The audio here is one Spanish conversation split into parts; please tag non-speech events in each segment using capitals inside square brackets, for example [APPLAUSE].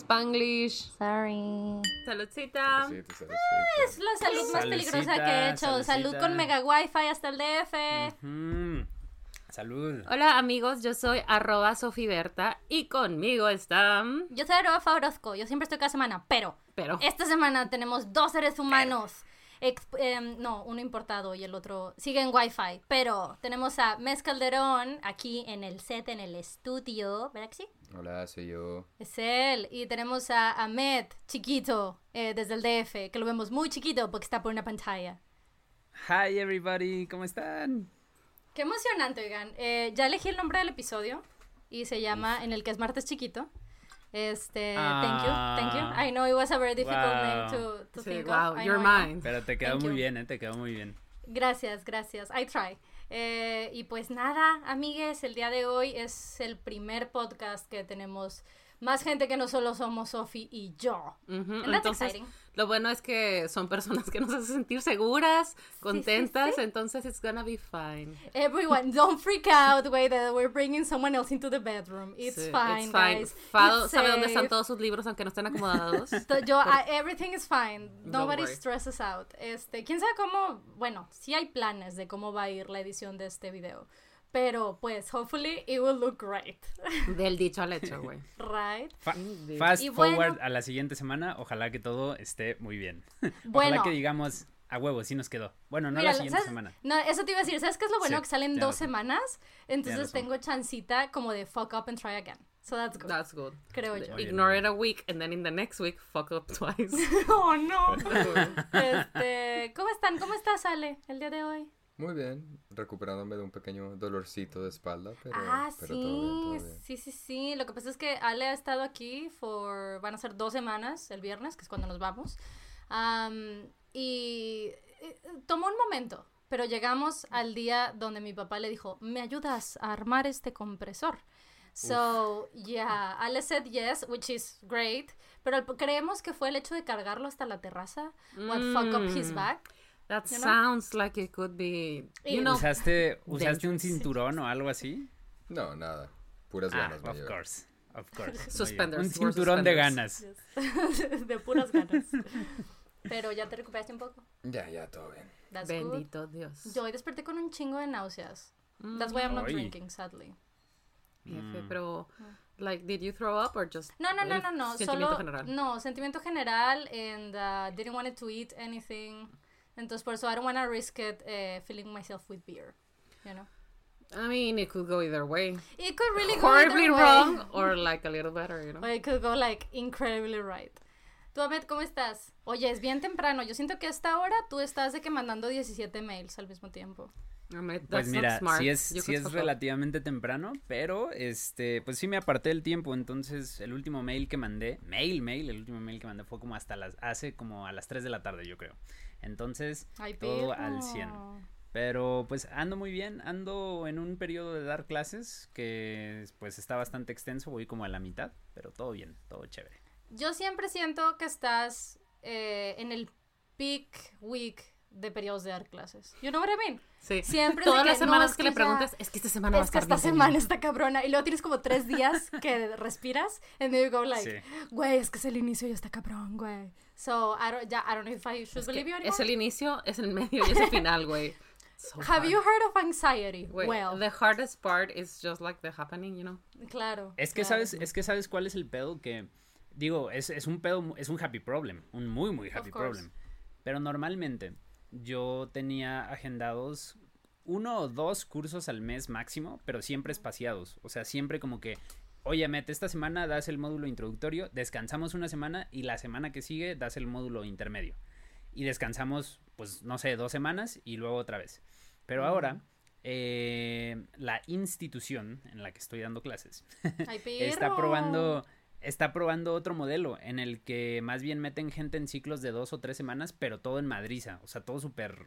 Spanglish. Sorry. Saludcita. Saludcita, saludcita. Es la salud más Saludcita, peligrosa que he hecho. Salud con mega wifi hasta el DF. Salud. Hola amigos, yo soy arroba sofiberta y conmigo están... Yo soy Aroa Fabrosco. Yo siempre estoy cada semana, pero Pero... esta semana tenemos dos seres humanos. Em, no, uno importado y el otro sigue en Wi-Fi. Pero tenemos a Mes Calderón aquí en el set, en el estudio. ¿Verdad que sí? Hola, soy yo. Es él. Y tenemos a Ahmed, chiquito, eh, desde el DF, que lo vemos muy chiquito porque está por una pantalla. Hi everybody, ¿cómo están? Qué emocionante, oigan. Eh, ya elegí el nombre del episodio y se llama En el que es martes chiquito. Este, thank you, thank you. Ah. I know it was a very difficult Wow. name to, to Sí, think wow, of. I know. mine. Pero te quedó Thank muy you. bien, ¿eh? Te quedó muy bien. Gracias, gracias. I try. Eh, y pues nada, amigues, el día de hoy es el primer podcast que tenemos más gente que no solo somos Sophie y yo. And that's Entonces, exciting. lo bueno es que son personas que nos hacen sentir seguras, contentas, entonces it's gonna be fine. Everyone, don't freak out, way that we're bringing someone else into the bedroom. It's Sí, fine, it's fine. guys. Fado It's sabe dónde están safe. todos sus libros aunque no estén acomodados. [LAUGHS] So, yo, I- everything is fine. Nobody stresses out. Este, quién sabe cómo, bueno, sí hay planes de cómo va a ir la edición de este video. Pero pues, hopefully it will look great. [LAUGHS] Del dicho al hecho, güey. right? Fa- fast Y bueno- forward a la siguiente semana, ojalá que todo esté muy bien. [LAUGHS] Bueno. Ojalá que digamos, a huevo, sí nos quedó. Bueno, no Mira, la siguiente ¿sabes? semana. No, eso te iba a decir. ¿Sabes qué es lo bueno? Sí, que salen dos razón. semanas. Entonces tengo chancita como de fuck up and try again. So that's good. That's good. Creo yo. Ignore it a week and then in the next week fuck up twice. [LAUGHS] oh, no. este, ¿Cómo están? ¿Cómo estás, Ale, el día de hoy? Muy bien, recuperándome de un pequeño dolorcito de espalda, pero, ah, pero sí, todo bien, todo bien. sí, sí, sí. Lo que pasa es que Ale ha estado aquí por, van a ser dos semanas, el viernes, que es cuando nos vamos. Am, y eh, tomó un momento, pero llegamos al día donde mi papá le dijo, ¿me ayudas a armar este compresor? So, yeah, Ale said yes, which is great, pero creemos que fue el hecho de cargarlo hasta la terraza, what fuck up his Mm. back. That You know? sounds like it could be, Y- you know, ¿Usaste, ¿Usaste un cinturón o algo así? No, nada, puras Ah, ganas me of course. Of course. [LAUGHS] Suspenders, Un cinturón de ganas. [LAUGHS] de puras ganas. Pero ya te recuperaste un poco. Ya, ya, todo bien. That's good. Bendito Dios. Yo hoy desperté con un chingo de náuseas. That's why I'm not Ay. drinking, sadly. Jefe, pero, like, did you throw up or just No, no, no, no, no. sentimiento Solo, general? no, sentimiento general and uh, didn't want to eat anything. Entonces, por eso I don't want to risk it uh, filling myself with beer. You know? I mean, it could go either way. It could really go Horribly either way. wrong or like a little better, you know. Or it could go like incredibly right. Tú, Ahmed, ¿cómo estás? Oye, es bien temprano. Yo siento que a esta hora tú estás de que mandando 17 mails al mismo tiempo. Mean, Pues that's not mira, smart. sí es, sí es relativamente temprano, pero este, pues sí me aparté el tiempo, entonces el último mail que mandé, mail, mail, el último mail que mandé fue como hasta las, hace como a las 3 de la tarde yo creo. Entonces, Ay, todo al 100. Pero pues ando muy bien, ando en un periodo de dar clases que pues está bastante extenso, voy como a la mitad, pero todo bien, todo chévere. Yo siempre siento que estás eh, en el peak week de periodos de dar clases. You know what I mean? Sí. Siempre Todas que, las no, semanas es que, que le ya- preguntas, es que esta semana va a Es que estar esta bien semana cañón". está cabrona. Y luego tienes como tres días que [LAUGHS] respiras. And then you go like, Sí. güey, es que es el inicio y está cabrón, güey. So, I don't, ya, I don't know if I should Es, believe you anymore. es el inicio, es el medio y es el final, güey. [LAUGHS] So Have hard. you heard of anxiety? Well, the hardest part is just like the happening, you know. claro. Es que claro. sabes, es que sabes cuál es el pedo que digo, es, es un pedo, mu- es un happy problem, un muy muy happy problem. Pero normalmente yo tenía agendados uno o dos cursos al mes máximo, pero siempre espaciados, o sea, siempre como que Oye, Met, esta semana das el módulo introductorio, descansamos una semana y la semana que sigue das el módulo intermedio. Y descansamos, pues, no sé, dos semanas y luego otra vez. Pero ahora, eh, la institución en la que estoy dando clases [LAUGHS] Ay, está probando está probando otro modelo en el que más bien meten gente en ciclos de dos o tres semanas, pero todo en madriza, o sea, todo súper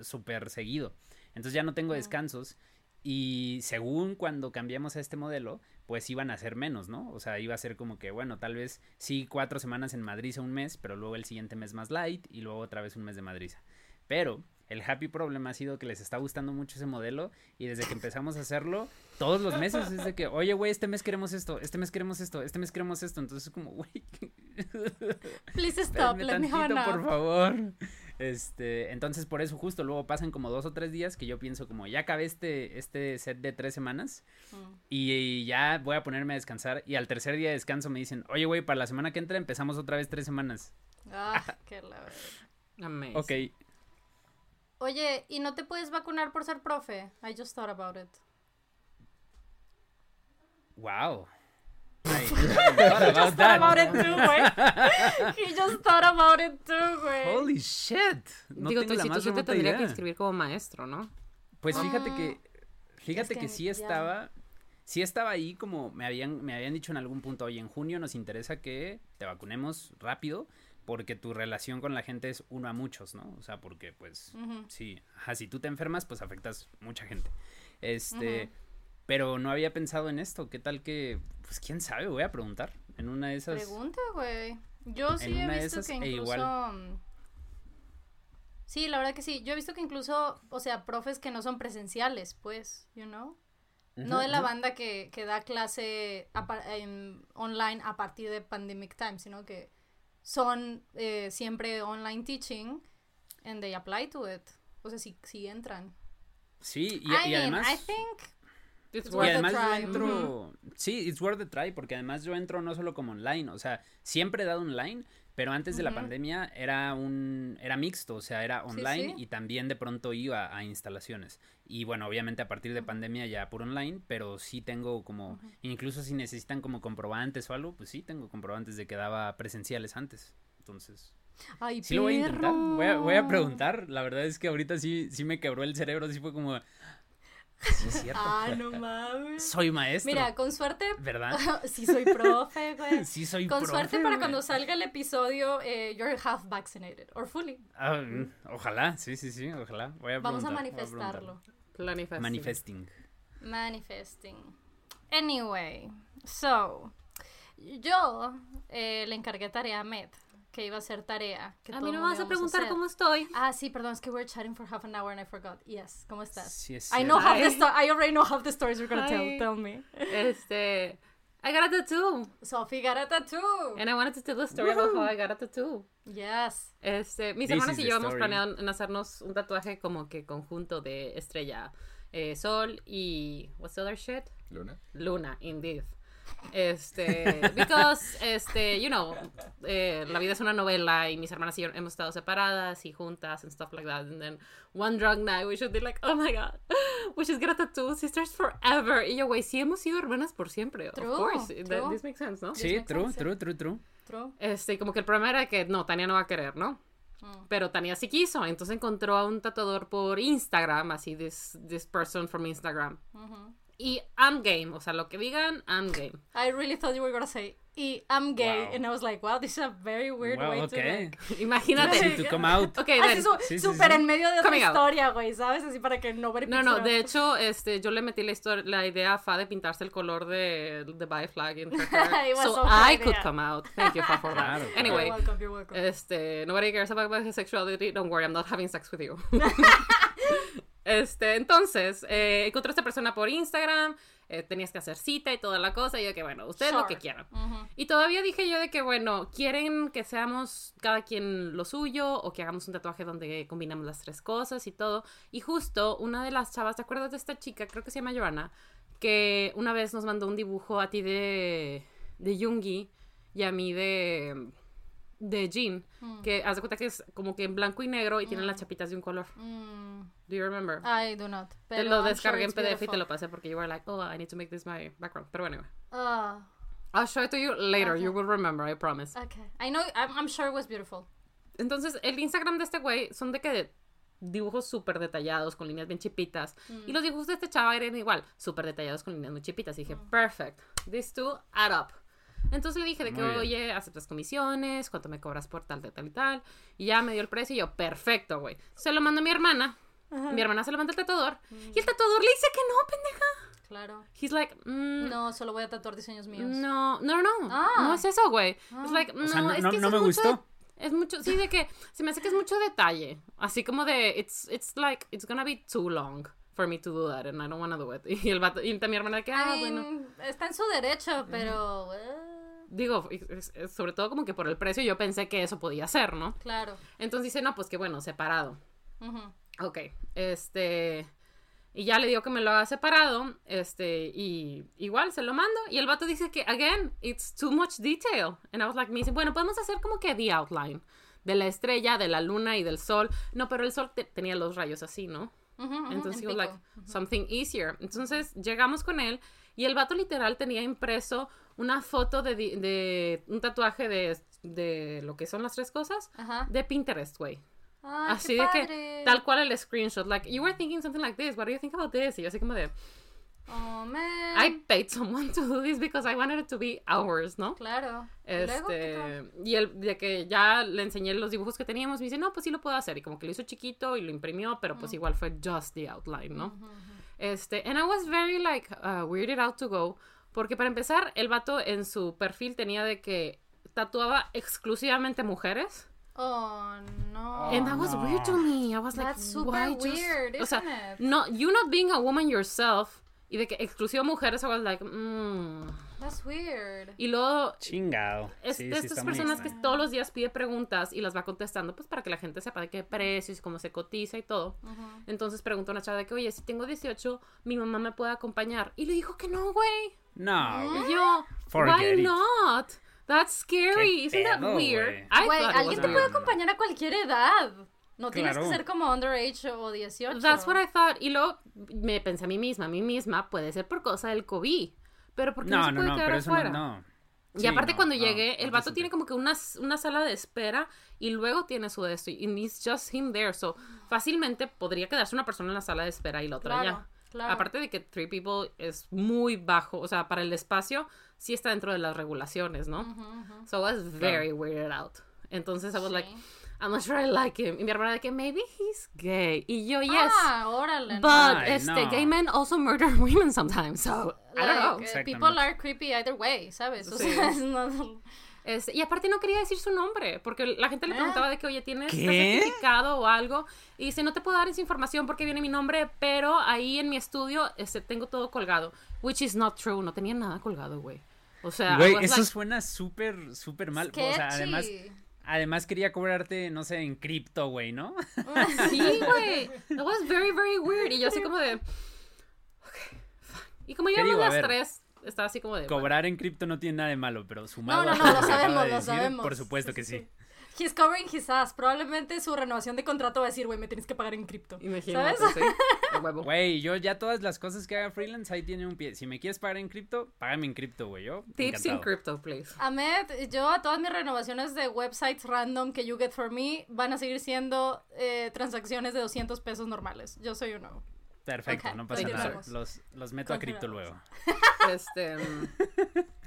súper seguido. Entonces ya no tengo descansos y según cuando cambiamos a este modelo, pues iban a ser menos, ¿no? O sea, iba a ser como que, bueno, tal vez sí cuatro semanas en madriza un mes, pero luego el siguiente mes más light y luego otra vez un mes de madriza. Pero El happy problem ha sido que les está gustando mucho ese modelo y desde que empezamos a hacerlo, todos los meses es de que, oye, güey, este mes queremos esto, este mes queremos esto, este mes queremos esto. Entonces es como, [LAUGHS] güey, Please stop, let me a por favor. Este, entonces por eso justo luego pasan como dos o tres días que yo pienso como, ya acabé este, este set de tres semanas Mm. y ya voy a ponerme a descansar y al tercer día de descanso me dicen, oye, güey, para la semana que entra empezamos otra vez tres semanas. Ah, [LAUGHS] qué la. Ok, Oye, ¿y no te puedes vacunar por ser profe? I just thought about it. wow. [LAUGHS] About Just thought about it too, güey. He just thought about it too, güey. Holy shit. No Digo, tengo tú, la si tú más sí te tendría idea. que inscribir como maestro, ¿no? Pues fíjate Ah, que fíjate es que, que sí ya. estaba sí estaba ahí como me habían me habían dicho en algún punto, "Oye, en junio nos interesa que te vacunemos rápido porque tu relación con la gente es uno a muchos, ¿no? O sea, porque pues sí, ajá, si tú te enfermas, pues afectas mucha gente. Este. Pero no había pensado en esto, ¿qué tal que pues quién sabe, voy a preguntar en una de esas Pregunta, güey. Yo sí he visto que e incluso. igual. mm, Sí, la verdad que sí. Yo he visto que incluso, o sea, profes que no son presenciales, pues, you know. No de la banda que, que da clase a par- en- online a partir de Pandemic Time, sino que son eh, siempre online teaching and they apply to it. O sea, si, si entran. Sí, y, I y mean, además I think It's Y a además yo entro, sí, it's worth a try, porque además yo entro no solo como online, o sea, siempre he dado online, pero antes de la pandemia era un, era mixto, o sea, era online sí. y también de pronto iba a instalaciones. Y bueno, obviamente a partir de pandemia ya por online, pero sí tengo como, incluso si necesitan como comprobantes o algo, pues sí tengo comprobantes de que daba presenciales antes. Entonces, Ay, sí lo voy a intentar, voy a, voy a preguntar, la verdad es que ahorita sí, sí me quebró el cerebro, sí fue como, sí es cierto, Ah, no mames. soy maestro. Mira, con suerte, ¿Verdad? [LAUGHS] sí soy profe, güey. [LAUGHS] Sí, soy Con profe, suerte para güey. cuando salga el episodio, eh, you're half vaccinated or fully. Ah, mm, ojalá, sí, sí, sí, ojalá. Voy a Vamos a preguntar, voy a manifestarlo. Manifesting. Manifesting. Manifesting. Anyway, so, yo eh, le encargué tarea a Med, que iba a hacer tarea. Que A todo mí no mundo vas a preguntar hacer. cómo estoy. Ah, sí, perdón, es que we're chatting for half an hour and I forgot. Yes, ¿cómo estás? Sí, es I know half the I already know half the stories you're gonna Hi. tell. Tell me. Este, I got a tattoo. Sophie got a tattoo. And I wanted to tell the story about how I got a tattoo. Yes. Este, mis This hermanas y yo hemos planeado en hacernos un tatuaje como que conjunto de estrella, eh, sol y what's the other shit? Luna. Luna, indeed. Este, because, este, you know, eh, la vida es una novela y mis hermanas y yo hemos estado separadas y juntas and stuff like that. And then one drunk night we should be like, oh my god, we should get a tattoo, sisters forever. Y yo, güey, sí hemos sido hermanas por siempre. True, of course. true. That- this makes sense, ¿no? Sí, true, sense, true, true, true. True. Este, como que el problema era que no, Tania no va a querer, ¿no? Mm. Pero Tania sí quiso, entonces encontró a un tatuador por Instagram, así, this, this person from Instagram. Mhm. Y I'm game, o sea, lo que digan, I'm game. I really thought you were gonna say, y I'm gay, Wow. and I was like, wow, this is a very weird Wow, way to okay. like... [LAUGHS] Imagínate. To come out. Ok, Así su- Sí, sí, sí. en medio de otra historia, güey, ¿sabes? Así para que No, no, it de hecho, este, yo le metí la, historia, la idea a Fa de pintarse el color de, de Bi Flag in her hair. So so I good could idea. come out. Thank you, Fa, for that. Claro, Anyway, You're welcome, you're welcome. Este, nobody cares about my sexuality. Don't worry, I'm not having sex with you. [LAUGHS] [LAUGHS] este, entonces, eh, encontré a esta persona por Instagram. eh, tenías que hacer cita y toda la cosa. Y yo que, bueno, ustedes lo que quieran. Y todavía dije yo de que, bueno, ¿quieren que seamos cada quien lo suyo o que hagamos un tatuaje donde combinamos las tres cosas y todo? Y justo una de las chavas, ¿te acuerdas de esta chica? Creo que se llama Joana, que una vez nos mandó un dibujo a ti de, de Jungi y a mí de, de Jean, Mm. que haz de cuenta que es como que en blanco y negro y tienen las chapitas de un color. Mm, Do you remember? I do not. te pero lo I'm descargué sure en PDF y te lo pasé porque you were like, oh, I need to make this my background. Pero anyway. Ah, I'll show it to you later. Okay. You will remember, I promise. okay. I know, I'm, I'm sure it was beautiful. Entonces, el Instagram de este güey son de que dibujos súper detallados, con líneas bien chipitas. Y los dibujos de este chava eran igual, súper detallados, con líneas muy chipitas. Y dije, perfect, these two add up. Entonces le dije de que, oye, aceptas comisiones, cuánto me cobras por tal, de tal y tal. Y ya me dio el precio y yo, perfecto, güey. Se lo mando a mi hermana. Mi hermana se lo manda al tatuador. Y el tatuador le dice que no, pendeja. Claro. He's like, mm, No, solo voy a tatuar diseños míos. no, no, no. Ah. No es eso, güey. Ah. Like, O sea, no, no, es no, que no me es mucho gustó. Es mucho, sí, de que se me hace que es mucho detalle. Así como de, it's, it's like, it's gonna be too long for me to do that and I don't wanna do it. [LAUGHS] Y el vato, y mi hermana de que, ah, I bueno. mean, Está en su derecho, pero... eh, Digo, es- es- sobre todo como que por el precio yo pensé que eso podía ser, ¿no? claro. Entonces dice, no, pues que bueno, separado. Ujú. Ok, este... Y ya le digo que me lo haga separado, este, y igual se lo mando. Y el vato dice que, again, it's too much detail. And I was like, me dice, bueno, podemos hacer como que the outline de la estrella, de la luna y del sol. No, pero el sol te- tenía los rayos así, ¿no? Ujú, ujú, Entonces, en he was like, something easier. Entonces, llegamos con él y el vato literal tenía impreso una foto de, de un tatuaje de, de lo que son las tres cosas Ajá. de Pinterest, güey. Así de que, tal cual el screenshot, like, you were thinking something like this, what do you think about this? Y yo así como de, Oh, man. I paid someone to do this because I wanted it to be ours, ¿no? Claro. ¿Y? Este, y el de que ya le enseñé los dibujos que teníamos, me dice, no, pues sí lo puedo hacer. Y como que lo hizo chiquito y lo imprimió, pero pues igual fue just the outline, ¿no? Este, and I was very like uh, weirded out to go, porque para empezar, el vato en su perfil tenía de que tatuaba exclusivamente mujeres. Oh, no. and that was no. weird to me. I was like, That's super why just- weird, O sea, isn't it? no, you not being a woman yourself y de que exclusivo mujeres, I was like, mm. That's weird. Y luego Chingado. es Sí, de sí estas personas que todos los días pide preguntas y las va contestando, pues para que la gente sepa de qué precios, cómo se cotiza y todo. Entonces preguntó a una chava de que, oye, si tengo 18, mi mamá me puede acompañar. Y le dijo que no, güey. No. Y yo, Forget why it. not? That's scary. ¿Qué Isn't that pedo, weird? güey? Alguien te puede acompañar a cualquier edad. No tienes que Claro. ser como underage o 18. That's what I thought. Y luego me pensé a mí misma, a mí misma, puede ser por cosa del COVID. Pero ¿por qué no, No, se puede no, quedar pero eso afuera? no, no. Y Sí, aparte no, cuando no, llegué, no el vato tiene como que una, una sala de espera y luego tiene su de esto. Y it's just him there. So, fácilmente podría quedarse una persona en la sala de espera y la otra Claro, allá. claro. Aparte de que three people es muy bajo. O sea, para el espacio sí está dentro de las regulaciones, ¿no? So, I was very weirded out. Entonces, I was like, Sí. I'm not sure I like him. Y mi hermana de que maybe he's gay. Y yo, yes. Ah, órale. But, no. Ay, este, no. gay men also murder [LAUGHS] women sometimes. So, I don't know. Like, eh, Exactamente. people are creepy either way, ¿sabes? O Sí. sea, es [LAUGHS] no- Este, y aparte no quería decir su nombre, porque la gente le Ah. preguntaba de que, oye, ¿tienes ¿Qué? certificado o algo? Y dice, no te puedo dar esa información porque viene mi nombre, pero ahí en mi estudio este, tengo todo colgado. Which is not true, no tenía nada colgado, güey. O sea, I Güey, eso like, suena súper, súper mal. O sea, además, Sketchy. Además quería cobrarte, no sé, en cripto, güey, ¿no? sí, güey. That was very, very weird. Y yo así como de... Ok, fine. Y como ¿Qué íbamos digo? A las ver. tres, estaba así como de... Cobrar en cripto no tiene nada de malo, pero sumado No, no, a no, lo lo que sabemos, de lo decir, sabemos. Por supuesto que sí. He's covering his ass. Probablemente su renovación de contrato va a decir, güey, me tienes que pagar en cripto. Imagínate, ¿Sabes? sí. [LAUGHS] De huevo. Güey, yo ya todas las cosas que haga freelance ahí tiene un pie. Si me quieres pagar en cripto, págame en cripto, güey. Yo Tips in encantado. crypto, please. Ahmed, yo a todas mis renovaciones de websites random que you get for me van a seguir siendo eh, transacciones de 200 pesos normales. Yo soy uno. Perfecto, no pasa nada. Los, los meto a cripto luego. Este. mm,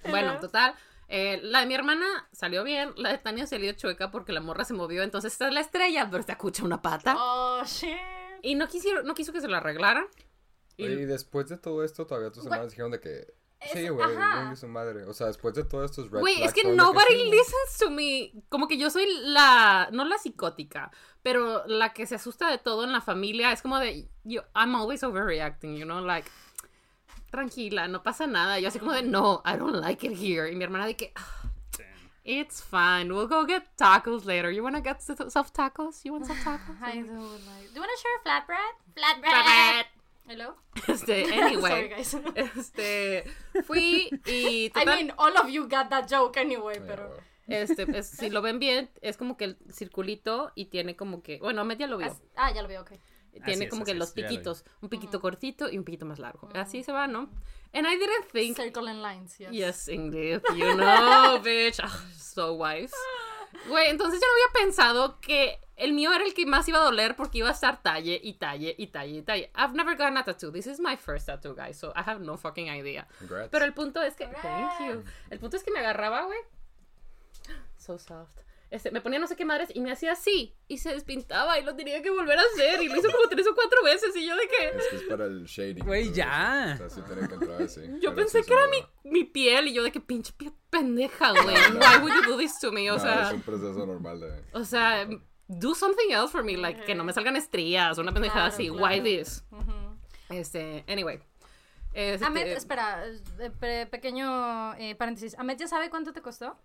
bueno, [LAUGHS] total. Eh, la de mi hermana salió bien, la de Tania salió chueca porque la morra se movió, entonces esta es la estrella, pero te acucha una pata. Oh, shit. Y no quisieron, no quiso que se la arreglaran. Y- después de todo esto, todavía tus hermanos dijeron de que. es- Sí, güey, su madre. O sea, después de todos estos red Güey, es que nobody sí, güey. listens to me. Como que yo soy la, no la psicótica, pero la que se asusta de todo en la familia. Es como de, yo, I'm always overreacting, you know, like, tranquila, no pasa nada. Yo así como de, no, I don't like it here. Y mi hermana de que, "Ah, it's fine, we'll go get tacos later. You wanna get s- some tacos? You want some tacos? I do like. Do you want to share flatbread? Flatbread. Flatbread. Hello. Este, [LAUGHS] Sorry, anyway, guys. [LAUGHS] este, fui y I mean, all of you got that joke anyway, pero. este, es- si lo ven bien, es como que el circulito y tiene como que, bueno, media lo vio. As- Ah, ya lo veo, ok. Tiene es, como que los ya lo piquitos, un piquito cortito y un piquito más largo. Así se va, ¿no? And I didn't think Circle and lines, yes. Yes, indeed. You know, [LAUGHS] bitch. Ah, so wise. Güey, entonces yo no había pensado que el mío era el que más iba a doler porque iba a estar talle y talle y talle y talle. I've never gotten a tattoo. This is my first tattoo, guys, so I have no fucking idea. Congrats. Pero el punto es que. Thank you. El punto es que me agarraba, güey. So soft. Este, me ponía no sé qué madres y me hacía así y se despintaba y lo tenía que volver a hacer y lo hizo como tres o cuatro veces y yo de que Es que es para el shading. Güey, ya. eso. O sea, sí tiene que entrar así. yo Pero pensé que era mi, mi piel y yo de que pinche piel pendeja, güey. No. Why would you do this to me? O No, sea, es un proceso normal de... o sea, do something else for me, like que no me salgan estrías o una pendejada Claro, así. claro. Why this? Este, anyway. Este, Ahmed, espera, eh, pe- pequeño eh, paréntesis. ¿Ahmed ya sabe cuánto te costó?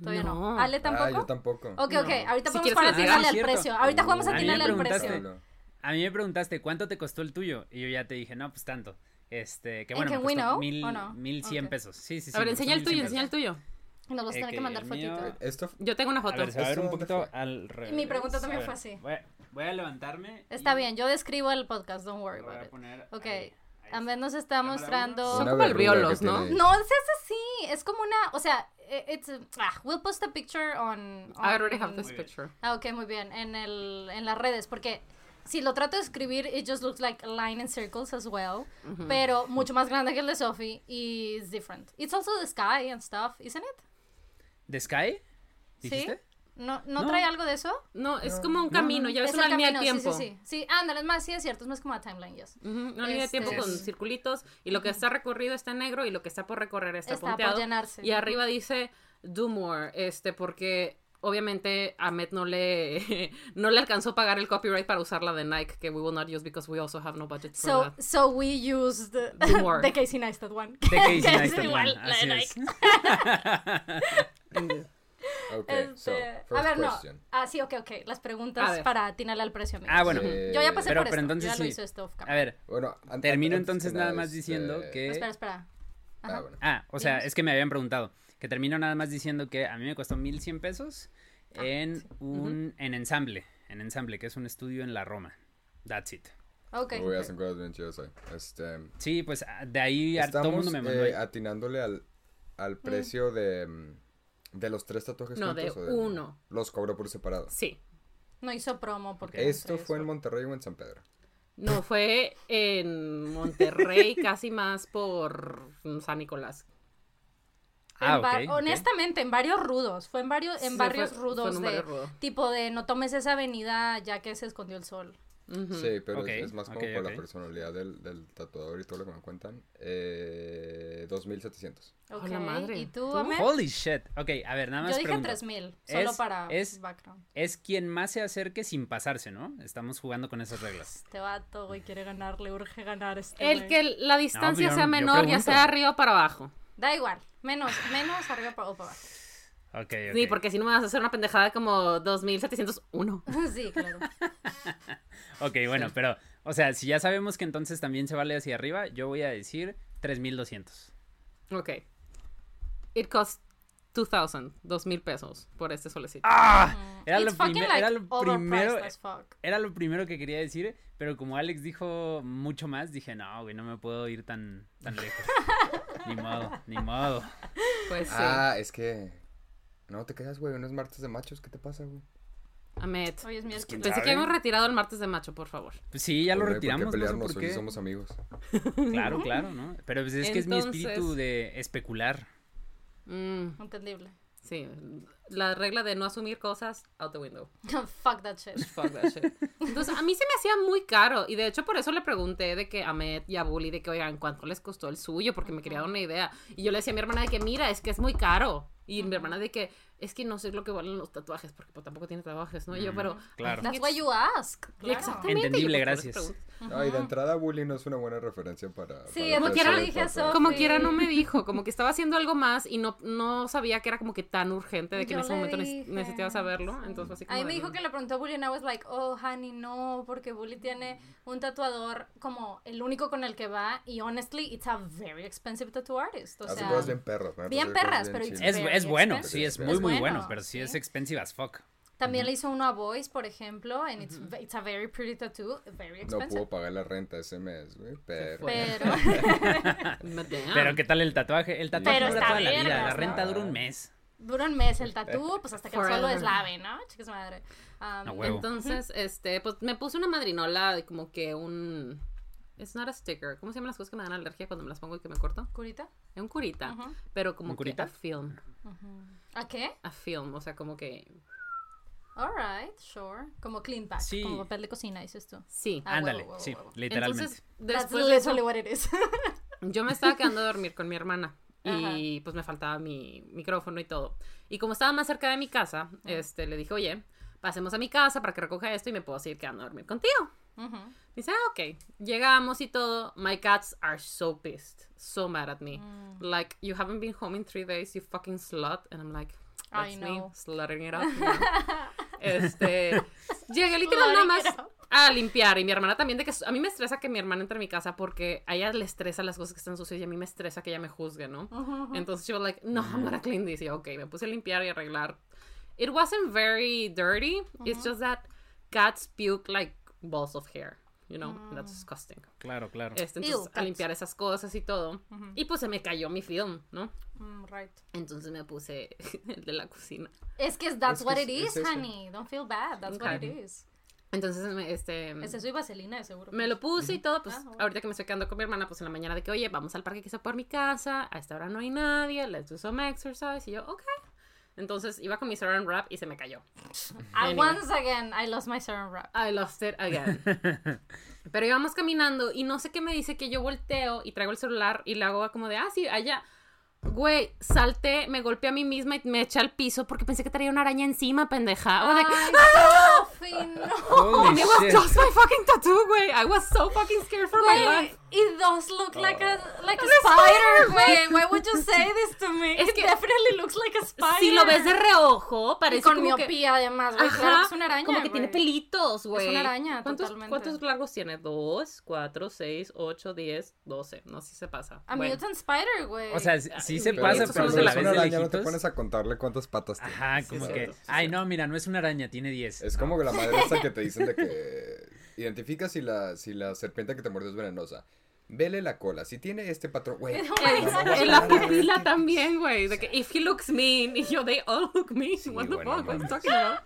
Todavía no. No. ¿Ale tampoco? Ah, yo tampoco. Ok, ok, No. ahorita Si podemos a atinarle diga. al Cierto. precio. Ahorita jugamos a A atinarle al precio. A mí me preguntaste, ¿cuánto te costó el tuyo? Y yo ya te dije, no, pues tanto. Este, que ¿En bueno, Can me we costó know mil, o no? mil cien pesos. Sí, sí, sí. a ver, enseña el 1100 tuyo, enseña el tuyo. Y nos vas a Eh, tener que que mandar fotito. Esto... Yo tengo una A foto. ver, se va a ver un ¿Esto dónde poquito al revés. Mi pregunta A también fue así. Voy a, a levantarme. Está bien, yo describo el podcast, don't worry about a it. poner Ok, está. nos está mostrando... Son como que ¿no? No, seas así. Es como una, o sea, eh, it's ah, we'll post a picture on, I already have on- this picture. Ah, ok, muy bien, en el en las redes porque si lo trato de escribir it just looks like a line and circles as well, pero mucho más grande que el de Sophie y it's different. It's also the sky and stuff, isn't it? ¿The Sky? ¿Sí? ¿No, no, No. trae algo de eso? No, es como un no, camino, no. ya ves es una línea camino, de tiempo. sí, sí, sí. Sí, ándale, es más, sí es cierto, es más como a timeline, yes. Ujú, Una línea de tiempo Este- con circulitos y lo que está recorrido está en negro y lo que está por recorrer está, Está por punteado. llenarse. Y arriba dice do more, este, porque obviamente a Met no le [LAUGHS] no le alcanzó a pagar el copyright para usar la de Nike que we will not use because we also have no budget for So, that. so we used the, the [LAUGHS] Casey Neistat one. De Casey [LAUGHS] Neistat igual one, la de Nike. Es. Ok, Este, so, a first ver, no. question. Ah, sí, ok, ok. Las A preguntas ver. para atinarle al precio, amigos. Ah, bueno. Eh, Yo ya pasé Pero- por pero esto. entonces ya lo sí. hice esto off A ver, Bueno, termino entonces nada más este- diciendo que... Espera, espera. Ah, bueno. Ah, o sea, es que me habían preguntado. Que termino nada más diciendo que a mí me costó 1100 pesos Ah, en un en ensamble, en ensamble, que es un estudio en la Roma. That's it. Ok. Uy, hacen cosas bien chidas ahí. Este, Sí, pues ah, de ahí a- todo el estamos mundo me mandó. eh, atinándole al, al Mm. precio mm, de los tres tatuajes No, de juntos, o uno. Los cobró por separado. Sí. No hizo promo porque... ¿Esto fue en. Monterrey o en San Pedro? No, fue en Monterrey, [LAUGHS] casi más por San Nicolás. Ah, En va- ok, ok. Honestamente, en varios rudos. Fue en varios, en Sí, barrios fue- fue rudos en de... barrio rudo. Tipo de no tomes esa avenida ya que se escondió el sol. Sí, pero es, es más como ok, por la personalidad del, del tatuador y todo lo que me cuentan. Eh, 2700. Oh, Ok. la madre. ¿Y tú. Holy shit. Ok, a ver, nada más Yo dije pregunto. 3000, solo Es- para es- background. Es quien más se acerque sin pasarse, ¿no? Estamos jugando con esas reglas. Este vato, güey, quiere ganar, le urge ganar este El güey. que la distancia yo- sea menor, ya sea arriba o para abajo. Da igual, menos, menos arriba o para abajo. Ok, ok. Sí, porque si no me vas a hacer una pendejada como 2701. [LAUGHS] sí, claro. [LAUGHS] Ok, bueno, pero, o sea, si ya sabemos que entonces también se vale hacia arriba, yo voy a decir 3200. Ok. It cost 2000, 2000 pesos por este solecito. ¡Ah! Era It's lo, fucking, primer- like, era lo primero. Era lo primero que quería decir, pero como Alex dijo mucho más, dije, no, güey, no me puedo ir tan, tan lejos. [LAUGHS] ni modo, ni modo. Pues sí. Ah, es que... No te quedas, güey. No es martes de machos. ¿Qué te pasa, güey? Ahmed. Hoy es miércoles. quién Pensé que habíamos retirado el martes de macho, por favor. Pues sí, ya lo Güey, ¿por qué retiramos, no sé por qué. somos amigos. [LAUGHS] Claro, claro, ¿no? Pero pues es que es mi espíritu de especular. Mm, Entendible. sí. La regla de no asumir cosas, out the window. [LAUGHS] Fuck that shit. Fuck that shit. Entonces, a mí se me hacía muy caro. Y de hecho, por eso le pregunté de que a Met y a Bully de que, oigan, ¿cuánto les costó el suyo? Porque me quería dar una idea. Y yo le decía a mi hermana de que, mira, es que es muy caro. Y mi hermana de que, es que no sé lo que valen los tatuajes, porque pues, tampoco tiene tatuajes, ¿no? Y yo, pero. claro. That's why you ask. Claro. Exactamente. Entendible, eso gracias. No, y de entrada Bully no es una buena referencia para... Sí, para como quiera dije a. Sof- Como quiera no me [LAUGHS] dijo, como que estaba haciendo algo más y no, no sabía que era como que tan urgente de que en Yo ese le momento dije, necesitaba saberlo. Entonces, así A como mí me dijo que le preguntó a Bully and I was like, oh, honey, no, porque Bully tiene un tatuador como el único con el que va y honestly, it's a very expensive tattoo artist. O Hace sea, cosas bien perras. me bien perras, pero it's. Es, es bueno, sí, es Es muy, muy bueno, bueno, pero sí, sí. es expensive as fuck. también le hizo uno a Boys, por ejemplo, and it's, it's a very pretty tattoo, very No expensive. puedo pagar la renta ese mes, güey, pero... [LAUGHS] pero, ¿qué tal el tatuaje? El tatuaje Pero dura toda la vida, la ¿no? renta dura un mes. dura un mes el tatú, pues hasta que el sol lo Forever. deslave, ¿no? Chicas madre. Um. Entonces, este, pues me puse una madrinola, de como que un. It's not a sticker. ¿Cómo se llaman las cosas que me dan alergia cuando me las pongo y que me corto? ¿Curita? Es un curita. Pero como ¿Un que curita? a film. ¿A qué? A film. O sea, como que. Alright, sure. Como clean pack, Sí. como papel de cocina, dices tú. Sí. Ah, Ándale, huevo, huevo, sí, huevo. literalmente. Entonces, That's después de eso, literally what it is. [LAUGHS] yo me estaba quedando a dormir con mi hermana Ajá. y pues me faltaba mi micrófono y todo. Y como estaba más cerca de mi casa, este, le dije, oye, pasemos a mi casa para que recoja esto y me puedo seguir quedando a dormir contigo. Ujú. Dice, ah, ok. Llegamos y todo. My cats are so pissed. So mad at me. Mm. Like, you haven't been home in three days, you fucking slut. And I'm like, I that's me, know. slutting it up. [LAUGHS] Este, llegué [LAUGHS] literal nada más a limpiar. Y mi hermana también, de que a mí me estresa que mi hermana entre a mi casa porque a ella le estresa las cosas que están sucias y a mí me estresa que ella me juzgue, ¿no? Ujú. Entonces she was like, no, I'm gonna clean this. Y yo, ok, me puse a limpiar y arreglar. It wasn't very dirty. It's just that cats puke like balls of hair. You know, and that's disgusting. Claro, claro. Este, Ew, entonces, a cats. limpiar esas cosas y todo. Y pues se me cayó mi film, ¿no? Mm, right. Entonces me puse el [LAUGHS] de la cocina. Es que that's Es what que it es- is, es honey. Don't feel bad. That's what it Okay. is. Entonces, me- este... Es eso y vaselina, de seguro. Me lo puse y todo, pues Ah, bueno. ahorita que me estoy quedando con mi hermana, pues en la mañana de que, oye, vamos al parque que está por mi casa, a esta hora no hay nadie, let's do some exercise, y yo, ok. Entonces iba con mi saran wrap y se me cayó. I, Anyway. once again, I lost my saran wrap. I lost it again. [LAUGHS] Pero íbamos caminando y no sé qué me dice que yo volteo y traigo el celular y le hago como de, ah, sí, allá. Güey, salté, me golpeé a mí misma y me eché al piso porque pensé que traía una araña encima, pendeja. I was like, Ay, [LAUGHS] Sophie, no. Holy [LAUGHS] And it was shit. just my fucking tattoo, güey. I was so fucking scared for my Güey, life. It does look like a like a spider, spider, güey. Why would you say this to me? Es it que- definitely looks like a spider. Si lo ves de reojo, parece y con como que... miopía además, güey. Ajá, Claro que es una araña, como que tiene pelitos, güey. una araña, ¿Cuántos, totalmente. ¿Cuántos largos tiene? Dos, cuatro, seis, ocho, diez, doce. No sé si se pasa. A Bueno. mutant spider, güey. O sea, sí- sí se Pero pasa, pero se los la de ves una araña, no te pones a contarle cuántas patas tiene. Ajá, como es que, cierto, ay, no, mira, no es una araña, tiene 10. Es como la madre esa que te dicen de que identifica si la, si la serpiente que te muerde es venenosa. Vele la cola. Si tiene este patrón, güey. [LAUGHS] Oh En, la pupila también, güey. De que if he looks mean, y yo, they all look mean. Sí, What the bueno, fuck? What talking about?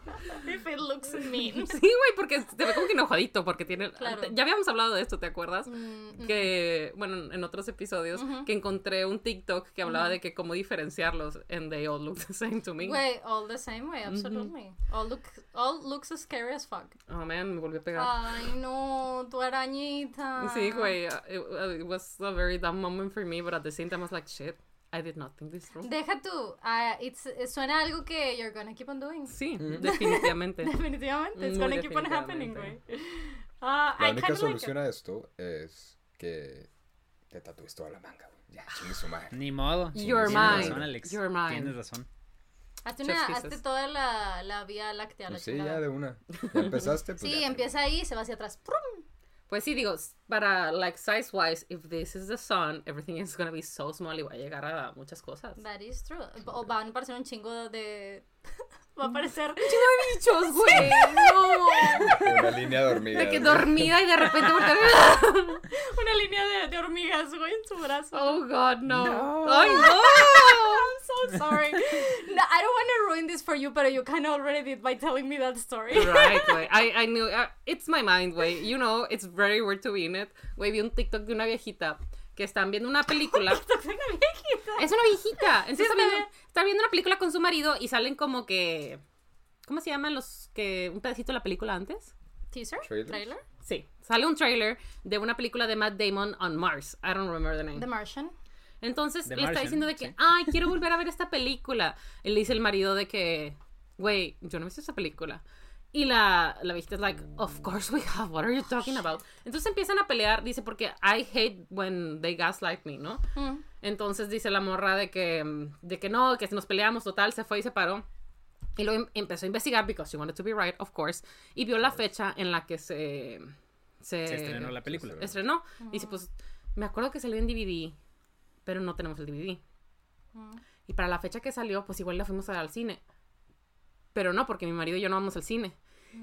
If it looks mean. [LAUGHS] Sí, güey, porque te ve como que enojadito, porque tiene... Claro. Ya habíamos hablado de esto, ¿te acuerdas? Mm, Que, bueno, en otros episodios, Ujú. que encontré un TikTok que hablaba de que cómo diferenciarlos, and they all look the same to me. Güey, all the same way, absolutely. All look, all looks as scary as fuck. Oh, man, me volvió a pegar. Ay, no, tu arañita. Sí, güey, uh, it, uh, was a very dumb moment for me, but at the same time I was like, shit, I did not think this through. Deja tú, ah, it's, eh, suena algo que you're gonna keep on doing. Sí, [LAUGHS] definitivamente. Definitivamente, it's Muy gonna keep on happening, güey. Ah, La I única kinda like solución a esto es que te tatúes toda la manga, güey. Ya, chingue su madre. Ni modo. You're mine. razón, Alex. You're mine. Tienes razón. Hazte, una, hazte toda la, la vía láctea, la Pues sí, chingada. ya de una. Ya empezaste, pues Sí, ya. empieza ahí, se va hacia atrás. ¡Prum! Pues sí, digo, s- para, like, size-wise, if this is the sun, everything is gonna be so small y va a llegar a muchas cosas. That is true. O van a aparecer un chingo de... [LAUGHS] Va a aparecer... bichos, [LAUGHS] güey! ¡No! Una línea de hormigas. De que güey. dormida y de repente [LAUGHS] voltear. Una línea de, de hormigas, güey, en su brazo. Oh, God, no. No. ¡Ay, no! I'm so sorry. No, I don't want to ruin this for you, but you kind of already did by telling me that story. Right, güey. I, I knew. uh, it's my mind, güey. You know, it's very weird to be in it. Güey, vi un TikTok de una viejita que están viendo una película. [LAUGHS] Es una viejita. Entonces está está, viendo, está viendo una película con su marido y salen como que. ¿Cómo se llaman los que. un pedacito de la película antes? ¿Teaser? Trailer. ¿Trailer? Sí. Sale un trailer de una película de Matt Damon on Mars. I don't remember the name. The Martian. Entonces The le está Martian, diciendo de que, sí. ay, quiero volver a ver esta película. Y le dice el marido de que, güey, yo no he visto esa película. Y la, la viejita es like, of course we have, what are you talking about? Entonces empiezan a pelear, dice, porque I hate when they gaslight me, ¿no? Mm. Entonces dice la morra de que, mm, de que no, que si nos peleamos, total, se fue y se paró. Y luego em- empezó a investigar, because she wanted to be right, of course, y vio la fecha en la que se... Se, Se estrenó la película. estrenó. Dice, pues, me acuerdo que salió en DVD, pero no tenemos el DVD. Mm. Y para la fecha que salió, pues igual la fuimos a ver al cine. Pero no, porque mi marido y yo no vamos al cine.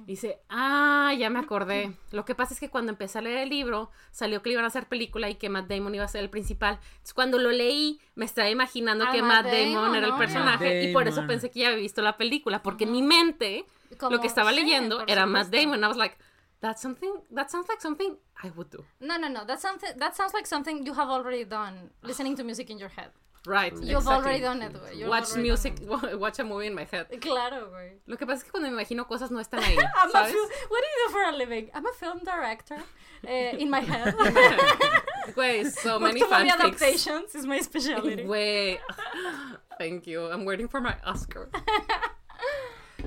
Dice, ah, ya me acordé. Lo que pasa es que cuando empecé a leer el libro, salió que le iban a hacer película y que Matt Damon iba a ser el principal. Entonces, cuando lo leí, me estaba imaginando Ah, que Matt Matt Damon, Damon, era el personaje. Y por eso pensé que ya había visto la película. Porque en mi mente, lo Como- que estaba sí, leyendo era Matt supuesto. Damon. I was like, that's something, that sounds like something I would do. No, no, no. That, something, that sounds like something you have already done. Listening to music in your head. Right. You've exactly. already done it, güey. Watch already music, [LAUGHS] watch a movie in my head. Claro, güey. Lo que pasa es que cuando me imagino cosas no están ahí, [LAUGHS] I'm a ¿sabes? film, what do you do for a living? I'm a film director eh, in my head. [LAUGHS] Güey, so many Multiple movie fanfics. adaptations is my specialty. Güey. Thank you. I'm waiting for my Oscar.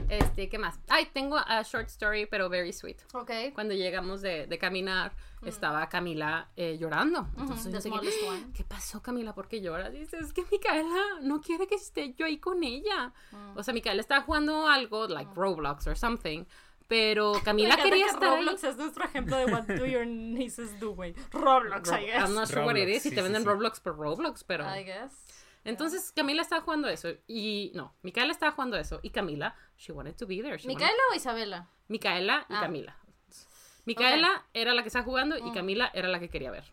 Este, ¿qué más? Ay, tengo a short story, pero very sweet. Ok. Cuando llegamos de, de caminar, estaba Camila eh, llorando. Entonces, yo que, smallest one. ¿qué pasó, Camila? ¿Por qué lloras? Dice, es que Micaela no quiere que esté yo ahí con ella. Mm. O sea, Micaela estaba jugando algo, like Roblox or something, pero Me [LAUGHS] Camila quería que estar ahí. Roblox es nuestro ejemplo de what do your nieces do, güey. Roblox, I guess. I'm not sure what it Roblox, is, si sí, te sí, venden sí. Roblox por Roblox, pero... I guess. Entonces Camila estaba jugando eso y no, Micaela estaba jugando eso y Camila, she wanted to be there. she wanted- ¿Micaela o Isabela? Micaela y Ah. Camila. Micaela era la que estaba jugando y Camila era la que quería ver.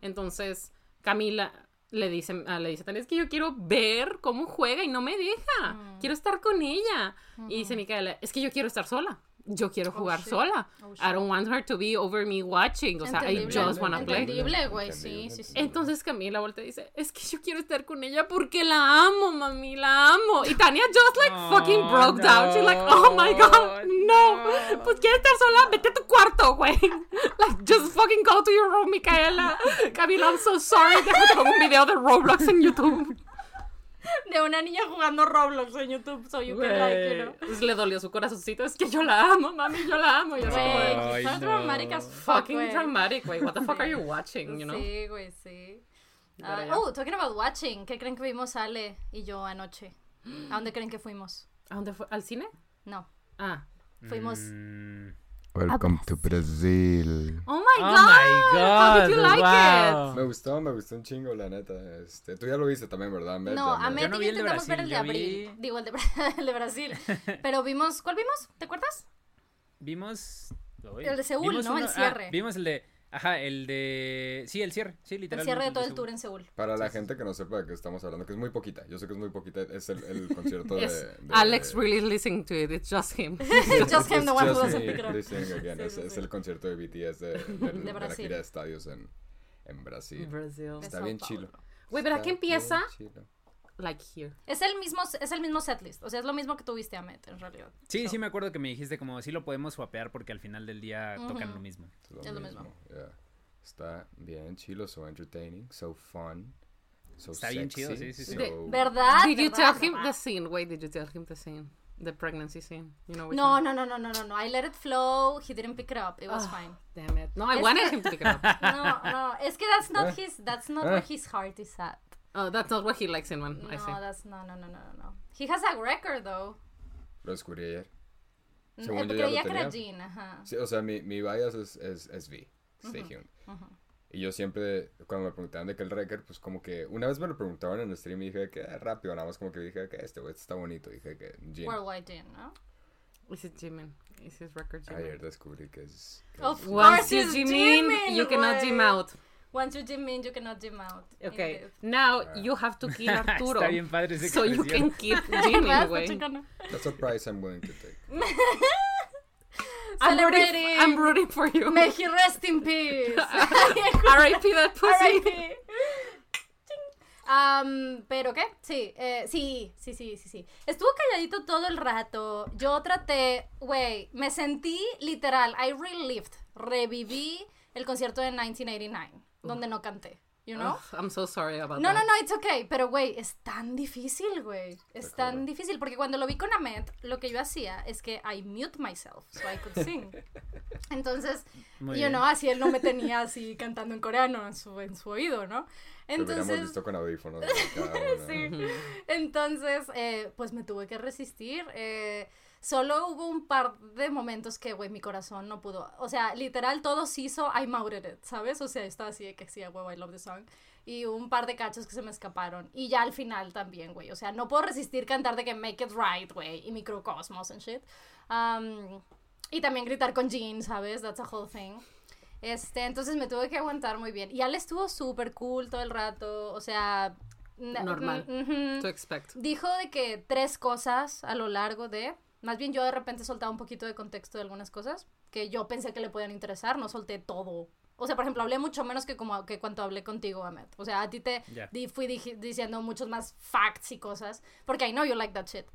Entonces Camila le dice, ah, le dice a Tania, es que yo quiero ver cómo juega y no me deja. Quiero estar con ella. Y dice Micaela, es que yo quiero estar sola. Yo quiero jugar shit. sola. Oh, I don't want her to be over me watching. O sea, I Entendible, just wanna play. Entendible, güey, sí, Entendible, sí, sí. Entonces Camila voltea y dice, es que yo quiero estar con ella porque la amo, mami, la amo. Y Tania just like [LAUGHS] Oh, fucking broke down. She's like, oh my god, no. no. Pues quieres estar sola, vete a tu cuarto, güey. [LAUGHS] Like, just fucking go to your room, Micaela. [LAUGHS] Camila, I'm so sorry. Déjame pongo un video de Roblox en YouTube. De una niña jugando Roblox en YouTube, so you can like, you know. Pues le dolió su corazoncito. Es que yo la amo, mami, yo la amo. Y así como de, Güey, Ay, son no. dramatic as fuck, fucking güey. dramatic, güey. What the fuck are you [LAUGHS] watching, you know? Sí, güey, sí. Ya. oh, talking about watching, ¿qué creen que vimos Ale y yo anoche? ¿A dónde creen que fuimos? ¿A dónde fue? ¿Al cine? No, Ah. fuimos... Mm. Welcome to Brazil. Oh my Oh god. my How did you God, like wow. it? Me gustó, me gustó un chingo, la neta. Este, tú ya lo viste también, ¿verdad? Met? No, a me- Met no intentamos ver el de abril. vi- Digo, el de, [LAUGHS] el de Brasil. [LAUGHS] Pero vimos, ¿cuál vimos? ¿Te acuerdas? Vimos. El de Seúl, vimos ¿no? El ah, cierre. vimos el de. Ajá, el de. Sí, el cierre. Sí, El literalmente. cierre de todo el tour en Seúl. Para la gente que no sepa de qué estamos hablando, que es muy poquita. Yo sé que es muy poquita. Es el, el [LAUGHS] concierto de, de- Alex really listening to it. It's just him. [LAUGHS] Just him, the one who doesn't pick it up. listening again. Sí, es, sí, es sí. el concierto de BTS [LAUGHS] de, de- de la Brasil. gira de estadios en, en Brasil. Brazil. Está bien chilo. Güey, ¿verdad Está que empieza? chilo. Like here. Es el mismo, es el mismo setlist. O sea, es lo mismo que tuviste a Met, en realidad. Sí, So, sí, me acuerdo que me dijiste como sí lo podemos swapear porque al final del día tocan Ujú. lo mismo. Es Es lo mismo. yeah. Está bien chilo, so entertaining, so fun, so Está bien chido, sexy, sí, sí, sí. So- ¿Verdad? Did you ¿verdad? tell him the scene? Wait, did you tell him the scene? The pregnancy scene. You know No, one? no, no, no, no, no, no. I let it flow. He didn't pick it up. It was Ah, fine. Damn it. No, I Es wanted que- him to pick it up. [LAUGHS] No, no. Es que that's not Eh. his. That's not Eh. where his heart is at. Oh, that's not what he likes in one. No, I see. that's no, no, no, no, no, no. He has a record though. Lo descubrí ayer. Mm, Según eh, yo ya lo que era tenía. Jean, ajá. Sí, o sea, mi, mi bias es, es, es V. Stay tuned. Y yo siempre, cuando me preguntaban de qué el record, pues como que una vez me lo preguntaban en el stream y dije que ah, rápido, nada más como que dije que este güey está bonito. Dije que Jin. Worldwide Jean, ¿no? Is it Jimin? Is his record Jimin? Ayer descubrí que es. que Of es- course it's Jim in, Jimin, you cannot. Jim out. Once you Jim in, you cannot Jim out. Okay, Indeed. now you have to kill [LAUGHS] Arturo. Está bien padre esa so you can keep [LAUGHS] Está güey. That's a price I'm willing to take. [LAUGHS] I'm rooting, Celebrating. I'm rooting for you. May he rest in peace. R.I.P. that pussy. R.I.P. Am, pero qué sí eh, sí sí sí sí sí estuvo calladito todo el rato yo traté güey me sentí literal I relived reviví el concierto de 1989 donde no canté you know Ugh, I'm so sorry about no, that. no, no, it's okay. Pero, güey, es tan difícil, güey. Es tan difícil. Porque cuando lo vi con Ahmed, lo que yo hacía es que I mute myself so I could sing. [LAUGHS] Entonces, Muy you bien. know, así él no me tenía así cantando en coreano en su, en su oído, ¿no? Entonces, visto con audífonos. [LAUGHS] sí. Entonces, eh, pues me tuve que resistir. eh, solo hubo un par de momentos que, güey, mi corazón no pudo. O sea, literal, todo se hizo, I mouthed it, ¿sabes? O sea, estaba así de que sí, huevo, I love the song. Y un par de cachos que se me escaparon. Y ya al final también, güey. O sea, no puedo resistir cantar de que make it right, güey. Y microcosmos and shit. Um, y también gritar con Jean, ¿sabes? That's a whole thing. Este, entonces me tuve que aguantar muy bien. Y Ale estuvo súper cool todo el rato. O sea. Normal. mm, ujú. To expect. Dijo de que tres cosas a lo largo de. Más bien yo de repente soltaba un poquito de contexto de algunas cosas que yo pensé que le podían interesar. No solté todo O sea, por ejemplo, hablé mucho menos que como que cuando hablé contigo, Ahmed. O sea, a ti te Ya. di- fui diji- diciendo muchos más facts y cosas. Porque I know you like that shit.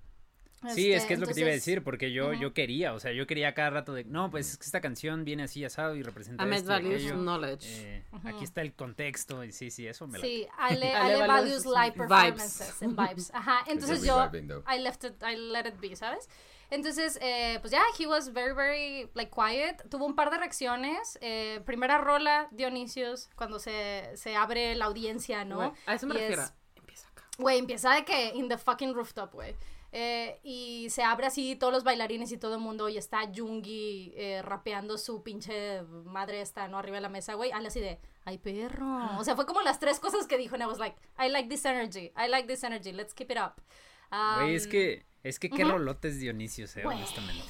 Sí, es Este, que es lo que te iba a entonces- decir, porque yo, Ujú. yo quería, o sea, yo quería cada rato de, no, pues es que esta canción viene así asado y representa Ahmed esto values aquello. knowledge. Eh, Aquí está el contexto y sí, sí, eso me la... Sí, Ale, Ale Ale values values live vibes. performances and vibes. Ajá, entonces yo. I left it, I let it be, ¿sabes? Entonces, eh, pues ya, he was very, very, like, quiet. Tuvo un par de reacciones. Eh, primera rola, Dionisios, cuando se, se abre la audiencia, ¿no? Güey, A eso me Y refiero. es- Empieza acá. Güey, empieza de que in the fucking rooftop, güey. Eh, y se abre así todos los bailarines y todo el mundo y está Jungi eh, rapeando su pinche madre esta, ¿no? Arriba de la mesa, güey. Ale así de, ay perro. O sea, fue como las tres cosas que dijo and I was like, I like this energy, I like this energy, let's keep it up. Güey, es Um, que, es que qué ujú. rolotes Dionisios, eh, honestamente.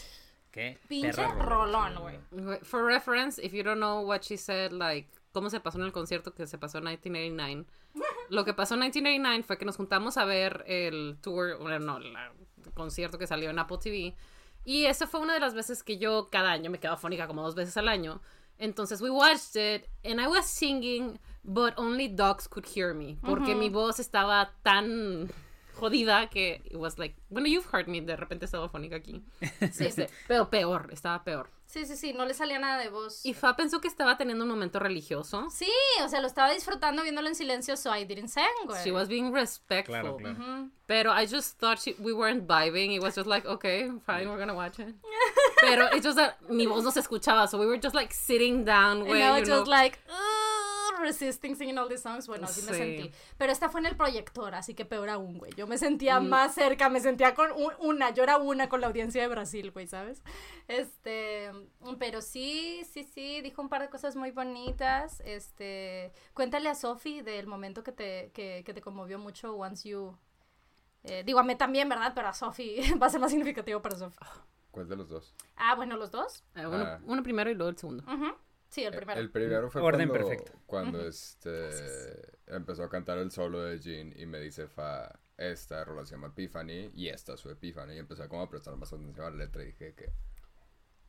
Qué Pinche rolón, güey. For reference, if you don't know what she said, like, cómo se pasó en el concierto que se pasó en 1989. Lo que pasó en 1989 fue que nos juntamos a ver el tour, bueno, no, la- el concierto que salió en Apple TV. Y esa fue una de las veces que yo cada año me quedaba fónica como dos veces al año. Entonces we watched it and I was singing, but only dogs could hear me. Porque mi voz estaba tan jodida que it was like, bueno, you've heard me, de repente estaba fónica aquí. [LAUGHS] Sí, Este, pero peor, estaba peor. sí, sí, sí, no le salía nada de voz. Y Fa pensó que estaba teniendo un momento religioso. Sí, o sea, lo estaba disfrutando viéndolo en silencio, so I didn't sing, güey. She was being respectful. Claro, claro. Pero I just thought she, we weren't vibing. It was just like, okay, fine, we're gonna watch it. [LAUGHS] Pero it just that mi voz no se escuchaba, so we were just like sitting down, And güey. you it's know. just like, "Ugh", resisting singing all these songs. Bueno, así me Sí. sentí. Pero esta fue en el proyector, así que peor aún, güey. Yo me sentía Mm. más cerca, me sentía con un- una, yo era una con la audiencia de Brasil, güey, ¿sabes? Este, pero sí, sí, sí, dijo un par de cosas muy bonitas. Este, cuéntale a Sophie del momento que te, que, que te conmovió mucho once you... eh, digo, a mí también, ¿verdad? Pero a Sophie [LAUGHS] va a ser más significativo para Sophie. ¿Cuál de los dos? Ah, bueno, los dos. Eh, uno, Ah. uno primero y luego el segundo. Ujú. Sí, el primero. El primero fue Orden cuando, perfecto. cuando este empezó a cantar el solo de Jean y me dice Fa, esta rola se llama Epiphany y esta es su Epiphany y empecé como a prestar más atención a la letra y dije que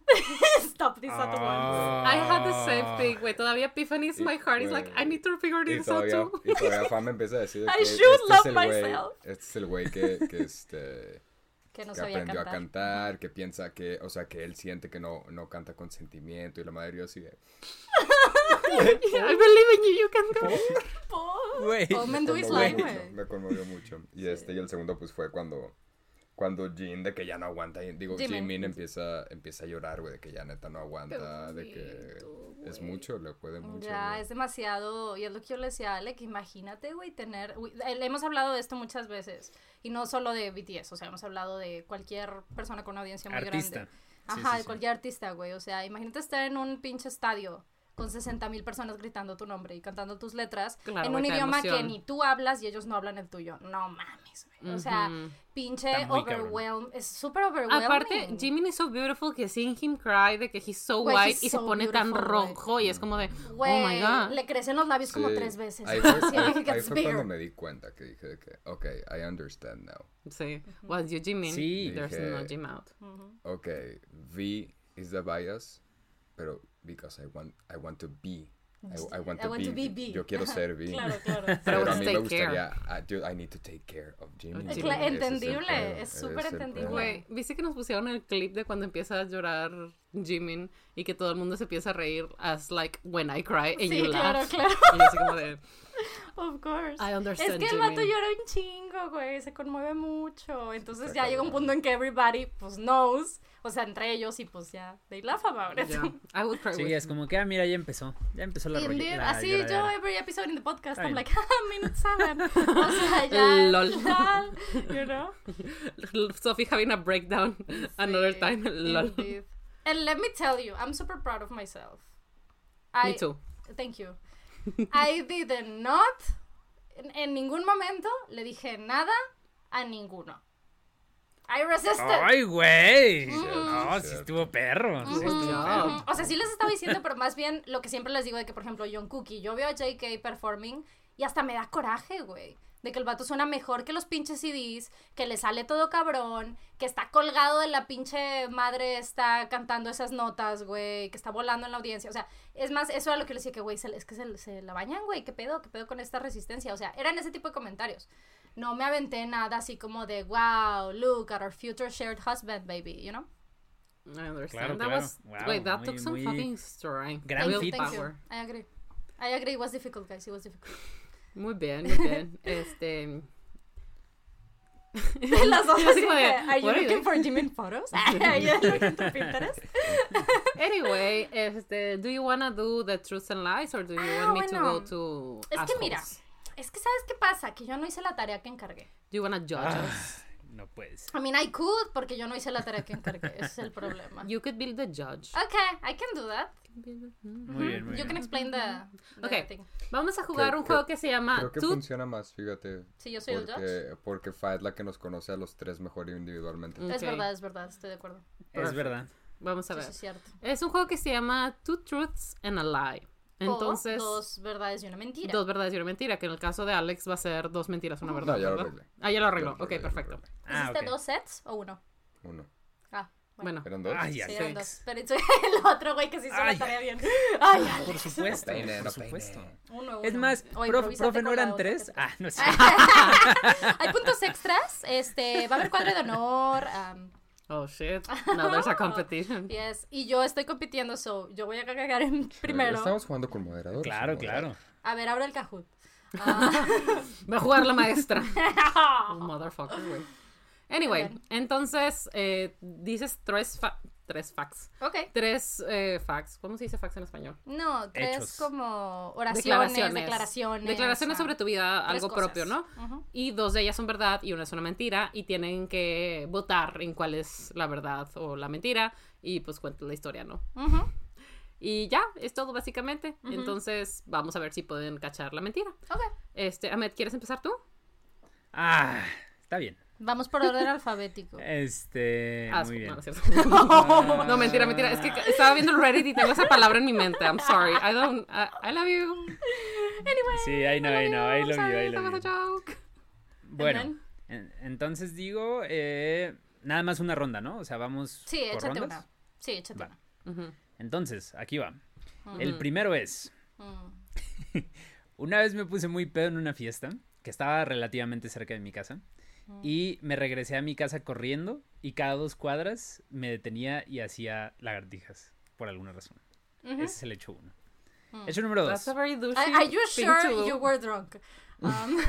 [LAUGHS] Stop this at once. Ah. I had the same thing, güey. Todavía Epiphany's Y- my heart is like. I need to figure y this out too. y todavía Fa me empieza a decir [LAUGHS] de I que should este love es el güey, myself. este es el güey que, que este Que no que sabía aprendió cantar. a cantar, que piensa que, o sea, que él siente que no, no canta con sentimiento y la madre [LAUGHS] yo así de... I believe in you, you can do it. Oh, me conmovió mucho. Y este, y el segundo pues fue cuando, cuando Jean de que ya no aguanta, y digo, Jimin. Jimin empieza, empieza a llorar, güey, de que ya neta no aguanta, de que es mucho, le puede mucho. Ya, es demasiado. Y es lo que yo le decía a Ale, que imagínate, güey, tener. uy, eh, hemos hablado de esto muchas veces. Y no solo de BTS, o sea, hemos hablado de cualquier persona con una audiencia muy Artista. grande. Ajá, sí, de sí. cualquier artista, güey. O sea, imagínate estar en un pinche estadio con 60 mil personas gritando tu nombre y cantando tus letras Claro, en un idioma que ni tú hablas y ellos no hablan el tuyo. No mames, güey. O sea, pinche cabrón. overwhelm. Es súper overwhelming. Aparte, Jimin is so beautiful que seeing him cry de que he's so Güey, white he's y se pone tan rojo y es como de, oh my god. le crecen los labios como tres veces. Ahí [LAUGHS] fue, ahí- fue cuando me di cuenta que dije de que, ok, I understand now. Sí. Was you Jimin? Sí. There's Dije- no Jim out. Ok, V is the bias, pero because I want, I want to be. I, I want, I to, want be to be V. B. Yo quiero ser V. Claro, claro. Pero Pero a mí me gustaría, I, dude, I need to take care of Jimmy. Entendible, es súper entendible. Güey, ¿viste que nos pusieron el clip de cuando empieza a llorar Jimin y que todo el mundo se empieza a reír as like when I cry and Sí, you claro, laugh? claro. Y yo así como de, [LAUGHS] Of course. I Es understand que el vato llora un chingo, güey, se conmueve mucho. Entonces ya llega un punto en que everybody, pues, knows, o sea, entre ellos, y pues ya, they laugh about it. Yeah, I would cry Sí, with es como que, ah, mira, ya empezó. Ya empezó la rolla- la así yo every episode in the podcast, I'm like, [LAUGHS] ah, minute seven. [LAUGHS] O sea, ya. Lol. you know? Sophie having a breakdown another Sí, time. Lol. indeed. And let me tell you, I'm super proud of myself. I, Me too. Thank you. I did not, en, en ningún momento le dije nada a ninguno. I resisted. ¡Ay, güey! Mm. No, sí estuvo perro. sí estuvo. O sea, sí les estaba diciendo, pero más bien lo que siempre les digo de que, por ejemplo, John Cookie, yo veo a JK performing Y hasta me da coraje, güey. De que el vato suena mejor que los pinches CDs, que le sale todo cabrón, que está colgado de la pinche madre, está cantando esas notas, güey, que está volando en la audiencia. O sea, es más, eso era lo que le decía que, güey, es que se, se la bañan, güey, ¿qué pedo? ¿Qué pedo con esta resistencia? O sea, eran ese tipo de comentarios. No me aventé nada así como de, wow, look at our future shared husband, baby, you know? I understand. Claro, that claro. was Wow, wait, that muy- took some muy fucking strength. gran feat. Thank you. power. I agree. I agree, it was difficult, guys, it was difficult. Muy bien, muy bien. [LAUGHS] Este Las dos [LAUGHS] así de, are you looking for Jimin photos? Are you looking to Pinterest? [LAUGHS] Anyway, este, do you wanna do the truths and lies or do you Ah, want me to go to Es que mira, es que ¿sabes qué pasa? Que yo no hice la tarea que encargué. Do you wanna judge Ah, us? No puedes. I mean, I could, porque yo no hice la tarea que encargué. Ese es el problema. You could be the judge. Okay, I can do that. Muy bien, muy You bien. can explain the, the Okay. thing. Vamos a jugar Creo- un creo- juego que se llama Creo que Two funciona más, fíjate. Sí, yo soy el judge. Porque, porque Fa es la que nos conoce a los tres mejor individualmente. Es Ok. verdad, es verdad, estoy de acuerdo. Es verdad. Vamos a Sí, ver. sí, es cierto. Es un juego que se llama Two Truths and a Lie. Entonces, o dos verdades y una mentira. dos verdades y una mentira, que en el caso de Alex va a ser dos mentiras, una verdad. No, ya lo arreglé. Ah, ya lo arregló. Ok, arreglé, perfecto. Ah, ¿Hiciste ok. dos sets o uno? Uno. Ah, Bueno, ¿Eran dos? Ay, sí, eran dos. Pero [LAUGHS] el otro güey que sí hizo la tarea bien. Ay, Por supuesto, Peine, por supuesto. peine. Uno, Es uno. más, O prof- improvísate profe, ¿no eran tres? Ah, no sé. [LAUGHS] Hay puntos extras. Este, va a haber cuadro de honor. um, oh shit. Now there's a competition. [LAUGHS] yes. Y yo estoy compitiendo, so yo voy a cagar en primero. Estamos jugando con moderador. Claro, claro. A ver, abre el Kahoot. [LAUGHS] Ah, Va a jugar la maestra. [LAUGHS] Oh, motherfucker, güey. Anyway, Bien. entonces eh, dices tres, fa- tres facts. ok. Tres eh, facts. ¿Cómo se dice facts en español? No, tres Hechos. como oraciones, Declaraciones. declaraciones. Declaraciones sobre tu vida, algo cosas. propio, ¿no? Y dos de ellas son verdad y una es una mentira y tienen que votar en cuál es la verdad o la mentira y pues cuentas la historia, ¿no? Y ya, es todo básicamente. Entonces, vamos a ver si pueden cachar la mentira. Ok. Este, Ahmed, ¿quieres empezar tú? Ah, está bien. Vamos por orden alfabético. Este, Ah, muy no, bien. [LAUGHS] no mentira, mentira. Es que estaba viendo el Reddit y tengo esa palabra en mi mente. I'm sorry. I don't. I, I love you. Anyway. Sí, ahí no, ahí no, ahí lo vi, sorry, ahí that lo was vi. a joke. Bueno, en- entonces digo, eh, nada más una ronda, ¿no? O sea, vamos Sí, por échate rondas. una. Sí, échate Va. una. Entonces, aquí va. El Ujú. primero es, Mm. [LAUGHS] una vez me puse muy pedo en una fiesta que estaba relativamente cerca de mi casa y me regresé a mi casa corriendo y cada dos cuadras me detenía y hacía lagartijas por alguna razón. Ese es el hecho uno. Hecho número dos. That's a very douchey Are, you sure to you were drunk? [LAUGHS] Um, [LAUGHS]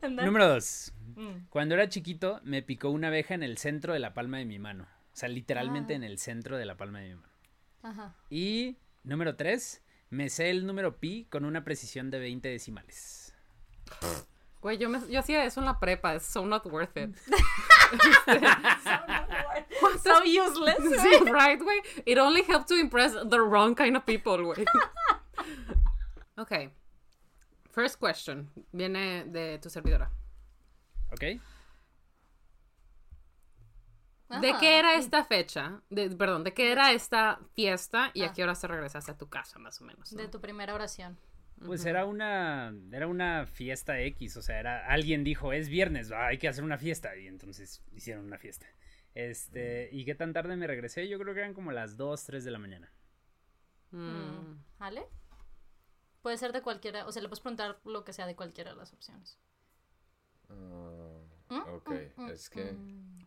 then- Número dos. Mm. Cuando era chiquito me picó una abeja en el centro de la palma de mi mano. O sea, literalmente Ah. en el centro de la palma de mi mano. Ajá. Y número tres, me sé el número pi con una precisión de 20 decimales. Güey, yo, me- yo hacía eso en la prepa. Es so not worth it. [LAUGHS] [LAUGHS] so useless. sí, right, güey. It only helped to impress the wrong kind of people, güey. [LAUGHS] ok. First question. Viene de tu servidora. ¿Ok? ¿De qué era esta fecha? De, perdón, ¿de qué era esta fiesta y a Ah. qué hora se regresaste a tu casa, más o menos? ¿no? De tu primera oración. Pues era una era una fiesta X, o sea, era alguien dijo, "Es viernes, ah, hay que hacer una fiesta" y entonces hicieron una fiesta. Este, ¿y qué tan tarde me regresé? Yo creo que eran como las 2, 3 de la mañana. Mm. ¿Vale? Puede ser de cualquiera, o sea, le puedes preguntar lo que sea de cualquiera de las opciones. Ah, Mm, ok, mm, es que... mm.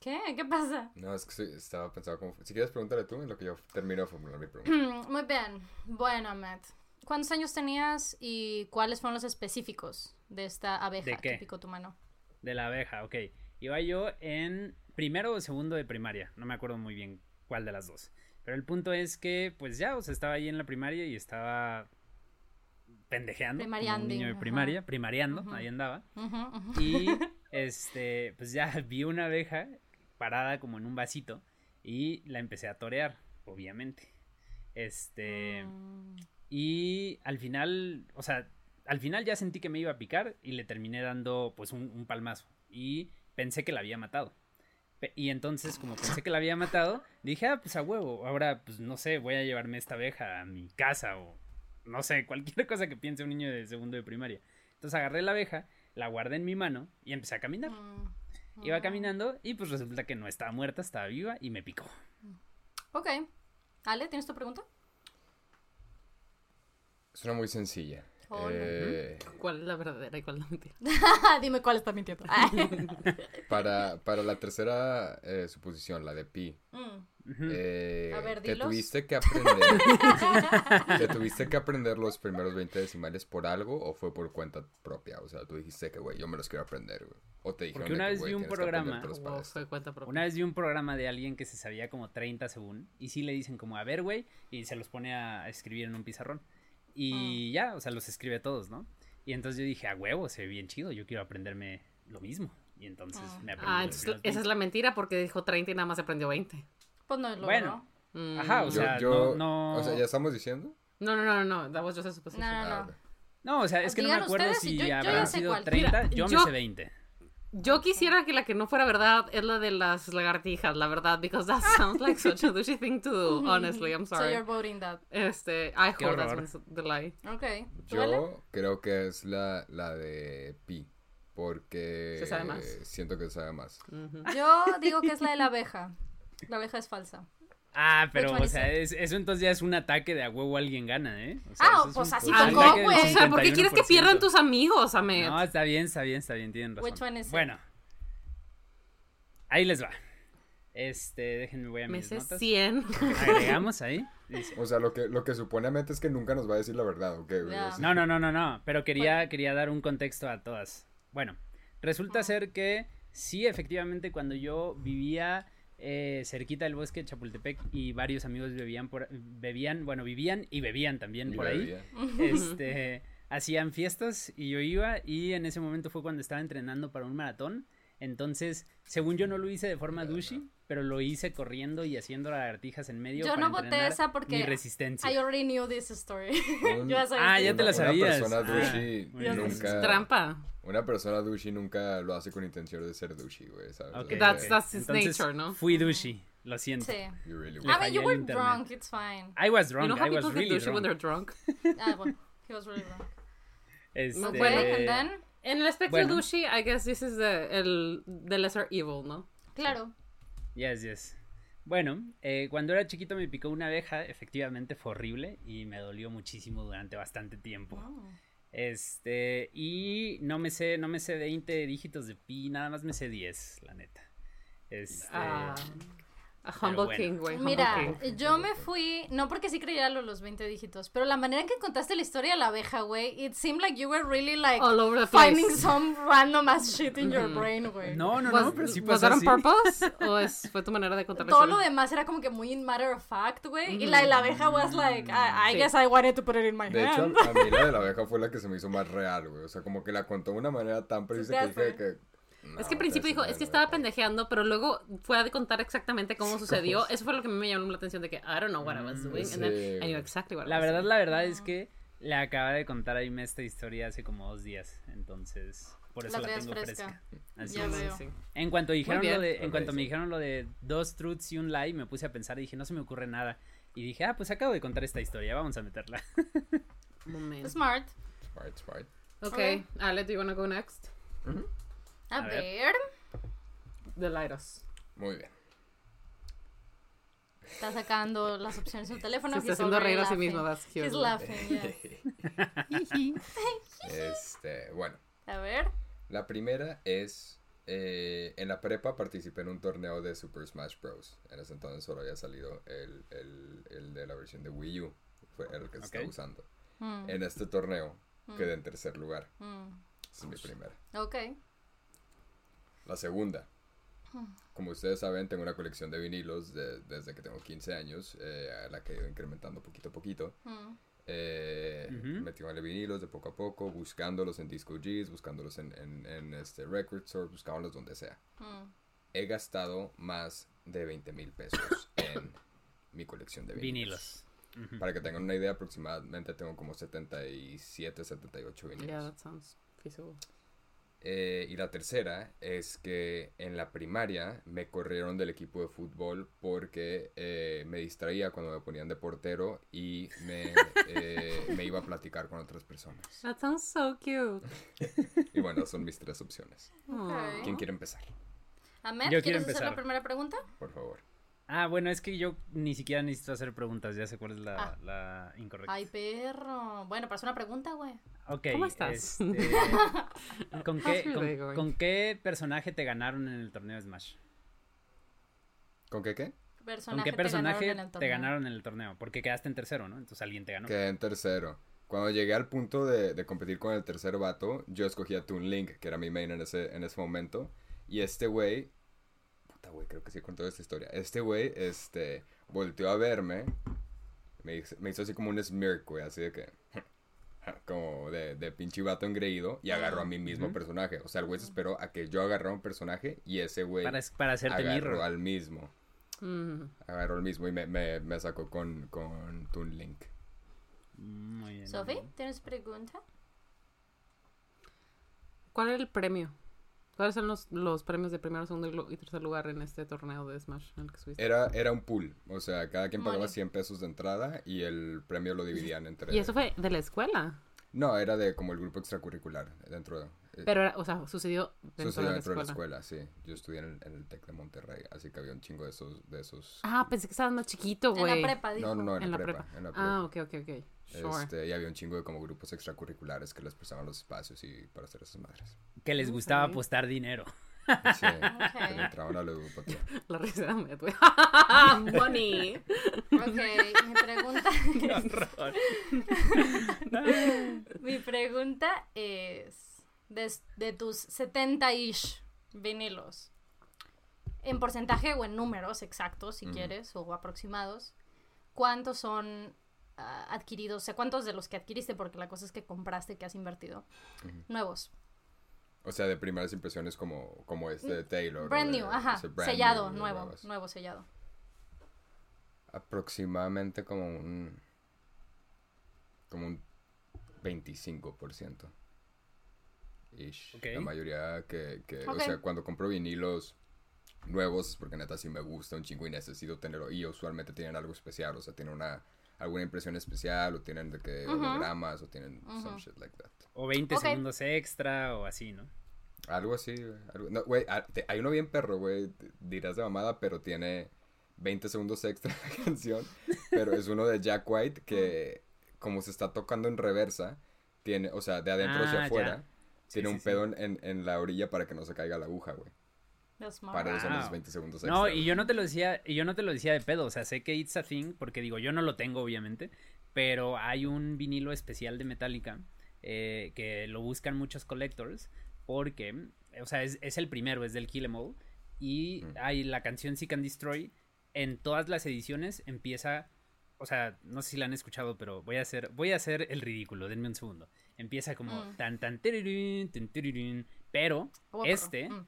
¿Qué? ¿Qué pasa? No, es que estoy- estaba pensando como... Si quieres pregúntale tú en lo que yo termino de formular mi [CLEARS THROAT] pregunta. Muy bien. Bueno, Matt. ¿Cuántos años tenías y cuáles fueron los específicos de esta abeja ¿De qué? que picó tu mano? De la abeja, ok. Iba yo en primero o segundo de primaria, no me acuerdo muy bien cuál de las dos. Pero el punto es que, pues ya, o sea, estaba ahí en la primaria y estaba pendejeando. niño de ajá. primaria, primariando, Ujú. ahí andaba. Ujú. Y [LAUGHS] este, pues ya vi una abeja parada como en un vasito y la empecé a torear, obviamente. Este, Mm, y al final, o sea, al final ya sentí que me iba a picar y le terminé dando pues un, un palmazo y pensé que la había matado. Y entonces, como pensé que la había matado, dije, ah, pues a huevo, ahora pues no sé, voy a llevarme esta abeja a mi casa o no sé, [LAUGHS] cualquier cosa que piense un niño de segundo de primaria. Entonces agarré la abeja, la guardé en mi mano y empecé a caminar. Mm, Iba mm. caminando y pues resulta que no estaba muerta, estaba viva y me picó. Ok. Ale, ¿tienes tu pregunta? Es una muy sencilla. Oh, no. Eh, ¿Cuál es la verdadera y cuál es la mentira? [LAUGHS] Dime cuál está mintiendo. [LAUGHS] para, para la tercera eh, suposición, la de pi, Mm. Eh, A ver, te tuviste que aprender. [LAUGHS] ¿Te tuviste que aprender los primeros 20 decimales por algo o fue por cuenta propia? O sea, tú dijiste que, güey, yo me los quiero aprender, güey. O te dijeron Porque una que, vez vi un programa- fue cuenta propia. Una vez vi un programa de alguien que se sabía como 30 según y sí le dicen como, a ver, güey, y se los pone a escribir en un pizarrón. Y ya, o sea, los escribe todos, ¿no? Y entonces yo dije, a huevo, se ve bien chido, yo quiero aprenderme lo mismo. Y entonces Ah. me aprendí Ah, entonces esa es 20. la mentira porque dijo 30 y nada más aprendió 20. Pues no lo Bueno. Mm. Ajá, o Yo- sea, yo- no, no... O sea, ¿ya estamos diciendo? No, no, no, no, that was just a supposition. No, no, Ah, no. ok. No, o sea, es que no me Digan acuerdo ustedes si yo- habrán sido cuál. 30, Mira, yo, yo- me sé 20. Yo quisiera que la que no fuera verdad es la de las lagartijas, la verdad, because that sounds like such a douchey thing to do, [LAUGHS] honestly, I'm So sorry. you're voting that. Este, I Qué hope that's horror. the lie. Ok. ¿Tú, Ale? Yo creo que es la, la de pi. Porque Se sabe más. siento que se sabe más. Yo digo que es la de la abeja. La abeja es falsa. Ah, pero, o sea, es- eso entonces ya es un ataque de a huevo alguien gana, ¿eh? O sea, Ah, pues así tocó, güey. O sea, ¿por qué quieres que 51%. pierdan tus amigos, Ahmed? No, está bien, está bien, está bien, tienen razón. Which one is it? Bueno. Ahí les va. Este, déjenme voy a mis sé notas. 100. Agregamos ahí. [LAUGHS] Dice. O sea, lo que, lo que supone Amete es que nunca nos va a decir la verdad, ¿ok? No, no, no, no, no, pero quería, quería dar un contexto a todas. Bueno, resulta Ah. ser que sí, efectivamente, cuando yo vivía eh, cerquita del bosque de Chapultepec y varios amigos bebían, por, bebían, bueno, vivían y bebían también y por ahí. [LAUGHS] este, hacían fiestas y yo iba y en ese momento fue cuando estaba entrenando para un maratón. Entonces, según yo no lo hice de forma douchey, pero lo hice corriendo y haciendo lagartijas en medio. Yo para no voté esa porque Mi resistencia. I already knew this story. Un- Yo [LAUGHS] ya sabía Ah, ya te la una sabías. persona Ah, douchey bien. nunca... Trampa. Una persona douchey nunca lo hace con intención de ser douchey, güey, ¿sabes? Ok, O sea, That's- that's his Entonces, nature, ¿no? Fui douchey, lo siento. Sí. you really Le I mean, you were internet. drunk, it's fine. I was You drunk, know how I was people get really douchey when drunk. they're drunk? [LAUGHS] Ah, well, he was really drunk. Este, Okay, and then, En el aspecto Bueno. douchey, I guess this is the, el, the lesser evil, ¿no? claro. Yes, yes. Bueno, eh, cuando era chiquito me picó una abeja, efectivamente fue horrible y me dolió muchísimo durante bastante tiempo. Oh. Este, y no me sé, no me sé 20 dígitos de pi, nada más me sé 10, la neta. Este, Ah, a humble bueno. king, güey. Mira, king. yo me fui, no porque sí creyera lo- los 20 dígitos, pero la manera en que contaste la historia de la abeja, güey, it seemed like you were really like All over the place. finding some random ass shit in your brain, güey. no, no, Was, no, pero sí was pasó that on así. purpose? [LAUGHS] ¿O es, fue tu manera de contar la Todo lo demás era como que muy in matter of fact, güey. Y la de la abeja was like, I, I Sí. guess I wanted to put it in my De hecho, hand. a mí la de la [LAUGHS] abeja fue la que se me hizo más real, güey. O sea, como que la contó de una manera tan precisa que dije que... Es que al principio dijo, es que estaba pendejeando, pero luego fue a contar exactamente cómo [LAUGHS] sucedió. Eso fue lo que me llamó la atención de que I don't know what I was doing. And then. I knew exactly what I La was verdad, doing. la verdad es que le acaba de contar a Aime esta historia hace como dos días, entonces por eso La la, tengo fresca. fresca. Así Ya es. veo. Sí. En cuanto dijeron lo de, en cuanto me dijeron lo de dos truths y un lie, me puse a pensar y dije, no se me ocurre nada. Y dije, ah, pues acabo de contar esta historia, vamos a meterla. [LAUGHS] Smart. Smart, smart. Okay, Ale, do you wanna go next? A, A ver. ver. Us. Muy bien. Está sacando las opciones en su teléfono. Se está haciendo reír a sí mismo, that's cute. He's laughing, yes. [LAUGHS] Este, bueno. A ver. La primera es... eh, en la prepa participé en un torneo de Super Smash Bros. En ese entonces solo había salido el, el, el de la versión de Wii U. Fue el que se Ok. está usando. Mm, En este torneo quedé en tercer lugar. mm. Esa es mi primera. Ok. La segunda. Como ustedes saben, tengo una colección de vinilos de- desde que tengo 15 años, eh, a la que he ido incrementando poquito a poquito. Mm. Eh, Ujú. Metiéndole vinilos de poco a poco, buscándolos en Disco G's, buscándolos en, en, en, este Record Store, buscándolos donde sea. Mm. He gastado más de 20 mil pesos [COUGHS] en mi colección de vinilos. Para que tengan una idea, aproximadamente tengo como 77, 78 vinilos. Yeah, that sounds feasible. Eh, y la tercera es que en la primaria me corrieron del equipo de fútbol porque eh, me distraía cuando me ponían de portero y me, eh, me iba a platicar con otras personas. That sounds so cute. Y bueno, son mis tres opciones. ¿Quién quiere empezar? Ahmed, Yo quiero ¿quieres hacer empezar. la primera pregunta? Por favor. Ah, bueno, es que yo ni siquiera necesito hacer preguntas, ya sé cuál es la, Ah. la incorrecta. Ay, perro. Bueno, pero es una pregunta, güey. Ok, ¿Cómo estás? este, ¿con, qué, [LAUGHS] con, con qué personaje te ganaron en el torneo de Smash? ¿Con qué qué? ¿Con Personaje qué te personaje ganaron te ganaron en el torneo? Porque quedaste en tercero, ¿no? Entonces alguien te ganó. Quedé en tercero. Cuando llegué al punto de, de competir con el tercer vato, yo escogí a Toon Link, que era mi main en ese, en ese momento. Y este güey. Puta, güey, creo que sí contó esta historia. Este güey, este. Volteó a verme. Me hizo, me hizo así como un smirk, güey, así de que. [LAUGHS] Como de, de pinche vato engreído. Y agarró a mi mismo personaje. O sea, el güey se esperó a que yo agarrara un personaje. Y ese güey. Para, para hacerte agarró mirror. al mismo. Mm. Agarró al mismo y me, me, me sacó con, con Toon Link. Muy bien. Sofi, ¿tienes pregunta? ¿Cuál era el premio? ¿Cuáles son los, los premios de primero, segundo y, tercer lugar en este torneo de Smash en el que estuviste? Era, era un pool, o sea, cada quien pagaba Money. 100 pesos de entrada y el premio lo dividían entre... Y eso fue de la escuela. No, era de como el grupo extracurricular dentro de... eh, Pero, era, o sea, sucedió dentro sucedió de la dentro de escuela. la escuela, sí. Yo estudié en el, en el TEC de Monterrey, así que había un chingo de esos... De esos... Ah, pensé que estabas más chiquito, En güey. la prepa, dijo. no, no, no, en, En la, la prepa, prepa. En la prepa. Ah, ok, ok, ok. Sure. Este, y había un chingo de como grupos extracurriculares que les prestaban los espacios y para hacer esas madres. Que les gustaba apostar dinero. Sí, [LAUGHS] que entraban a la [LAUGHS] ludopatía. La risa de güey. Money. Ok, mi pregunta Qué es... horror. [LAUGHS] Mi pregunta es, de, de tus 70-ish vinilos, en porcentaje o en números exactos, si quieres, o aproximados, ¿cuántos son ah, adquiridos? O sea, ¿cuántos de los que adquiriste, porque la cosa es que compraste, que has invertido, nuevos? O sea, de primeras impresiones como, como este de Taylor. Brand de- new, ajá, brand sellado, new, nuevo, nuevo sellado. Aproximadamente como un. Como un 25%. Ish. La mayoría que. que. O sea, cuando compro vinilos nuevos es porque neta sí me gusta un chingo y necesito tenerlo. Y usualmente tienen algo especial. O sea, tienen una. Alguna impresión especial, o tienen de que Ujú. hologramas, o tienen some shit like that. O 20 Ok. segundos extra o así, ¿no? Algo así, güey. algo- No, güey, ah, hay uno bien perro, güey. Dirás de mamada, pero tiene 20 segundos extra [LAUGHS] la canción. Pero es uno de Jack White que, como se está tocando en reversa, tiene, o sea, de adentro Ah, hacia ya. afuera, tiene sí, un sí. pedo en- en, en la orilla para que no se caiga la aguja, güey. Para eso son los Wow. 20 segundos extra. No, y yo no te lo decía, y yo no te lo decía de pedo, o sea, sé que it's a thing, porque digo, yo no lo tengo, obviamente, pero hay un vinilo especial de Metallica eh, que lo buscan muchos collectors, porque, o sea, es, es el primero, es del Kill 'Em All, y Mm. hay la canción Seek and Destroy, en todas las ediciones empieza, o sea, no sé si la han escuchado, pero voy a hacer, voy a hacer el ridículo, denme un segundo. Empieza como Mm. tan tan tirirín, tin, tirirín, pero Oh, este Mm.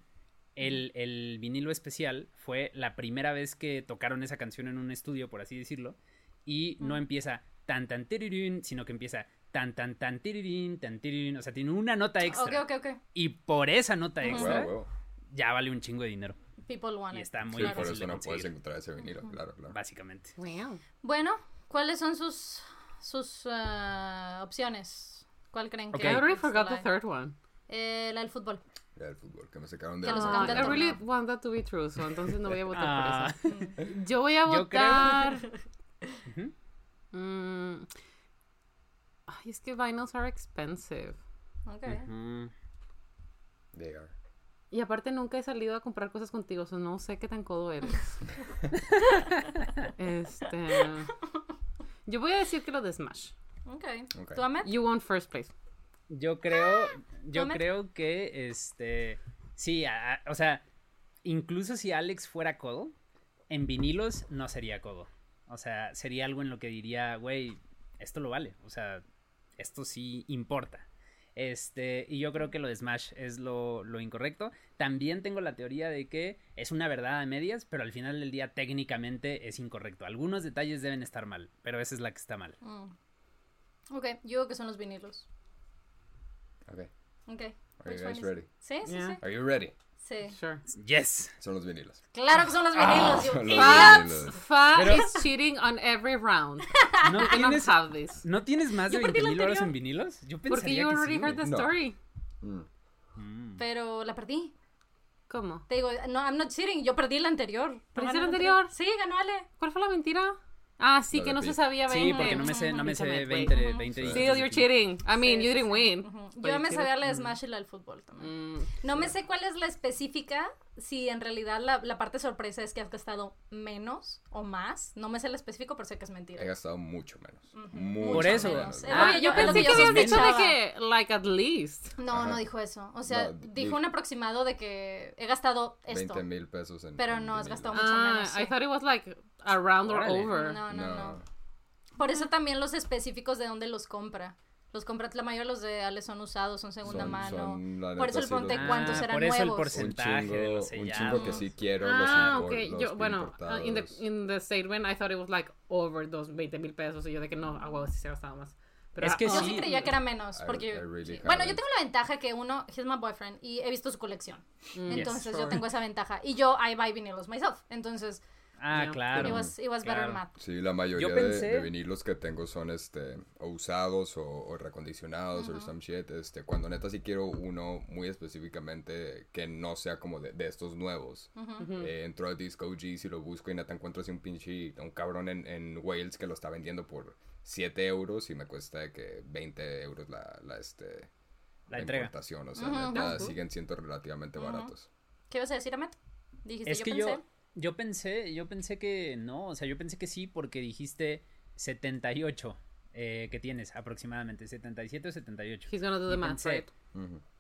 el, el vinilo especial fue la primera vez que tocaron esa canción en un estudio, por así decirlo, y no Mm. empieza tan tan tirirín, sino que empieza tan tan tan tirirín, tan tirirín, o sea, tiene una nota extra. Ok, ok, ok. Y por esa nota extra ya vale un chingo de dinero, People want y está muy Sí, Claro. por eso no puedes encontrar ese vinilo, claro, claro. básicamente. Wow. Bueno, ¿cuáles son sus, sus ah, opciones? ¿Cuál creen que I already es forgot la- the third one. Eh, la del fútbol. Ya el fútbol, que me sacaron de Que la- sacaron Ah, del I really want that to be true, so entonces no voy a votar Ah, por eso. Yo voy a Yo creo- votar. [LAUGHS] Mm, Ay, es que vinyls are expensive. Ok. They are. Y aparte nunca he salido a comprar cosas contigo, so no sé qué tan codo eres. [LAUGHS] este. Yo voy a decir que lo de Smash. Ok. Ok. ¿Tú, Ahmed? You won first place. Yo creo, yo Ahmed. creo que, este, sí, a- a- o sea, incluso si Alex fuera codo, en vinilos no sería codo. O sea, sería algo en lo que diría, güey, esto lo vale. O sea, esto sí importa. Este, y yo creo que lo de Smash es lo, lo incorrecto. También tengo la teoría de que es una verdad a medias, pero al final del día técnicamente es incorrecto. Algunos detalles deben estar mal, pero esa es la que está mal. Mm. Ok, yo creo que son los vinilos. Ok. Ok. Are you one guys ready? Sí, sí, Yeah. sí. Are you ready? Sí. Sure. Yes. Son los vinilos. Claro que son los vinilos. you idiot. vinilos. Fa Pero- is cheating on every round. [LAUGHS] ¿No You tienes, have this. ¿No tienes más de Yo perdí 20 la mil horas anterior. en vinilos? Yo Porque pensaría you que already sí, heard the. No. story. Mm. Pero la perdí. ¿Cómo? Te digo, no, I'm not cheating. Yo perdí la anterior. ¿Perdiste la anterior? Sí, ganó Ale. ¿Cuál fue la mentira? Ah, sí, Lo que no se sabía 20. Sí, porque no me sé, no me sé Pinche 20, güey. 20 Sí. Still, you're cheating. I mean, Sí, you sí, didn't sí. win. Ujú. but Yo you me sabía la de Smash y la del fútbol también. Mm, No me sé cuál es la específica, si en realidad la, la parte sorpresa es que has gastado menos o más. No me sé el específico, pero sé que es He mentira. gastado mucho menos. Ujú. Mucho Por eso. menos. Ah, Oye, yo pensé que habías dicho de que, like, at least. No, Ajá. no dijo eso. O sea, No, dijo un aproximado de que he gastado esto. 20 mil pesos en. Pero no, has gastado mucho Ah, menos. I sí. thought it was like around or over. No, no, no, No. Por eso también los específicos de dónde los compra. Los compra, la mayoría de los de Ale son usados, son segunda Son- mano. son, la Por eso el los- ponte cuántos Ah, eran por eso el nuevos. Un porcentaje chingo, de los un chingo que sellados. sí quiero. Ah, los ok. impor- Yo, los bueno, uh, in, the, in the statement, I thought it was like over those 20 mil pesos. Y yo de que no, a huevo, sí se gastaba más. Pero Es que Yo oh, sí sí. creía que era menos, I- porque... I really sí. Bueno, yo tengo la ventaja que uno, he's my boyfriend, y he visto su colección. Mm, Entonces yo sure. tengo esa ventaja. Y yo, I buy vinilos myself. Entonces, Ah, claro. it was, it was better claro. Sí, la mayoría Yo de- vinilos que tengo son este o usados o, o recondicionados o some shit. Este, cuando neta sí quiero uno muy específicamente que no sea como de, de estos nuevos. Eh, entro a Disco G si lo busco y neta encuentro así un pinche un cabrón en, en Wales que lo está vendiendo por 7 euros y me cuesta de que 20 euros la, la este La entrega. importación. O sea, Ujú. neta siguen siendo relativamente baratos. ¿Qué ibas a decir, Amet? Dijiste, Es yo que pensé. yo, yo pensé, yo pensé que no, o sea, yo pensé que sí porque dijiste 78 eh, que tienes aproximadamente, 77 o 78. He's gonna do the Y math, right?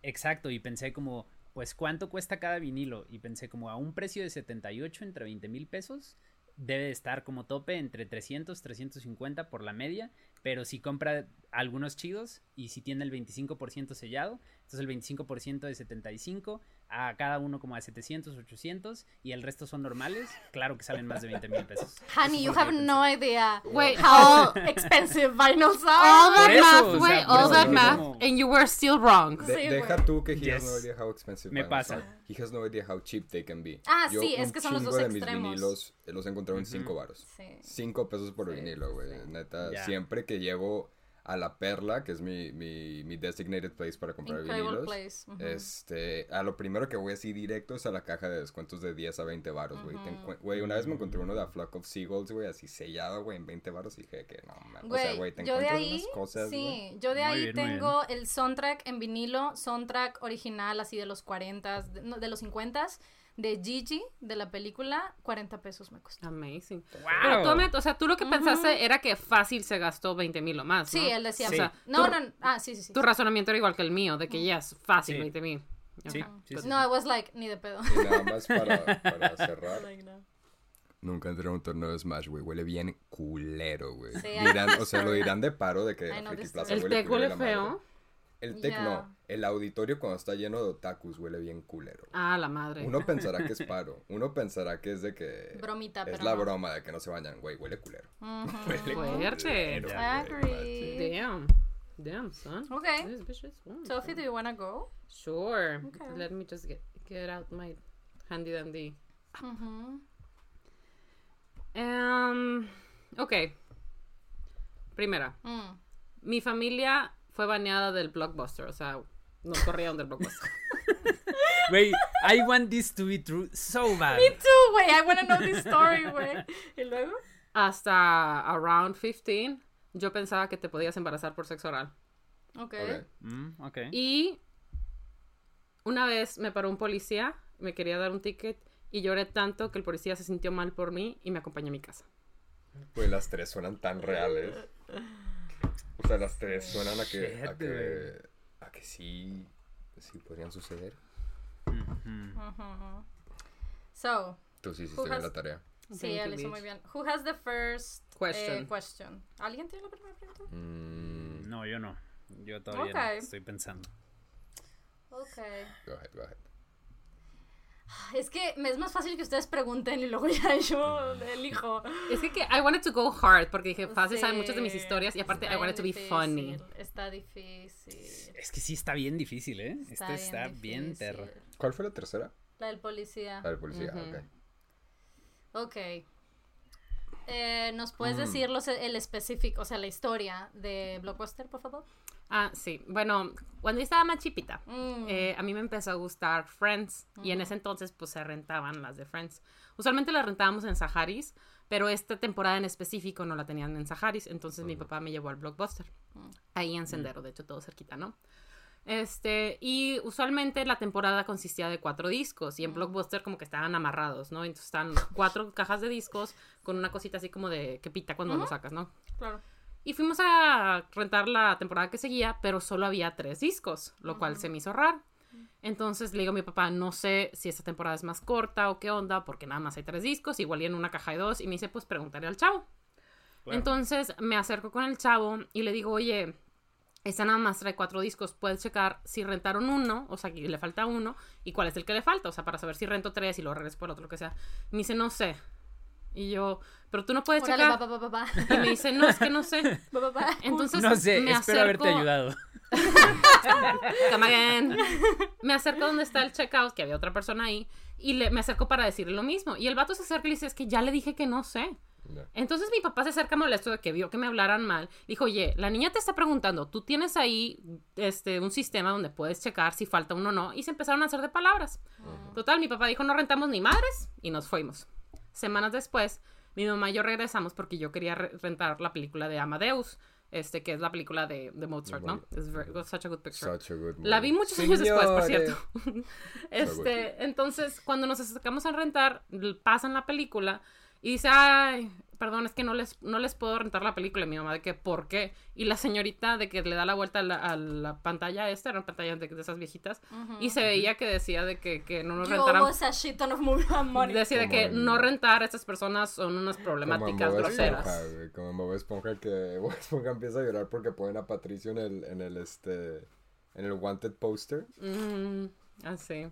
Exacto, y pensé como, pues, ¿cuánto cuesta cada vinilo? Y pensé como a un precio de 78 entre 20 mil pesos, debe de estar como tope entre 300, 350 por la media, pero si compra algunos chidos y si tiene el 25% sellado, entonces el 25% de 75 a cada uno como a 700, 800 y el resto son normales, claro que salen más de 20 mil pesos. [LAUGHS] Honey, you have no idea Wait, how [LAUGHS] expensive vinyls All are. that Por eso, math, o sea, all that math, como- and you were still wrong. De- Sí, deja güey. tú que he has no Yes. idea how expensive Me vinyls pasa. are. He has no idea how cheap they can be. Ah, Yo sí, es que son los dos de mis extremos. vinilos eh, los he encontrado en 5 varos. Sí. 5 pesos por Sí, vinilo, güey. sí. Neta, Ya. siempre que llego a La Perla, que es mi, mi, mi designated place para comprar Incredible vinilos. place. ujú. Este, a lo primero que voy así directo es a la caja de descuentos de 10 a 20 varos, güey. Güey, una vez me encontré uno de A Flock of Seagulls, güey, así sellado, güey, en 20 varos y dije que no, man. O sea, Güey, te yo de encuentras ahí, unas cosas, güey. sí, yo de ahí bien, tengo el soundtrack en vinilo, soundtrack original así de los 40, de, no, de los 50 de Gigi, de la película, 40 pesos me costó. Amazing. ¡Wow! Pero tú, o sea, tú lo que pensaste era que fácil se gastó 20 mil o más, ¿no? Sí, él decía, O sea, no, tu, no, ah, sí, sí, sí. tu razonamiento era igual que el mío, de que ya es fácil Sí. 20 mil. Sí, sí, sí, No, I was like, ni de pedo. Y nada más para, para [LAUGHS] cerrar. Like, no. Nunca entré a un torneo de Smash, güey. Huele bien culero, güey. Sí, o sea, lo dirán de paro de que Friki Plaza. El huele tec culero huele la madre. feo. El tec Ya. no. El auditorio cuando está lleno de otakus huele bien culero. Ah, la madre. Uno [LAUGHS] pensará que es paro. Uno pensará que es de que... Bromita, Es pero la no. broma de que no se bañan, güey. Huele culero. Ujú. [LAUGHS] Huele Fuerte. culero, güey. Damn. Damn, son. Okay. Sophie, do you wanna go? Sure. Okay. Let me just get, get out my handy dandy. Um, ok. Primera. Mm. Mi familia fue baneada del blockbuster. O sea, nos corrieron del blockbuster. [LAUGHS] Güey, I want this to be true so bad. Me too, güey. I wanna know this story, güey. ¿Y luego? Hasta around 15, yo pensaba que te podías embarazar por sexo oral. Ok. Ok. Mm, ok. Y una vez me paró un policía, me quería dar un ticket y lloré tanto que el policía se sintió mal por mí y me acompañó a mi casa. Güey, las tres suenan tan reales. O sea, las tres suenan a que... A que, a que sí... Sí podrían suceder. So, Tú sí hiciste Who bien has- la tarea. sí, Thank you, él hizo bitch. muy bien. Who has the first eh, Question. ¿Alguien tiene la primera pregunta? Mm, No, yo no. Yo todavía Ok. no. Estoy pensando. Okay. go ahead, go ahead. Es que me es más fácil que ustedes pregunten y luego [LAUGHS] ya yo elijo. Es que, que I wanted to go hard porque dije, fácil saben muchas de mis Sí, historias y aparte está I wanted to be bien funny. Está difícil. Es que sí está bien difícil, ¿eh? Está este está bien terro. ¿Cuál fue la tercera? La del policía. La del policía, ok. Ok. Eh, ¿Nos puedes Mm. decir los, el específico, o sea, la historia de Blockbuster, por favor? Ah, sí. Bueno, cuando yo estaba más chipita, Mm. eh, a mí me empezó a gustar Friends y en ese entonces pues se rentaban las de Friends. Usualmente las rentábamos en Saharis, pero esta temporada en específico no la tenían en Saharis, entonces mi papá me llevó al Blockbuster. Ahí en Sendero, de hecho todo cerquita, ¿no? Este, y usualmente la temporada consistía de cuatro discos y en Blockbuster como que estaban amarrados, ¿no? Entonces estaban cuatro cajas de discos con una cosita así como de que pita cuando lo sacas, ¿no? Claro. Y fuimos a rentar la temporada que seguía, pero solo había tres discos, lo cual se me hizo raro. Entonces le digo a mi papá, no sé si esta temporada es más corta o qué onda, porque nada más hay tres discos, igual y en una caja de dos, y me dice, pues preguntaré al chavo. Claro. Entonces me acerco con el chavo y le digo, oye, esta nada más trae cuatro discos, puedes checar si rentaron uno, o sea, que le falta uno, y cuál es el que le falta, o sea, para saber si rento tres y luego regreso por otro, lo que sea. Me dice, no sé. Y yo, pero tú no puedes Órale, checar. pa, pa, pa, pa, Y me dice, no, es que no sé. [LAUGHS] pa, pa, pa. Entonces No sé, me espero haberte acerco- ayudado. [LAUGHS] Come again. Me acerco donde está el checkout, que había otra persona ahí, y le, me acerco para decirle lo mismo. Y el vato se acerca y le dice, es que ya le dije que no sé. Entonces mi papá se acerca molesto de que vio que me hablaran mal. Dijo, oye, la niña te está preguntando, tú tienes ahí este, un sistema donde puedes checar si falta uno o no. Y se empezaron a hacer de palabras. Total, mi papá dijo, no rentamos ni madres. Y nos fuimos. Semanas después, mi mamá y yo regresamos porque yo quería re- rentar la película de Amadeus. Este, que es la película de, de Mozart, ¿no? Es very- was such a good picture. Such a good La vi muchos años después, por Señores. [LAUGHS] cierto. este, entonces, cuando nos acercamos a rentar, pasan la película y dice, ay, perdón, es que no les, no les puedo rentar la película. Y mi mamá de que, ¿por qué? Y la señorita de que le da la vuelta a la, a la pantalla esta, eran pantallas de, de esas viejitas, y se veía que decía de que, que no nos rentaran. Decía de Como que en- no rentar a estas personas son unas Como problemáticas Bob groseras. Esponja, Como en Bob Esponja que [LAUGHS] Bob Esponja empieza a llorar porque ponen a Patricio en el, en el este en el wanted poster. Mm, así.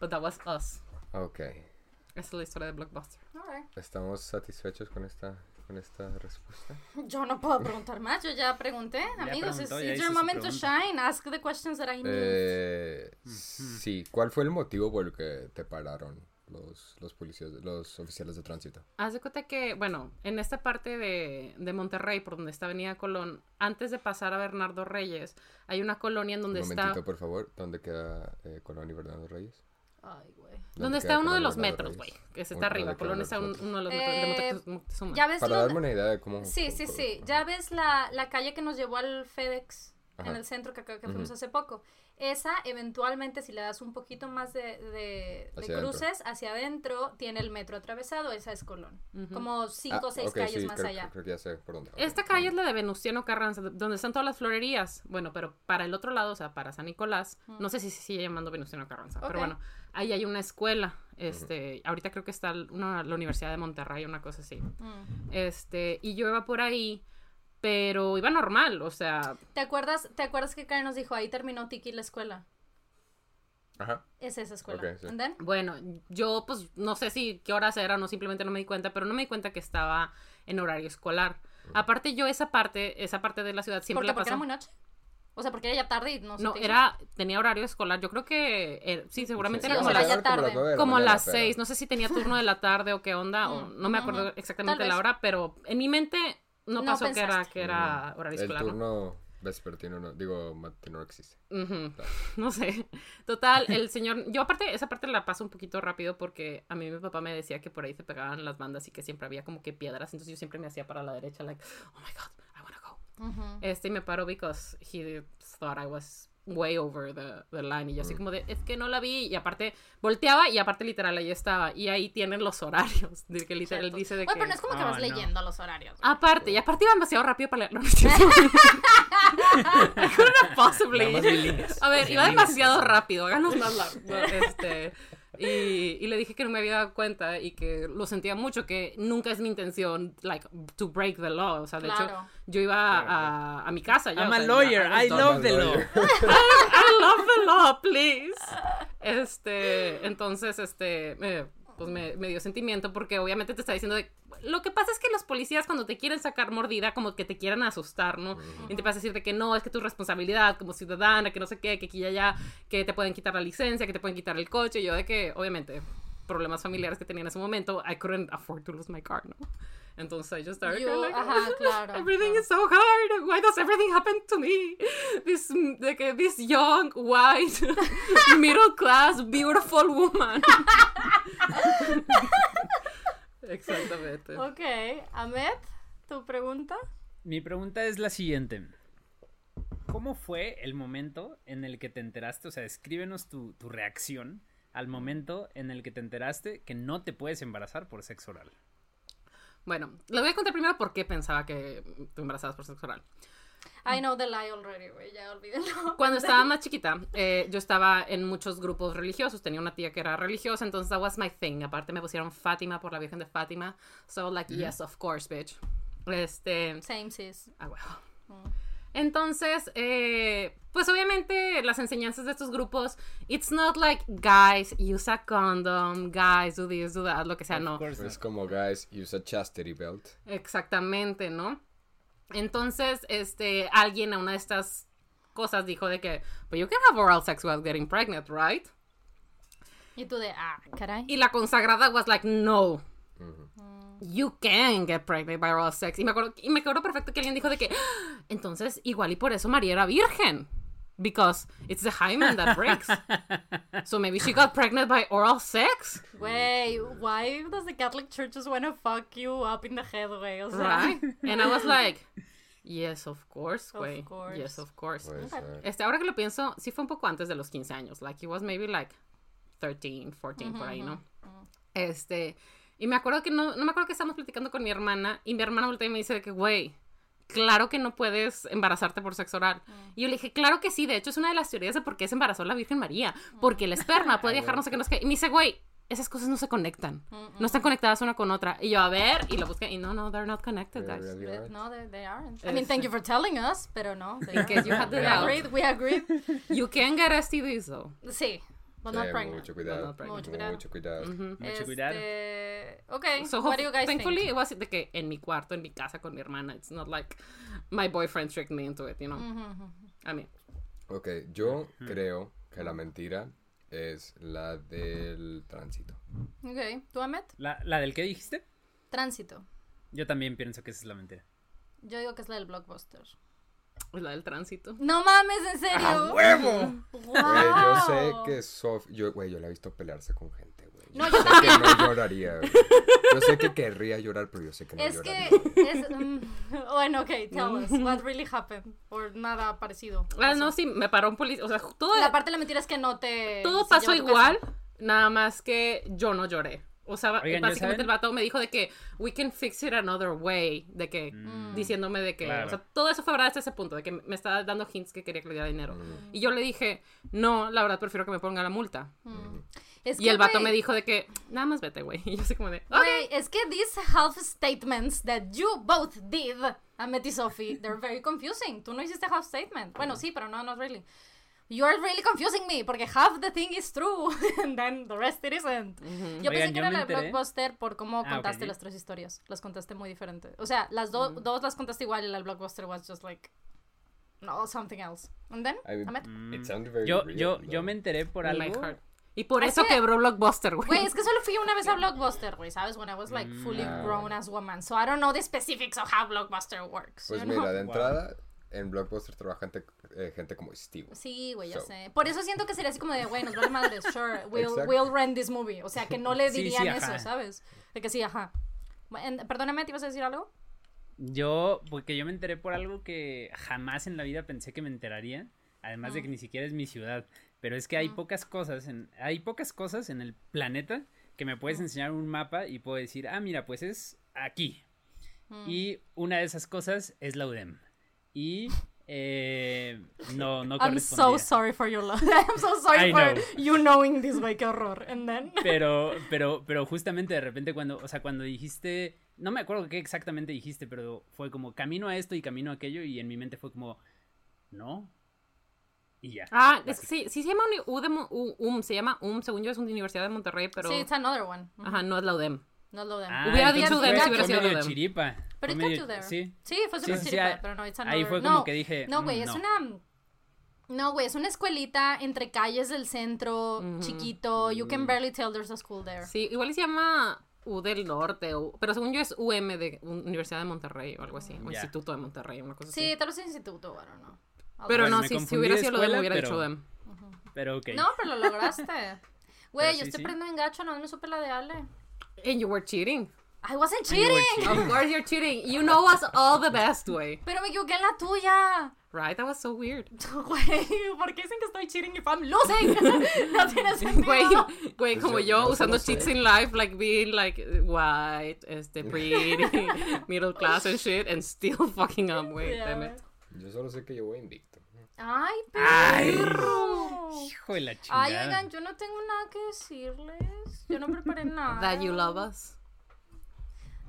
But that was us. Ok. Esa es la historia de Blockbuster. Alright. ¿Estamos satisfechos con esta con esta respuesta? Yo no puedo preguntar más, yo ya pregunté. Amigos, preguntó, it's, ya your moment to shine. Ask the questions that I need. Eh, sí, ¿cuál fue el motivo por el que te pararon los, los policías, los oficiales de tránsito? Haz de cuenta que, bueno, en esta parte de, de Monterrey, por donde está Avenida Colón, antes de pasar a Bernardo Reyes, hay una colonia en donde Un está... momentito, por favor. ¿Dónde queda eh, Colón y Bernardo Reyes? Ay, güey. Donde queda está uno de los metros, güey. Que se está arriba. ¿dónde Colón está uno de los Eh, metros de Motex- Moctezuma. ¿Ya ves Para lo- darme una idea de cómo... Sí, sí, cómo- sí. Ya ves la, la calle que nos llevó al FedEx Ajá. en el centro que, que fuimos hace poco. Esa, eventualmente, si le das un poquito más de, de- de Hacia adentro. cruces hacia adentro, tiene el metro atravesado. Esa es Colón. Como cinco o Ah, seis calles sí, más creo, allá. Creo que ya sé por dónde. Esta calle es la de Venustiano Carranza, donde están todas las florerías. Bueno, pero para el otro lado, o sea, para San Nicolás, no sé si se sigue llamando Venustiano Carranza, pero bueno, ahí hay una escuela. Este, ahorita creo que está una, la Universidad de Monterrey, una cosa así. Mm. Este, y yo iba por ahí, pero iba normal, o sea, ¿Te acuerdas, ¿Te acuerdas que Karen nos dijo, ahí terminó Tiki la escuela? Ajá. Es esa escuela. Ok, sí. And then? bueno, yo pues no sé si qué horas eran o simplemente no me di cuenta, pero no me di cuenta que estaba en horario escolar. Aparte yo esa parte, esa parte de la ciudad siempre ¿Por qué? la Porque paso. era muy noche. O sea, porque era ya tarde y no No, te hizo? era, tenía horario escolar, yo creo que, era- sí, seguramente Sí, era como sea, las, Como tarde. la como mañana, las seis, no sé si tenía turno de la tarde o qué onda, o [LAUGHS] no me acuerdo exactamente Tal la vez. hora, pero en mi mente no No pasó que era, que era horario El escolar. ¿no? turno vespertino, no, digo, matutino no existe. Claro. [LAUGHS] No sé. Total, el señor. Yo, aparte, esa parte la paso un poquito rápido porque a mí mi papá me decía que por ahí se pegaban las bandas y que siempre había como que piedras. Entonces yo siempre me hacía para la derecha, like, oh my god, Ujú. Este y me paró because he thought I was way over the, the line. Y yo así como de, es que no la vi. Y aparte, volteaba y aparte, literal, ahí estaba. Y ahí tienen los horarios. De que literal Cierto. dice de Oye, que. pero no es como que Oh, vas no. leyendo los horarios. Aparte, y aparte iba demasiado rápido para leer. No, no [LAUGHS] possibly. A ver, iba demasiado rápido, háganos más. Este, y, y le dije que no me había dado cuenta y que lo sentía mucho, que nunca es mi intención, like, to break the law. O sea, de hecho, Claro. yo iba a, a mi casa ya. I'm o a sea, lawyer, ya- I love the law. Lawyer. [LAUGHS] I love the law, please. Este, entonces, este, eh, pues me, me dio sentimiento porque obviamente te está diciendo de... Lo que pasa es que los policías cuando te quieren sacar mordida, como que te quieren asustar, ¿no? Y te pasa a decirte que no, es que tu responsabilidad como ciudadana, que no sé qué, que aquí y allá, que te pueden quitar la licencia, que te pueden quitar el coche. Y yo de que, obviamente, problemas familiares que tenía en ese momento, I couldn't afford to lose my car, ¿no? Entonces I just started going like, ajá, claro, everything claro. is so hard. Why does everything happen to me? This, de que this young, white, [LAUGHS] middle class, beautiful woman. [LAUGHS] [LAUGHS] Exactamente. Ok, Ahmed, ¿tu pregunta? Mi pregunta es la siguiente. ¿Cómo fue el momento en el que te enteraste? O sea, escríbenos tu, tu reacción al momento en el que te enteraste que no te puedes embarazar por sexo oral. Bueno, le voy a contar primero por qué pensaba que tú embarazabas por sexo oral. I know the lie already, güey, ya olvídenlo. Cuando [LAUGHS] estaba más chiquita, eh, yo estaba en muchos grupos religiosos. Tenía una tía que era religiosa, entonces that was my thing. Aparte me pusieron Fátima por la Virgen de Fátima. So, like, yes, of course, bitch. Este. Same sis. Ah, huevo. Entonces, eh, pues obviamente las enseñanzas de estos grupos, it's not like, guys, use a condom, guys, do this, do that, lo que sea, Of no. course Es como, guys, use a chastity belt. Exactamente, ¿no? Entonces, este, alguien a una de estas cosas dijo de que, but you can have oral sex without getting pregnant, right? Y tú de, ah, caray. Y la consagrada was like, no. You can get pregnant by oral sex. Y me acuerdo, y me acuerdo perfecto que alguien dijo de que, "Ah, entonces, igual y por eso María era virgen. Because it's the hymen that breaks. So maybe she got pregnant by oral sex, Güey, why does the Catholic Church just wanna fuck you up in the head? O sea, right? [LAUGHS] And I was like, yes, of course, Of güey. course. Yes, of course. Ser. Este, ahora que lo pienso, sí fue un poco antes de los 15 años. Like, it was maybe like 13, 14, por ahí, ¿no? Este, y me acuerdo que no, no me acuerdo que estábamos platicando con mi hermana y mi hermana voltea y me dice de que, güey, claro que no puedes embarazarte por sexo oral. Y yo le dije, claro que sí, de hecho es una de las teorías de por qué se embarazó la Virgen María, porque el esperma puede viajar no sé qué, no sé qué. Y me dice, güey, esas cosas no se conectan, no están conectadas una con otra. Y yo, a ver, y lo busqué, y no, no, they're not connected, They guys. really They- aren't. No, they, they aren't. I mean, thank you for telling us, pero no. they you aren't. had the We agreed, we agreed. You can get STDs, though. Sí, but Sí, not pregnant. mucho cuidado. pregnant. Mucho cuidado. Mucho cuidado. Mucho cuidado. Este, Okay, So, what do you guys thankfully, think? it was de que en mi cuarto, en mi casa con mi hermana. It's not like my boyfriend tricked me into it, you know. I mean, Ok, yo creo que la mentira es la del tránsito. Ok, ¿tú, Ahmed? ¿La, ¿La del que dijiste? Tránsito. Yo también pienso que esa es la mentira. Yo digo que es la del blockbuster. Es la del tránsito. No mames, ¿en serio? ¡Huevo! Wow. Güey, yo sé que Sof... Yo, güey, yo la he visto pelearse con gente, güey. No, yo sé que no lloraría, güey. Yo sé que querría llorar, pero yo sé que no Es lloraría. que es mm, [LAUGHS] bueno, ok, tell us what really happened or nada parecido. Ah, pasó. no, sí, me paró un policía. O sea, todo, La parte de la mentira es que no te todo pasó a igual, nada más que yo no lloré. O sea, Oigan, ¿ya básicamente saben? el vato me dijo de que we can fix it another way, de que diciéndome de que, Claro. o sea, todo eso fue verdad hasta ese punto, de que me estaba dando hints que quería que le diera dinero. Mm. Y yo le dije, no, la verdad prefiero que me ponga la multa. Es Y que, el vato güey, me dijo de que, nada más vete, güey. [LAUGHS] Y yo así como de, ok. Güey, es que these half statements that you both did, Ahmed y Sophie, they're very confusing. Tú no hiciste half statement. Bueno, sí, pero no, not really. You're really confusing me, porque half the thing is true, [LAUGHS] and then the rest it isn't. Yo pensé Oigan, que yo era la enteré- Blockbuster por cómo Ah, contaste sí. las tres historias. Las contaste muy diferente. O sea, las do- dos las contaste igual y la Blockbuster was just like, no, something else. And then, I mean, Ahmed? It sounded very Yo, real, yo, yo me enteré por in my algo. heart. Y por Es eso que- quebró Blockbuster, güey. Güey, es que solo fui una vez a Blockbuster, güey, ¿sabes? When I was like fully Ah, grown as woman. So I don't know the specifics of how Blockbuster works. Pues you mira, know? de entrada, en Blockbuster trabaja gente, eh, gente como Steve. Sí, güey, ya So. sé. Por eso siento que sería así como de, güey, nos vale madres, sure, [LAUGHS] we'll, we'll rent this movie. O sea, que no le Sí, sí, dirían ajá. eso, ¿sabes? De que sí, ajá. En- Perdóname, ¿te ibas a decir algo? Yo, porque yo me enteré por algo que jamás en la vida pensé que me enteraría. Además Mm. de que ni siquiera es mi ciudad. Pero es que hay pocas cosas en, hay pocas cosas en el planeta que me Mm. puedes enseñar un mapa y puedo decir, ah, mira, pues es aquí. Mm. Y una de esas cosas es la UDEM. Y eh, no, no I'm so sorry for your love. [LAUGHS] I'm so sorry I for know. you knowing this, güey, qué horror. And then... [LAUGHS] Pero, pero, pero justamente de repente cuando, o sea, cuando dijiste, no me acuerdo qué exactamente dijiste, pero fue como camino a esto y camino a aquello y en mi mente fue como, no, Y ya. Ah, es sí, sí se llama U de U- UM, se llama UM, según yo es una universidad de Monterrey, pero... Sí, it's another one. Ajá, no es la UDEM. No lo den. Ah, Hubiera dicho UDEM si hubiera sido medio chiripa. Pero Fue it medio- got you there. Sí. Sí, fue Sí, súper sí, sí, chiripa, pero no, it's ahí fue como no, que dije, No, güey, mm, es no. una... No, güey, es una escuelita entre calles del centro, chiquito. You Mm. can barely tell there's a school there. Sí, igual se llama U del Norte, pero según yo es UM de Universidad de Monterrey o algo así, o. Instituto de Monterrey, una cosa Sí, así. tal vez es instituto, I don't know. Pero Bueno, no, si, si hubiera sido lo UDEM, escuela, hubiera pero- dicho UDEM. Pero ok. No, pero lo lograste. [LAUGHS] Güey, yo sí, estoy sí. prendiendo en gacho, no me supe la de Ale. And you were cheating. I wasn't cheating. cheating. Of course you're cheating. You know us all the best way. Pero me equivoqué en la tuya. Right? That was so weird. [LAUGHS] Güey, ¿por qué dicen que estoy cheating if I'm losing? [LAUGHS] no tiene sentido. Güey, güey, como yo- yo yo usando cheats in life, like being like white, este, pretty, [LAUGHS] middle class and shit, and still fucking up, güey. Yeah, damn it. Yo solo sé que yo voy invicto. Ay, Ay. perro. Hijo de la chingada. Ay, oigan, yo no tengo nada que decirles. Yo no preparé [LAUGHS] nada. That you love us.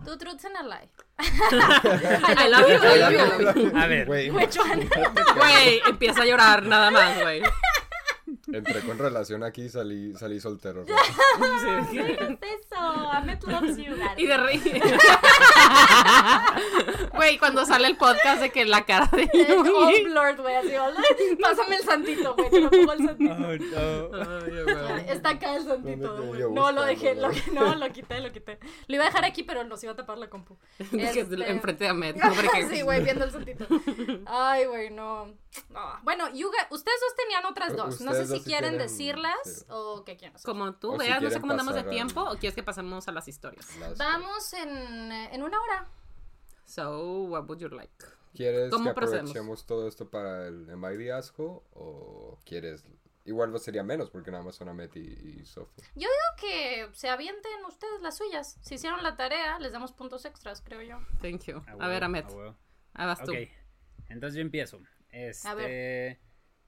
Two truths and a lie. [LAUGHS] I love you, I love you. A ver. Güey, empieza a llorar nada más, güey. [LAUGHS] entré con relación aquí y salí, salí soltero. ¿no? Sí. ¿Qué es eso? Ahmed loves you. Y de reír. [LAUGHS] Güey, cuando sale el podcast de que la cara de All Yui. blurred, güey, así, hola. [LAUGHS] Pásame el santito, güey, te lo pongo el santito. Oh, no. Ay, güey. Está acá el santito. ¿Dónde güey. No, lo dejé, lo, no, lo quité, lo quité. Lo iba a dejar aquí, pero nos iba a tapar la compu. [LAUGHS] Este- Enfrente de Ahmed. sí, güey, viendo el santito. Ay, güey, no. No. Bueno, you guys- ustedes dos tenían otras dos. No sé si quieren tienen- decirlas sí. o qué quieren hacer. Como tú O si veas, no sé quieren cómo andamos de tiempo, o quieres que pasemos a las historias. Las- Vamos en, en una hora. So, what would you like? ¿Quieres ¿Cómo que procedemos? aprovechemos todo esto para el the Asshole? ¿O quieres...? Igual no sería menos porque nada más son Amet y, y Sofía. Yo digo que se avienten ustedes las suyas. Si hicieron la tarea, les damos puntos extras, creo yo. Thank you. A A ver, Ahmed. a vas tú. Ok, entonces yo empiezo. Este, A ver.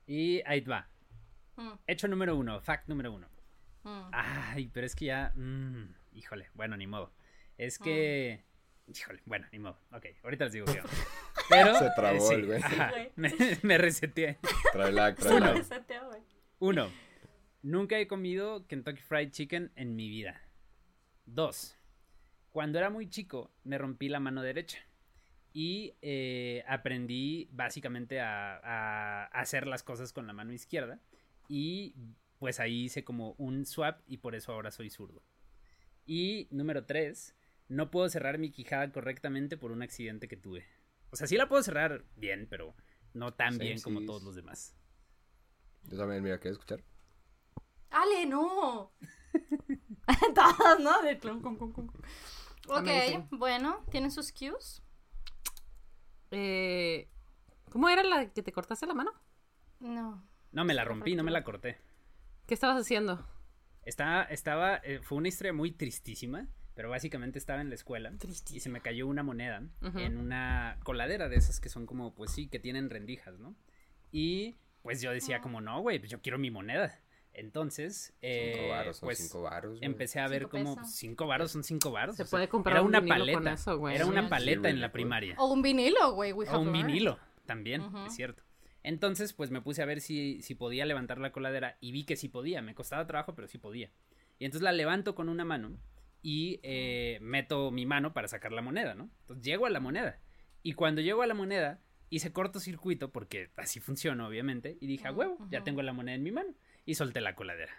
Y ahí va. Mm, Hecho número uno, fact número uno. mm. Ay, pero es que ya. mm, híjole, bueno, ni modo. Es que. Híjole, bueno, ni modo. Ok, ahorita les digo onda. [LAUGHS] Pero. Se trabó eh, sí, el güey. me, me reseteé. Trae lag, trae reseteó, güey. Uno, nunca he comido Kentucky Fried Chicken en mi vida. Dos, cuando era muy chico me rompí la mano derecha y eh, aprendí básicamente a, a hacer las cosas con la mano izquierda y pues ahí hice como un swap y por eso ahora soy zurdo. Y número tres, no puedo cerrar mi quijada correctamente por un accidente que tuve. O sea, sí la puedo cerrar bien, pero no tan Same bien como todos los demás. Yo también, mira, ¿quieres escuchar? Ale, no. [LAUGHS] Todas, ¿no? De clon, con, con, con. Ok, bueno, ¿tienen sus cues? Eh, ¿Cómo era la que te cortaste la mano? No. No, me la rompí, no me la corté. ¿Qué estabas haciendo? Estaba, estaba, eh, fue una historia muy tristísima, pero básicamente estaba en la escuela y se me cayó una moneda en una coladera de esas que son como, pues sí, que tienen rendijas, ¿no? Y pues yo decía como, no, güey, pues yo quiero mi moneda. Entonces, eh, Cinco varos, son pues cinco empecé a ver como pesos. cinco varos son cinco varos. Se o sea, puede comprar era un una paleta, con eso, güey. era una paleta Sí, en la primaria. O un vinilo, güey. O un learned. vinilo también, es cierto. Entonces, pues me puse a ver si, si podía levantar la coladera y vi que sí podía. Me costaba trabajo, pero sí podía. Y entonces la levanto con una mano y eh, meto mi mano para sacar la moneda, ¿no? Entonces llego a la moneda. Y cuando llego a la moneda, hice cortocircuito, porque así funciona, obviamente. Y dije, a huevo, ya Ujú. tengo la moneda en mi mano. Y solté la coladera.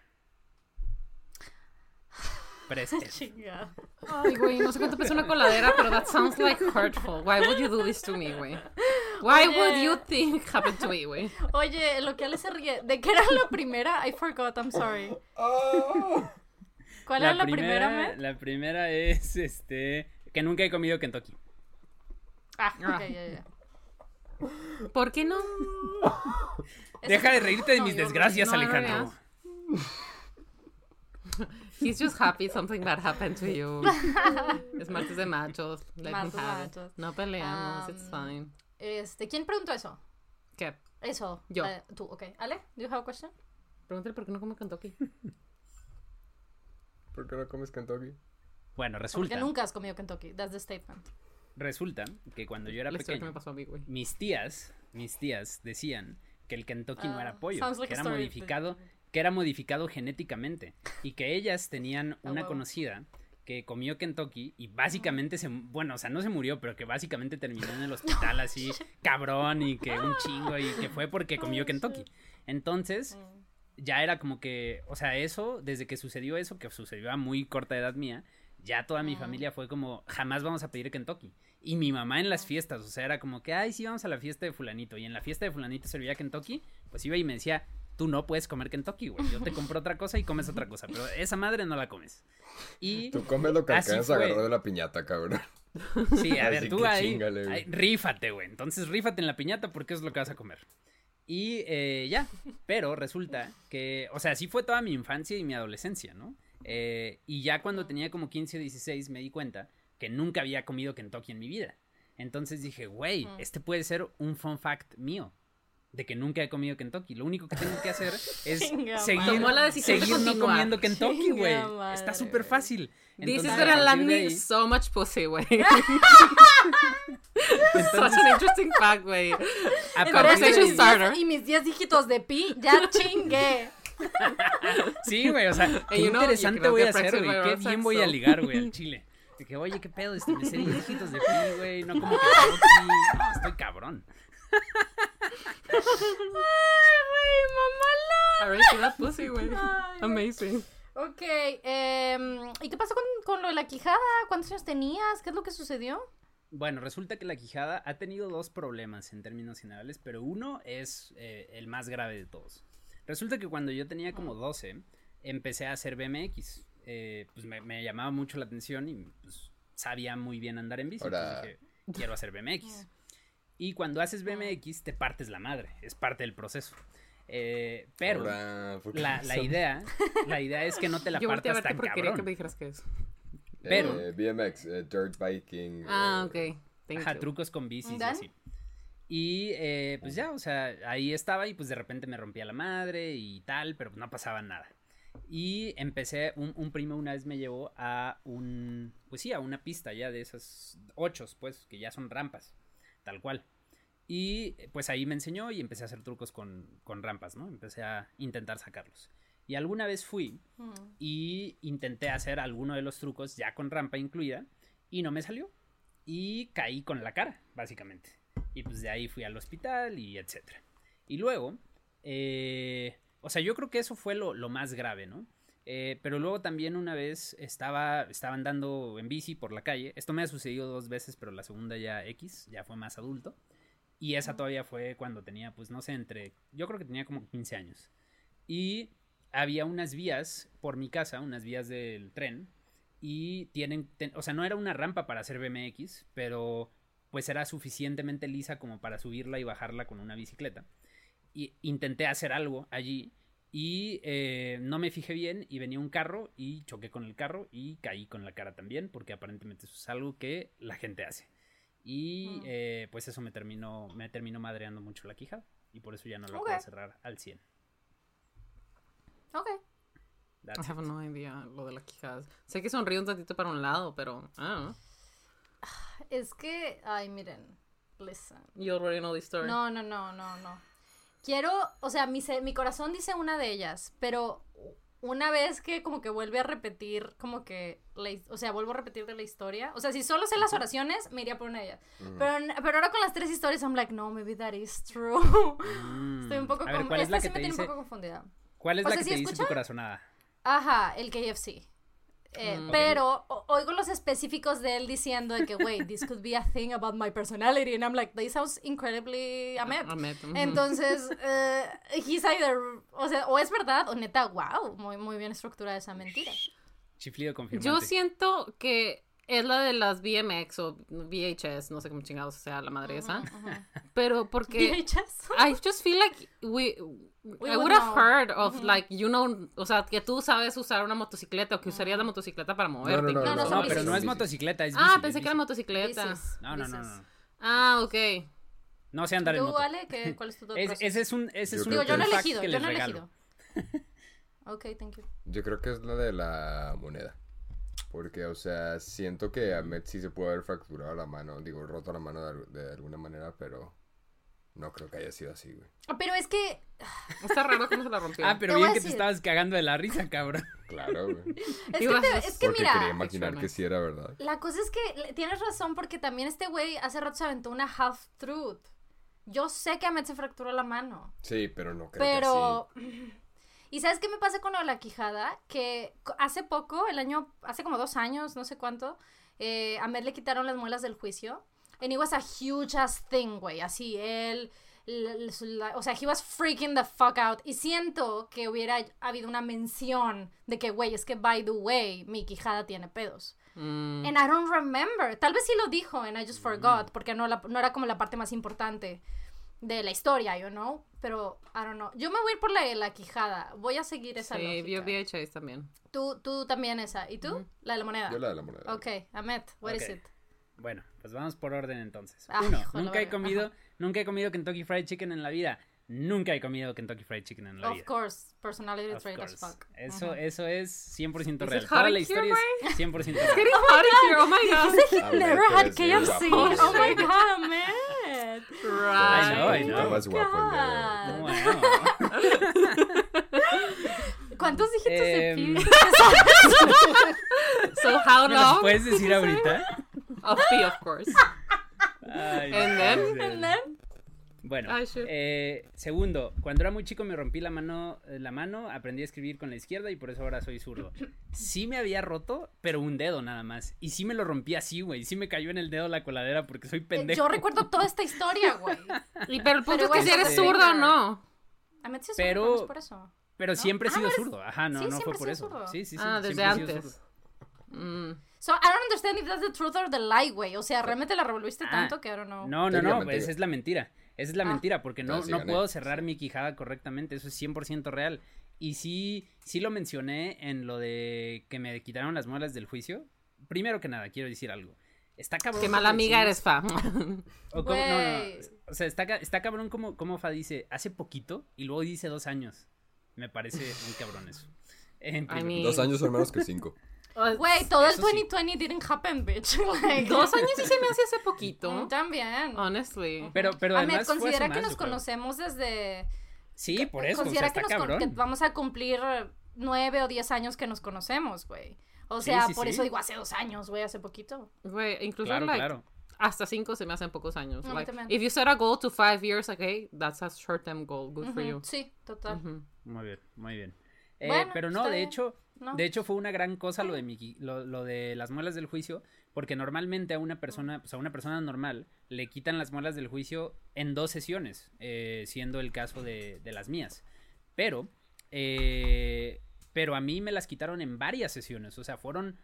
Preste. [LAUGHS] Chingada. Ay, güey, no sé cuánto pesa una coladera, pero that sounds like hurtful. Why would you do this to me, güey? Why Oye. would you think happened to me, güey? Oye, lo que Ale se ríe. ¿De qué era la primera? I forgot, I'm sorry. ¡Ah! ¿Cuál era la primera, Matt? La primera es, este, que nunca he comido Kentucky. Ah, Ah. ok, ya, ya. ¿Por qué no? [LAUGHS] Deja de reírte de mis desgracias, no, no Alejandro. [LAUGHS] He's just happy something bad happened to you. Es martes de machos. Let Martes have it. machos. No peleamos, it's Um, fine. Este, ¿quién preguntó eso? ¿Qué? Eso. Yo. eh, tú, ok. Ale, do you have a question? Pregúntale por qué no come Kentucky. [LAUGHS] ¿Por qué no comes Kentucky? Bueno, Porque resulta, nunca has comido Kentucky. That's the statement. resulta que cuando yo era La que me pequeño, pasó a mí, güey. mis tías, mis tías decían que el Kentucky no Ah, era pollo, sounds like que era modificado, que era modificado genéticamente y que ellas tenían Ah, una conocida que comió Kentucky y básicamente se, bueno, o sea, no se murió, pero que básicamente terminó en el [LAUGHS] hospital así, cabrón, y que un chingo, y que fue porque [LAUGHS] comió Kentucky. Entonces, Mm. ya era como que, o sea, eso, desde que sucedió eso, que sucedió a muy corta edad mía, ya toda mi familia fue como, jamás vamos a pedir Kentucky. Y mi mamá en las fiestas, o sea, era como que, ay, sí, vamos a la fiesta de fulanito. Y en la fiesta de fulanito servía Kentucky, pues iba y me decía, tú no puedes comer Kentucky, güey. Yo te [LAUGHS] compro otra cosa y comes otra cosa, pero esa madre no la comes. Y Tú comes lo que alcanzas a fue. agarrar de la piñata, cabrón. [LAUGHS] Sí, a ver, tú ahí, rífate, güey. Entonces rífate en la piñata porque es lo que vas a comer. Y eh, ya, pero resulta que, o sea, así fue toda mi infancia y mi adolescencia, ¿no? Eh, y ya cuando tenía como 15 o 16 me di cuenta que nunca había comido Kentucky en mi vida. Entonces dije, güey, Mm. este puede ser un fun fact mío. De que nunca he comido Kentucky. Lo único que tengo que hacer [LAUGHS] es seguir, la no comiendo Kentucky, güey. Está súper fácil. This is gonna a land me so much pussy, güey. [LAUGHS] [LAUGHS] entonces, Such an interesting fact, güey. Conversation starter. diez- Y mis 10 dígitos de pi, ya chingué. Sí, güey, o sea, qué you interesante voy a hacer, güey. Qué bien voy a ligar, güey, al chile. De que, oye, qué pedo, este, me diez dígitos de pi, güey. No como que. No, estoy cabrón. Ay, güey, that pussy, güey. Amazing. Ok, em, ¿y qué pasó con, con lo de la quijada? ¿Cuántos años tenías? ¿Qué es lo que sucedió? Bueno, resulta que la quijada ha tenido dos problemas en términos generales, pero uno es eh, el más grave de todos. Resulta que cuando yo tenía como 12, empecé a hacer BMX. Eh, pues me, me llamaba mucho la atención y pues, sabía muy bien andar en bici. Ahora- Entonces dije, quiero hacer BMX. [LAUGHS] Y cuando haces BMX te partes la madre, es parte del proceso. Eh, pero Ahora, ¿por qué la, la idea, la idea es que no te la [LAUGHS] Yo partas tan porque quería que cabrón. me dijeras qué es. pero- Eh, BMX, eh, dirt biking. Ah, eh, ok. Thank Ajá, you. trucos con bicis y así. Y eh, pues ya, o sea, ahí estaba y pues de repente me rompía la madre y tal, pero no pasaba nada. Y empecé, un, un primo una vez me llevó a un, pues sí, a una pista ya de esas ochos, pues, que ya son rampas, tal cual. Y pues ahí me enseñó y empecé a hacer trucos con, con rampas, ¿no? Empecé a intentar sacarlos. Y alguna vez fui Mm. y intenté hacer alguno de los trucos ya con rampa incluida y no me salió. Y caí con la cara, básicamente. Y pues de ahí fui al hospital y etcétera. Y luego, eh, o sea, yo creo que eso fue lo, lo más grave, ¿no? Eh, pero luego también una vez estaba, estaba andando en bici por la calle. Esto me ha sucedido dos veces, pero la segunda ya X, ya fue más adulto. Y esa todavía fue cuando tenía, pues no sé, entre, yo creo que tenía como 15 años. Y había unas vías por mi casa, unas vías del tren, y tienen, ten- o sea, no era una rampa para hacer BMX, pero pues era suficientemente lisa como para subirla y bajarla con una bicicleta. Y intenté hacer algo allí y eh, no me fijé bien y venía un carro y choqué con el carro y caí con la cara también porque aparentemente eso es algo que la gente hace. Y Mm. eh, pues eso me terminó, me terminó madreando mucho la quijada y por eso ya no la Ok. puedo cerrar al 100. Ok. That's I have it. no idea lo de la quijada. Sé que sonríe un tantito para un lado, pero Es que, ay, miren, listen. you already know the story. No, no, no, no, no. Quiero, o sea, mi, mi corazón dice una de ellas, pero una vez que como que vuelve a repetir, como que, la o sea, vuelvo a repetir de la historia. O sea, si solo sé las oraciones, me iría por una de ellas. Pero, pero ahora con las tres historias, I'm like, no, maybe that is true. Mm. Estoy un poco, ver, ¿cuál es esta la sí me te tiene dice? un poco confundida. ¿Cuál es O la sea, que ¿sí te dice tu corazonada? Ajá, el KFC. Eh, Mm. Pero oigo los específicos de él diciendo de que, wait, this could be a thing about my personality. And I'm like, this sounds incredibly Ahmed. Entonces, eh, he's either, o sea, o es verdad o neta, wow, muy, muy bien estructurada esa mentira. Chiflido confirmante. Yo siento que es la de las BMX o VHS, no sé cómo chingados sea la madre esa. Pero porque VHS. I just feel like we, We I would have know. heard of like you know, o sea, que tú sabes usar una motocicleta o que usarías la motocicleta para moverte. no, no. No, no, No, son pero no es motocicleta, es Ah, pensé es que era motocicleta. Bicis, No, no, no, no. Ah, ok. No sé andar en ¿Tú, moto. Ale, ¿qué, cuál es tu Es- ese es un, ese es Yo un Digo, yo no he elegido, yo no he elegido. [LAUGHS] Ok, thank you. Yo creo que es la de la moneda. Porque, o sea, siento que a Met sí se puede haber fracturado la mano. Digo, roto la mano de, de alguna manera, pero. No creo que haya sido así, güey. Pero es que. [LAUGHS] Está raro cómo se la rompió. Ah, pero bien a que te estabas cagando de la risa, cabrón. [LAUGHS] Claro, güey. Es que, te- es que Porque mira. quería imaginar que sí era verdad. La cosa es que tienes razón porque también este güey hace rato se aventó una half truth. Yo sé que Ahmed se fracturó la mano, Sí, pero no creo pero... [CLEARS THROAT] ¿Y sabes qué me pasa con la quijada? Que hace poco, el año, hace como dos años, no sé cuánto, eh, a Ahmed le quitaron las muelas del juicio. And it was a huge ass thing, güey. Así, él... la- la- o sea, he was freaking the fuck out. Y siento que hubiera habido una mención de que, güey, es que, by the way, mi quijada tiene pedos. Mm, And I don't remember. Tal vez sí lo dijo and I just forgot, porque no, la- no era como la parte más importante de la historia, you know. Pero, I don't know. Yo me voy a ir por la la quijada. Voy a seguir esa sí, vio lógica. VHS también. Tú, tú también esa. ¿Y tú? La de la moneda. Yo la de la moneda. Ok, Ahmed, what is Ok. it? Bueno, pues vamos por orden entonces. Ay, Uno, nunca he comido, nunca he comido Kentucky Fried Chicken en la vida. Nunca he comido Kentucky Fried Chicken en la Of vida. course, personality Of trait as fuck. Eso, Ujú. eso es 100% Is real. Toda la historia es 100% real. Getting hot in here, oh my god. Ahmed, Never had KFC. Oh my god, Ahmed. I know, I Right. know. God. de... [LAUGHS] Bueno. ¿Cuántos dígitos de Em, pi? [LAUGHS] So how ¿Me los long? puedes decir [LAUGHS] ahorita? Of P, of course. Ay, And no then? And then? Bueno, Ay, eh, segundo, cuando era muy chico me rompí la mano, eh, la mano, aprendí a escribir con la izquierda y por eso ahora soy zurdo. Sí me había roto, pero un dedo nada más. Y sí me lo rompí así, güey. Sí me cayó en el dedo la coladera porque soy pendejo. Yo recuerdo toda esta historia, güey. Y, pero el punto Pero es que si eres zurdo o finger. no. Ahmed sí es Pero- zurdo, no es por eso. Pero ¿no? siempre he Ah, sido ¿no eres- zurdo. Ajá, no, Sí, no fue por eso. zurdo. Sí, sí, sí. ah, desde antes. Mm. So, I don't understand if that's the truth or the lie, güey. O sea, realmente la revolviste Ah, tanto que know. No, no, no, Técnicamente- esa es la mentira. Esa es la Ah. mentira, porque no, no puedo cerrar mi quijada correctamente, eso es 100% real. Y sí, sí lo mencioné en lo de que me quitaron las muelas del juicio. Primero que nada, quiero decir algo. Está cabrón. Qué mala amiga decimos- eres, Fa. [LAUGHS] o como- no, no. O sea, está, está cabrón como, como Fa dice hace poquito y luego dice dos años. Me parece muy cabrón eso. [LAUGHS] En primer mean- Dos años son menos que cinco. Güey, todo el Eso sí. 2020 didn't happen, bitch. [LAUGHS] Like, Dos años sí se me hace hace poquito. También. Honestly. Pero, pero además fue hace considera más, que nos conocemos desde... Sí, por eso, o sea, Considera está que, nos que vamos a cumplir nueve o diez años que nos conocemos, güey. O sea, sí, por sí. eso digo hace dos años, güey, hace poquito. Güey, incluso Claro, like, claro. hasta cinco se me hacen pocos años. A mí Like, if you set a goal to five years, okay, that's a short-term goal. Good for Ujú, you. Sí, total. Ujú. Muy bien, muy bien. Eh, Bueno, pero no, está de bien. hecho, No. de hecho fue una gran cosa lo de mi, qui- lo, lo de las muelas del juicio, porque normalmente a una persona, pues a una persona normal le quitan las muelas del juicio en dos sesiones, eh, siendo el caso de, de las mías. Pero, eh, pero a mí me las quitaron en varias sesiones, o sea, fueron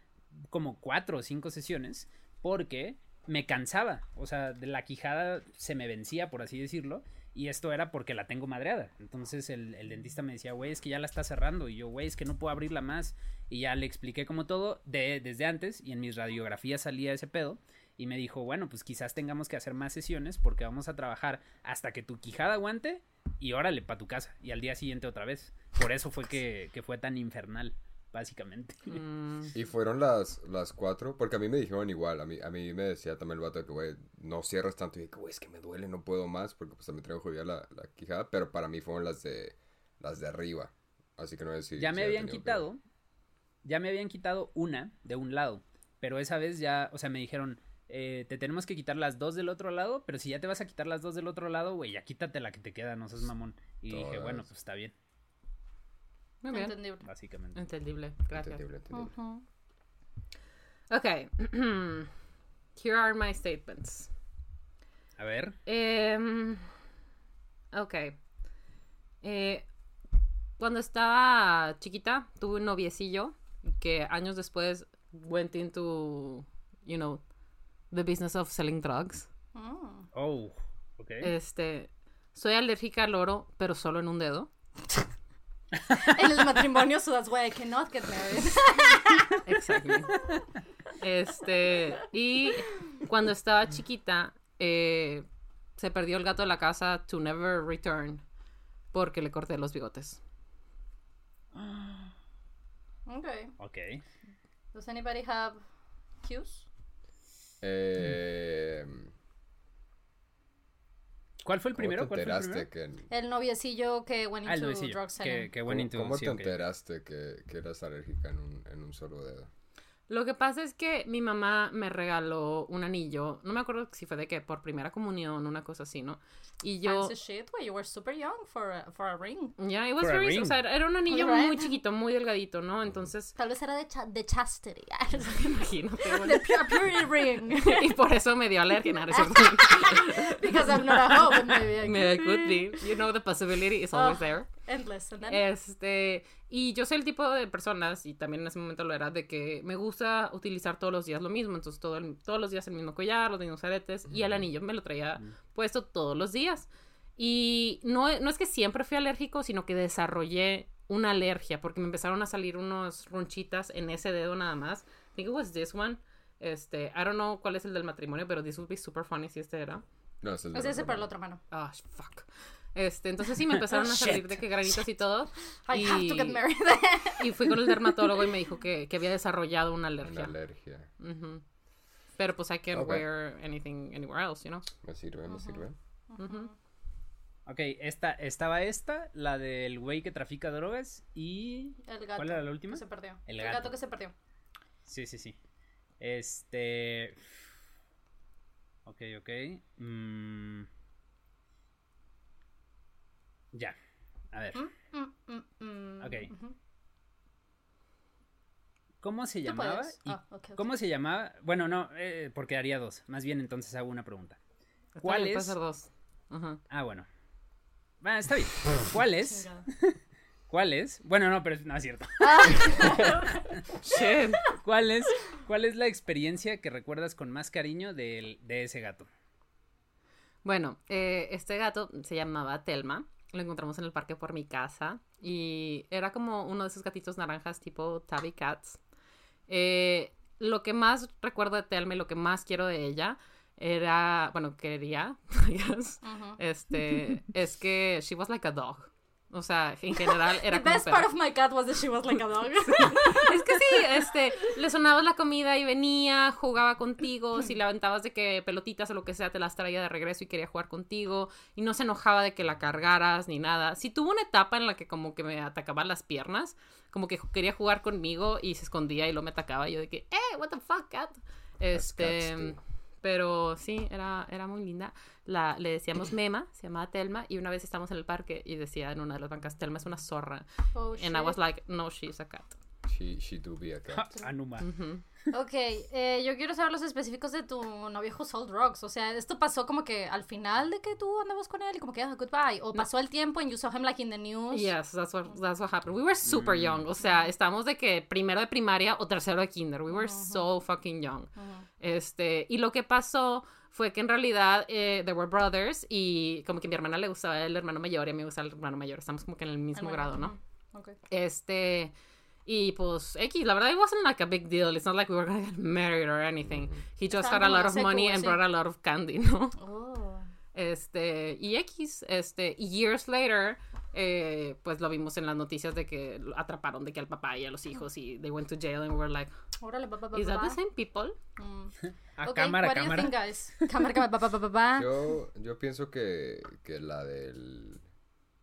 como cuatro o cinco sesiones, porque me cansaba, o sea, de la quijada se me vencía, por así decirlo, y esto era porque la tengo madreada. Entonces el, el dentista me decía, güey, es que ya la está cerrando. Y yo, güey, es que no puedo abrirla más. Y ya le expliqué como todo de, desde antes. Y en mis radiografías salía ese pedo. Y me dijo, bueno, pues quizás tengamos que hacer más sesiones porque vamos a trabajar hasta que tu quijada aguante. Y órale, pa' tu casa. Y al día siguiente otra vez. Por eso fue que, que fue tan infernal, básicamente. Mm. Y fueron las, las cuatro, porque a mí me dijeron igual, a mí, a mí me decía también el vato que, güey, no cierras tanto, y dije, güey, es que me duele, no puedo más, porque pues también traigo jodida la, la quijada, pero para mí fueron las de, las de arriba, así que no sé si... ya me había habían quitado, ya me habían quitado una de un lado, pero esa vez ya, o sea, me dijeron, eh, te tenemos que quitar las dos del otro lado, pero si ya te vas a quitar las dos del otro lado, güey, ya quítate la que te queda, no seas mamón. Y dije, bueno, pues está bien, Muy bien. Entendible. básicamente. Entendible. Gracias. Entendible. Okay. [CLEARS THROAT] Here are my statements. A ver, Em, ok. Eh, cuando estaba chiquita, tuve un noviecillo que años después went into, you know, the business of selling drugs. Mm. oh, ok. Este, soy alérgica al oro, pero solo en un dedo. [LAUGHS] [LAUGHS] En el matrimonio, so that's why I cannot get married. [LAUGHS] Exactly. Este, y cuando estaba chiquita, eh, se perdió el gato de la casa to never return porque le corté los bigotes. [GASPS] Okay. Ok. Does anybody have cues? Eh, ¿Cuál fue el ¿Cómo primero? te ¿Cuál fue el enteraste primero? que... El noviecillo que went Ah, el into noviecillo. drug Que, selling. que went ¿Cómo, into- cómo te enteraste que, que eras alérgica en un, en un solo dedo? Lo que pasa es que mi mamá me regaló un anillo. No me acuerdo si fue de que por primera comunión, una cosa así, ¿no? Y yo. Fancy shit, güey. You were super young for a, for a ring. Ya, it was For very- o sea, era un anillo Right. muy chiquito, muy delgadito, ¿no? Entonces, Tal vez era de, cha- de chastity. [LAUGHS] imagínate. pure purity ring. [LAUGHS] y por eso me dio alergia, ¿no? [LAUGHS] Because I'm not a but maybe I Me could be. be. You know, the possibility is always Oh. there. Endless. And then, Este, y yo soy el tipo de personas, y también en ese momento lo era, de que me gusta utilizar todos los días lo mismo. Entonces, todo el- todos los días el mismo collar, los mismos aretes, y el anillo me lo traía puesto todos los días. Y no, no es que siempre fui alérgico, sino que desarrollé una alergia, porque me empezaron a salir unos ronchitas en ese dedo nada más. I think it was this one. Este, I don't know cuál es el del matrimonio, pero this would be super funny si este era. No, ese es, es de ese la para la otra mano. Ah, fuck. Este, entonces sí me [LAUGHS] empezaron a salir Shit. de que granitos y todo. I have to get Y- married. [LAUGHS] y fui con el dermatólogo y me dijo que, que había desarrollado una Una alergia. alergia. Ujú. Pero pues I can't wear anything anywhere else, you know. Me sirve, me sirve. Ujú. Ok, esta, estaba esta, la del güey que trafica drogas y... El gato. ¿Cuál era la última? que se perdió. El El, gato. gato. que se perdió. Sí, sí, sí. Este... Ok, ok. Mm. Ya. A ver. Mm, mm, mm. Ok. ¿Cómo se llamaba? y Ah, ok, ok. ¿Cómo se llamaba? Bueno, no, eh, porque haría dos. Más bien entonces hago una pregunta. ¿Cuál es? ser dos. Ah, bueno. Ah, está bien. [LAUGHS] ¿Cuál es? [LAUGHS] ¿Cuál es? Bueno, no, pero no es cierto. [LAUGHS] Shit. ¿Cuál es, ¿Cuál es la experiencia que recuerdas con más cariño del- de, ese gato? Bueno, eh, este gato se llamaba Telma. Lo encontramos en el parque por mi casa. Y era como uno de esos gatitos naranjas tipo Tabby Cats. Eh, lo que más recuerdo de Telma y lo que más quiero de ella era, bueno, quería, [LAUGHS] I guess, Ujú. este, es que she was like a dog. O sea, en general era The como best perra. part of my cat was that she was like a dog. [LAUGHS] Es que sí, este, le sonabas la comida y venía, jugaba contigo, si le aventabas de que pelotitas o lo que sea, te las traía de regreso y quería jugar contigo, y no se enojaba de que la cargaras ni nada. Sí tuvo una etapa en la que como que me atacaba las piernas, como que quería jugar conmigo y se escondía y lo me atacaba, y yo de que, eh, what the fuck, cat. Este. Pero sí, era, era muy linda. La, le decíamos Mema, se llamaba Telma, y una vez estamos en el parque y decía en una de las bancas, Telma es una zorra. Oh, And I was like, no, she's a cat. She, she do be a cat. Anuma. Ujú. Ok, eh, yo quiero saber los específicos de tu novio who sold drugs. O sea, ¿esto pasó como que al final de que tú andabas con él y como que, ah, goodbye? ¿O pasó el tiempo and you saw him like in the news? Yes, that's what, that's what happened. We were super young. O sea, estábamos de que primero de primaria o tercero de kinder. We were so fucking young. Ujú. Este, y lo que pasó fue que en realidad eh, they were brothers y como que a mi hermana le gustaba el hermano mayor y a mí me gustaba el hermano mayor. Estamos como que en el mismo Bueno, grado, ¿no? ujú. Ok. Este, y pues X, la verdad it wasn't like a big deal. It's not like we were gonna get married or anything. He just Estaban had a lot of money and brought a lot of candy, [LAUGHS] ¿no? Oh. Este, y X, este, years later, eh, pues lo vimos en las noticias de que lo atraparon de que al papá y a los hijos y they went to jail and we were like, Órale, pa, pa, pa, is that the same people? Mm. A Ok, cámara, what do you cámara. think, guys? Cámara, cámara, pa, pa, pa, pa, pa. Yo, yo pienso que, que la del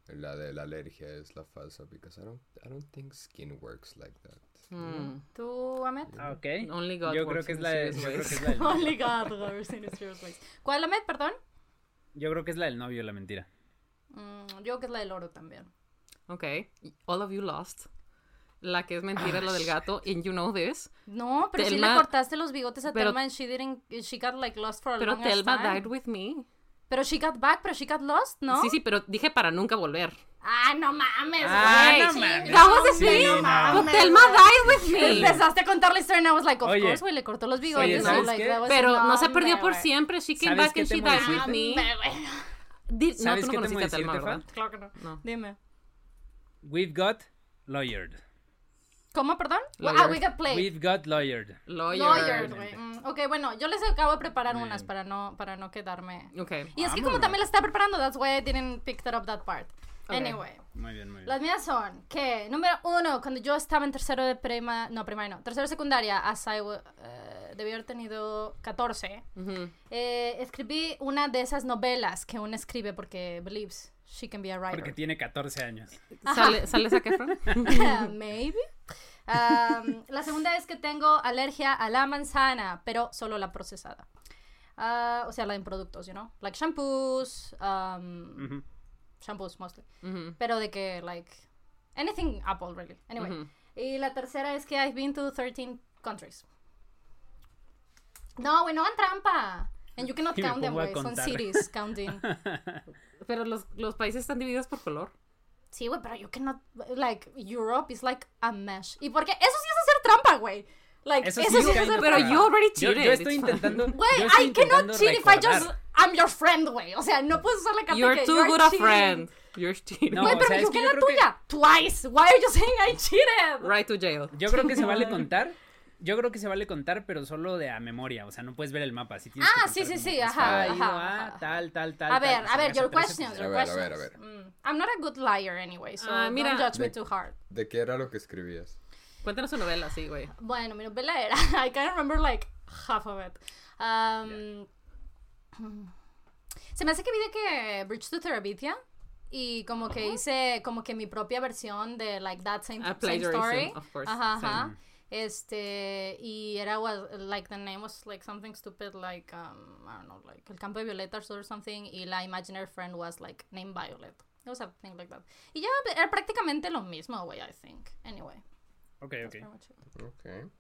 la de la alergia es la falsa because I don't I don't think skin works like that. Hmm. ¿Tú, Ahmed? Ah, Ok. Only God Yo creo works que es in la de, yo creo ways. que es la del, [LAUGHS] Only God loves in mysterious ways. ¿Cuál, Ahmed, perdón? yo creo que es la del novio, la mentira. Mm, yo creo que es la del oro también. Ok, all of you lost. La que es mentira es la del gato, and you know this. No, pero sí le cortaste los bigotes a pero- Telma and she didn't, she got like lost for a Pero long Telma time. died with me. Pero she got back, pero she got lost, ¿no? Sí, sí, pero dije para nunca volver. Ah, no mames, Ah, güey. no sí, mames. That was the Sí, thing. no mames, Telma died with me. Empezaste a contar la historia and I was like, of Oye. course, güey, le cortó los bigotes. Oye, and, ¿sabes like, Pero no se perdió por siempre. She came ¿Sabes back and she died with me. Di- no, ¿Sabes tú no qué temo conociste a Telma, ¿verdad? Claro que no. No. Dime. We've got lawyered. ¿Cómo, perdón? Lawyer. Ah, we got played. We've got lawyered. Lawyer. Lawyer, güey. Mm, ok, bueno, yo les acabo de preparar unas para no, para no quedarme. Ok. Y es que como también la estaba preparando, that's why I didn't pick that up that part. Anyway. Muy bien, muy bien. Las mías son que, número uno, cuando yo estaba en tercero de prima, no, primaria no, tercero de secundaria, as I eh, debí haber tenido 14, Ujú. eh, escribí una de esas novelas que uno escribe porque believes she can be a writer. Porque tiene 14 años. ¿Sale, ¿Sale Zac Efron? [LAUGHS] Maybe. Um, la segunda es que tengo alergia a la manzana, pero solo la procesada. Ah, o sea, la en productos, you know? Like shampoos, um, shampoos mostly. Ujú. Pero de que, like, anything Apple, really. Anyway. Y la tercera es que I've been to 13 countries. No, güey, no hagan trampa. And you cannot [LAUGHS] count them, güey. Son cities counting. [LAUGHS] Pero los, los países están divididos por color. Sí, güey, pero you cannot, like, Europe is like a mesh. ¿Y por qué? Eso sí es hacer trampa, güey. Like, Eso eso, sí es hacer of Pero trampa. you already Yo, cheated. yo estoy it's fine. intentando. Güey, yo estoy I cannot cheat if I just. I'm your friend, güey. O sea, no puedes usar la carta You're que too you're good a cheating. friend. You're cheating. No, Güey, o pero sea, es yo que yo la creo que- tuya. Twice. Why are you saying I cheated? Right to jail. Yo creo que se vale contar. Yo creo que se vale contar, pero solo de a memoria. O sea, no puedes ver el mapa. Si tienes Ah, que sí, sí, sí, ajá, ido ajá, a ajá. tal, tal, tal. A ver, tal, a ver, your llegas a 13 questions, A ver, a ver, a ver. Mm, I'm not a good liar anyway, so Ah, mira. don't judge me De- too hard. ¿De qué era lo que escribías? Cuéntanos su novela, sí, güey. Bueno, mi novela era, [LAUGHS] I can't remember like half of it. Um, Se me hace que vi de que Bridge to Terabithia y como que hice como que mi propia versión de like that same, same story. of course. Ajá, ajá. Este, y era was, like the name was like something stupid like um, I don't know, like El campo de violetas or something y la imaginary friend was like named Violet. It was a thing like that. Y ya era prácticamente lo mismo, güey, I think. Anyway. Ok, ok. Ok.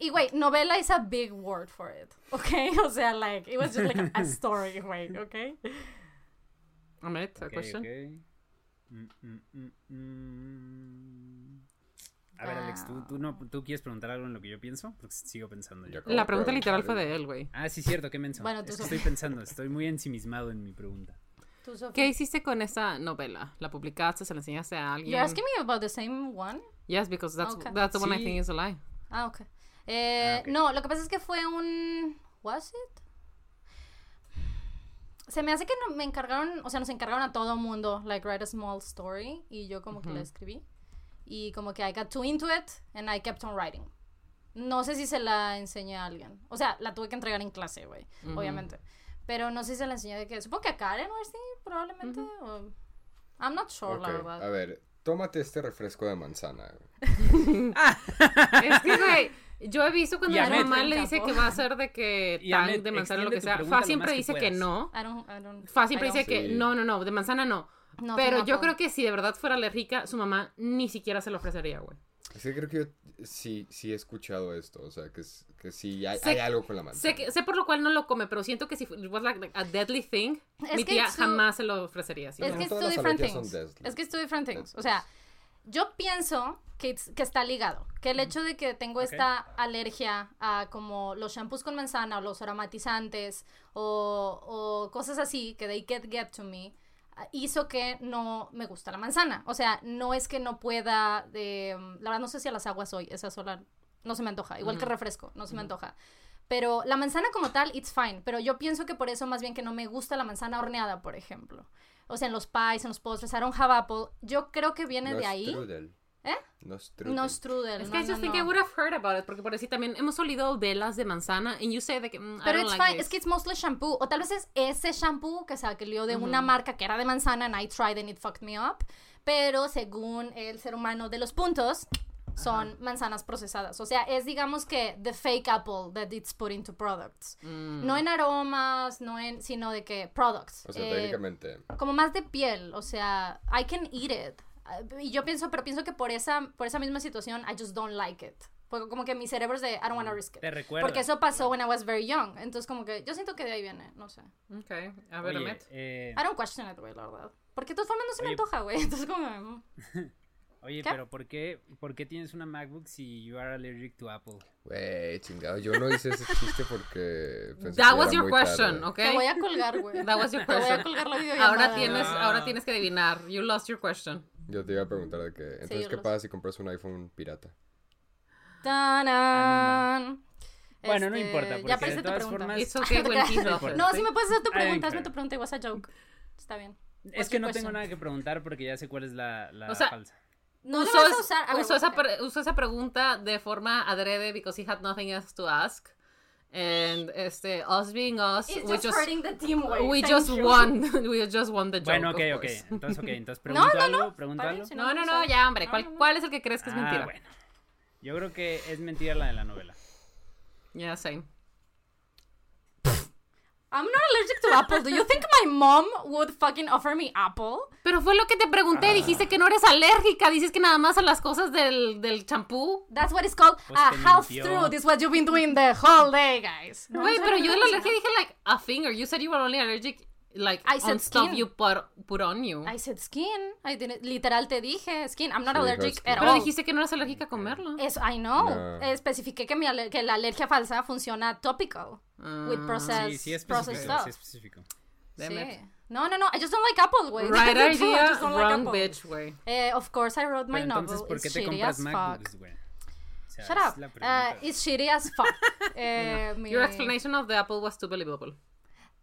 Y wait, novela is a big word for it, [LAUGHS] okay? O sea, like, it was just like a, [LAUGHS] story, wait, okay? Ahmed, a Ok, question? ok. Mm, mm, mm, A ver, Alex, ¿tú, tú, no, ¿tú quieres preguntar algo en lo que yo pienso? Porque sigo pensando yo. La pregunta literal fue de él, güey. Ah, sí, cierto, qué menso. Bueno, tú Es que Sofía. estoy pensando, estoy muy ensimismado en mi pregunta. Tú. ¿Qué hiciste con esa novela? ¿La publicaste? ¿Se la enseñaste a alguien? You're asking me about the same one? Yes, because that's, Okay. that's the one I Sí. think is a lie. Ah, ok. Eh, Ah, ok. No, lo que pasa es que fue un... ¿Was it? Se me hace que no, me encargaron, o sea, nos encargaron a todo mundo, like, write a small story, y yo como que la escribí. Y como que I got too into it, and I kept on writing. No sé si se la enseñé a alguien. O sea, la tuve que entregar en clase, güey, Ujú. obviamente. Pero no sé si se la enseñé de que... Supongo que a Karen o así, probablemente. o- I'm not sure, la Ok, verdad. A ver, tómate este refresco de manzana. [LAUGHS] Es que, güey, yo he visto cuando mi mamá le dice que va a ser de que Y tan Ahmed, de manzana o lo que sea. Fa siempre que dice que puedas. no. I don't, I don't, Fa siempre I dice que no, no, no, de manzana no. No, Pero yo creo que si de verdad fuera alérgica, su mamá ni siquiera se lo ofrecería, güey. Es que creo que yo sí, sí he escuchado esto. O sea, que, es- que sí hay, Sé- hay algo con la manzana. Sé, que, sé por lo cual no lo come, pero siento que si was like a deadly thing, Es mi que tía su- jamás se lo ofrecería. ¿sí? Es No, que it's todas two las different alergias son things. deadly. Es que it's two different things. O sea, yo pienso que, que está ligado. Que el hecho de que tengo esta alergia a como los shampoos con manzana o los aromatizantes o, o cosas así que they get get to me hizo que no me gusta la manzana. O sea, no es que no pueda de, la verdad no sé si a las aguas hoy, esa sola no se me antoja, igual que refresco, no se me antoja. Pero la manzana como tal, it's fine. Pero yo pienso que por eso más bien que no me gusta la manzana horneada, por ejemplo. O sea, en los pies, en los postres, I don't have apple. Yo creo que viene no de ahí. strudel. ¿Eh? No es strudel. No strudel. Es no, que I no, just think no. I would have heard about it, porque por decir también hemos olido velas de manzana, and you say de que, mm, I Pero don't it's like fine, es que it's mostly shampoo. O tal vez es ese shampoo que salió de una marca que era de manzana and I tried and it fucked me up. Pero según el ser humano de los puntos, son manzanas procesadas. O sea, es digamos que the fake apple that it's put into products. Mm. No en aromas, no en, sino de que products. O sea, Eh, técnicamente. como más de piel, o sea, I can eat it. Ah, Y yo pienso, pero pienso que por esa, por esa misma situación, I just don't like it. Porque como que mi cerebro es de, I don't want to risk it. Te recuerda. Porque eso pasó when I was very young. Entonces como que yo siento que de ahí viene, no sé. Ok, a ver, Oye, eh, I don't question it, güey, la verdad. Porque de todas formas no se me Oye. antoja, güey. [LAUGHS] Entonces como... mm. [LAUGHS] oye ¿qué? pero ¿por qué, ¿por qué tienes una MacBook si you are allergic to Apple? Güey, chingado. Yo no hice ese chiste porque. pensé That que was era your muy question, tarde. ok? Te voy a colgar, güey. That was your Te voy a question. colgar la videollamada. Ahora tienes, Ah. ahora tienes que adivinar. You lost your question. Yo te iba a preguntar de que. Entonces, ¿qué pasa si compras un iPhone pirata? ¡Tanan! Bueno, no Este, importa, Ya porque aparece de tu todas pregunta. formas-. [LAUGHS] [LAUGHS] No, si me puedes hacer tu don't pregunta, hazme tu pregunta y was a joke. Está bien. Es que no tengo nada que preguntar porque ya sé cuál es la, la O sea, falsa. No usó, vas usar. a ver, usó esa, pre- usó esa pregunta de forma adrede because he had nothing else to ask. And este, us being us, It's we just, just, hurting the team, güey. we Thank just you. won. [LAUGHS] we just won the joke. Bueno, ok, of ok. Entonces, ok. Entonces, No, [LAUGHS] ¿pregunto no, algo? no, ¿Pregunto está algo? bien, si No, no, no, ya, hombre. No, ¿Cuál, no, no. cuál es el que crees que es Ah, mentira? bueno. Yo creo que es mentira la de la novela. Yeah, same. I'm not allergic to apple. Do you think my mom would fucking offer me apple? Pero fue lo que te pregunté. Ah. Dijiste que no eres alérgica. Dices que nada más a las cosas del, del champú. That's what it's called Pues a half. This is what you've been doing the whole day, guys. No, Wait, no, pero yo de la alergia dije like a finger. You said you were only allergic like I on said stuff skin. you put, put on you. I said skin. I didn't, literal te dije skin. I'm not Sí, allergic at Pero all. dijiste que no eres alérgica a comerlo. Eso, I know. No. Especifiqué que, mi que la alergia falsa funciona topical. With Ah, processed, Sí, sí es processed específico, stuff. sí es específico. damn Sí. it. No, no, no. I just don't like apple, güey. Right idea, [LAUGHS] just don't like wrong apple. bitch, güey. Eh, of course, I wrote my Pero entonces, novel. ¿por qué It's te shitty compras as fuck. MacBooks, güey? O sea, Shut up. Uh, it's shitty as fuck. [LAUGHS] Eh, mi- Your explanation of the apple was too believable.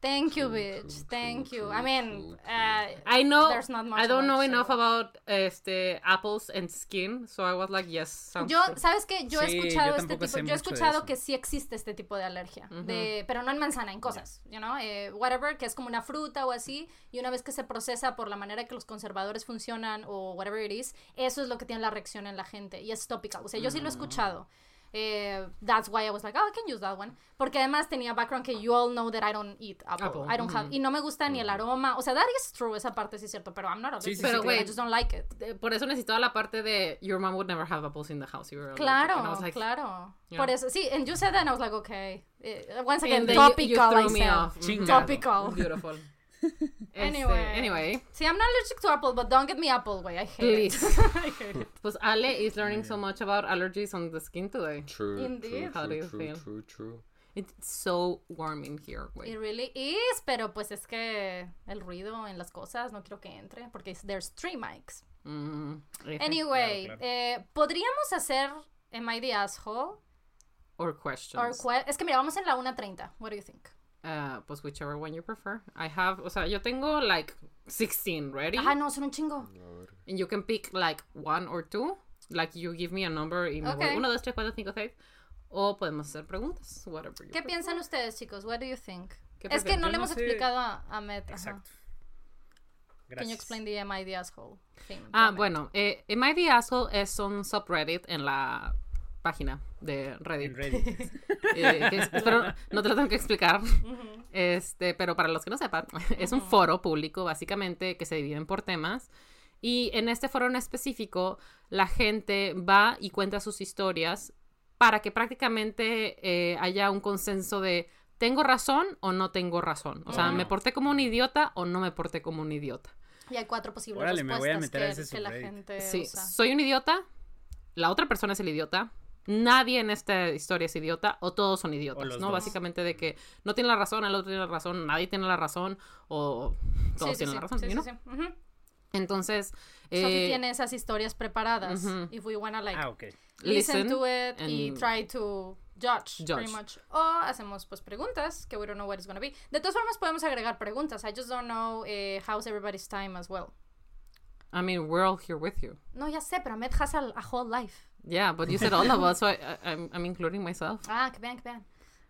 Thank you, bitch. Thank you. I mean, uh, I know. There's not much I don't know enough about este apples and skin, so I was like, yes. Sounds Yo. ¿sabes qué? Yo he Sí, yo escuchado este tipo, yo he escuchado que sí existe este tipo de alergia, de, pero no en manzana, en cosas, you know, eh, whatever, que es como una fruta o así, y una vez que se procesa por la manera que los conservadores funcionan o whatever it is, eso es lo que tiene la reacción en la gente, y es topical, o sea, yo sí lo he escuchado. Eh, that's why I was like, oh, I can use that one. Porque además tenía background que you all know that I don't eat apple. Apple, I don't have, y no me gusta ni el aroma. O sea, that is true, esa parte sí es cierto, pero I'm not Sí, allergic sí, sí, it, claro. I just don't like it. Eh, Por eso necesitaba la parte de your mom would never have apples in the house. You were. Claro, And I was like, claro. Yeah. Por eso, sí, and you said that and I was like, okay. Eh, once again, And you- topical, you, I said. Topical. Beautiful. Anyway. Este, anyway, See, I'm not allergic to apple, but don't get me apple, way. I hate Please. it. [LAUGHS] I hate [LAUGHS] it. pues Ale is learning so much about allergies on the skin today. True, Indeed. true, How do you true, feel? true, true, true. It's so warm in here, It güey. really is, pero pues es que el ruido en las cosas no quiero que entre, porque there's three mics. Mm. Anyway, claro. eh, ¿podríamos hacer Am I the asshole? Or questions. Or que- es que mira, vamos en la 1.30. What do you think? Uh, pues whichever one you prefer. I have, o sea, yo tengo like 16 ready. Ajá, no, son un chingo. And you can pick like one or two. Like you give me a number y me voy Okay. uno, dos, tres, cuatro, cinco, seis. O podemos hacer preguntas. Whatever you ¿Qué prefer. piensan ustedes, chicos? What do you think? ¿Qué Es que no Yo le no hemos sé- explicado a, a Met. ajá. Exacto. Can you Gracias. explain the Am I the asshole thing? Ah, bueno, eh, Am I the Asshole es un subreddit en la página de Reddit. En Reddit. [LAUGHS] Eh, que es- espero no te lo tengo que explicar. Este, pero para los que no sepan, [LAUGHS] es un foro público básicamente que se dividen por temas. Y en este foro en específico, la gente va y cuenta sus historias para que prácticamente eh, haya un consenso de ¿tengo razón o no tengo razón? O sea, ¿me porté como un idiota o no me porté como un idiota? Y hay cuatro posibles Órale, me voy a respuestas meter a que, ese que la gente Sí, usa. soy un idiota, la otra persona es el idiota, nadie en esta historia es idiota o todos son idiotas, ¿no? dos. Básicamente de que no tiene la razón, el otro tiene la razón, nadie tiene la razón o todos Sí, tienen sí, la razón, sí. Ujú. Entonces, Sophie eh, tiene esas historias preparadas. ujú. If we wanna like Ah, ok. listen, listen to it y and- try to judge, Judge. pretty much. O hacemos pues preguntas que we don't know what it's gonna be. De todas formas podemos agregar preguntas. I just don't know eh, how's everybody's time as well. I mean, we're all here with you. No, ya sé, pero Ahmed has a, a whole life. Yeah, but you said all of us, so I, I'm, I'm including myself. Ah, que vean, que vean.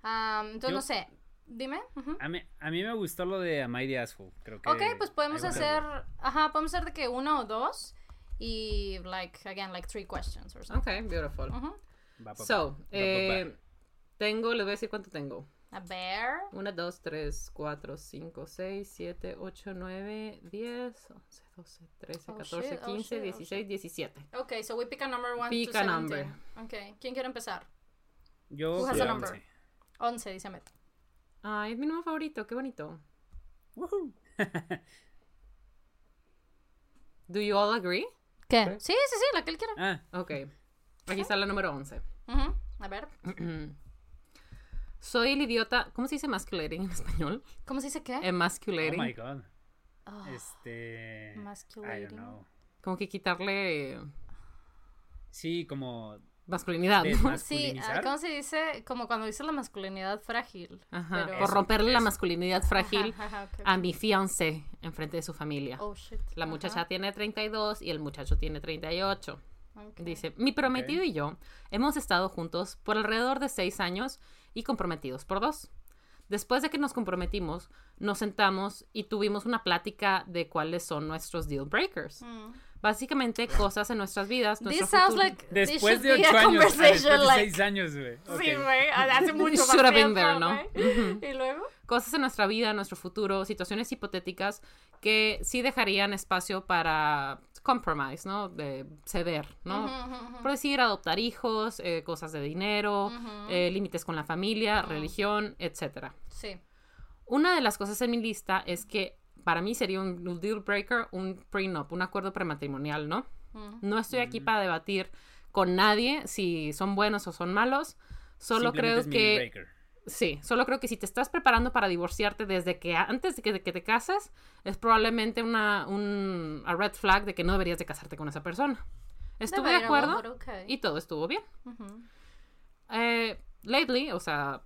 Um, entonces Yo- no sé. Dime. ujú. A mí, a mí me gustó lo de Am I the Asshole. Creo que Ok, pues podemos hacer, ajá, podemos hacer de que uno o dos y like again like three questions or something. Okay, beautiful. Ujú. Va, So, eh, tengo, les voy a decir cuánto tengo. A bear. 1, 2, 3, 4, 5, 6, 7, 8, 9, 10, 11, 12, 13, Oh, 14, shit, oh, 15, shit, oh, 16, 17. Ok, so we pick a number one Pick to a 17. number. Ok, ¿quién quiere empezar? Yo Who has a number? 11. 11, dice Met. Ay, es mi número favorito, qué bonito. Woohoo. Do you all agree? ¿Qué? Sí, sí, sí, la que él quiera. ah, Ok. Aquí está la número 11. Ujú, A ver, [CLEARS THROAT] Soy el idiota. ¿Cómo se dice masculating en español? ¿cómo se dice qué? oh Emasculating. my god. Oh, Este. I don't Emasculating. know. Como que quitarle. Sí, como masculinidad, Sí, ah, ¿cómo se dice? Como cuando dice la masculinidad frágil. Ajá, pero- por Eso, romperle la masculinidad frágil Ajá, ajá, a mi fiancé enfrente de su familia. Oh, shit. La muchacha Ajá, tiene 32 y el muchacho tiene 38. ok. Dice, mi prometido y yo hemos estado juntos por alrededor de seis años y comprometidos por dos. Después de que nos comprometimos, nos sentamos y tuvimos una plática de cuáles son nuestros deal breakers. Mm. Básicamente, cosas en nuestras vidas. nuestro This sounds futuro. like Después this de should be ocho a años. ah, Después conversation, de like- seis años, güey. Sí, güey, hace [LAUGHS] mucho más Should have been tiempo, there, ¿no? [LAUGHS] [LAUGHS] Y luego, cosas en nuestra vida, nuestro futuro, situaciones hipotéticas que sí dejarían espacio para compromise, ¿no? De ceder, ¿no? Ujú. Por decir, adoptar hijos, eh, cosas de dinero, eh, límites con la familia, religión, etcétera. Sí. Una de las cosas en mi lista es que para mí sería un deal breaker, un prenup, un acuerdo prematrimonial, ¿no? Mm. No estoy aquí para debatir con nadie si son buenos o son malos. Solo creo es que breaker. Sí, solo creo que si te estás preparando para divorciarte desde que antes de que, de que te cases, es probablemente una un, a red flag de que no deberías de casarte con esa persona. Estuve de acuerdo okay. y todo estuvo bien. Eh, lately, o sea,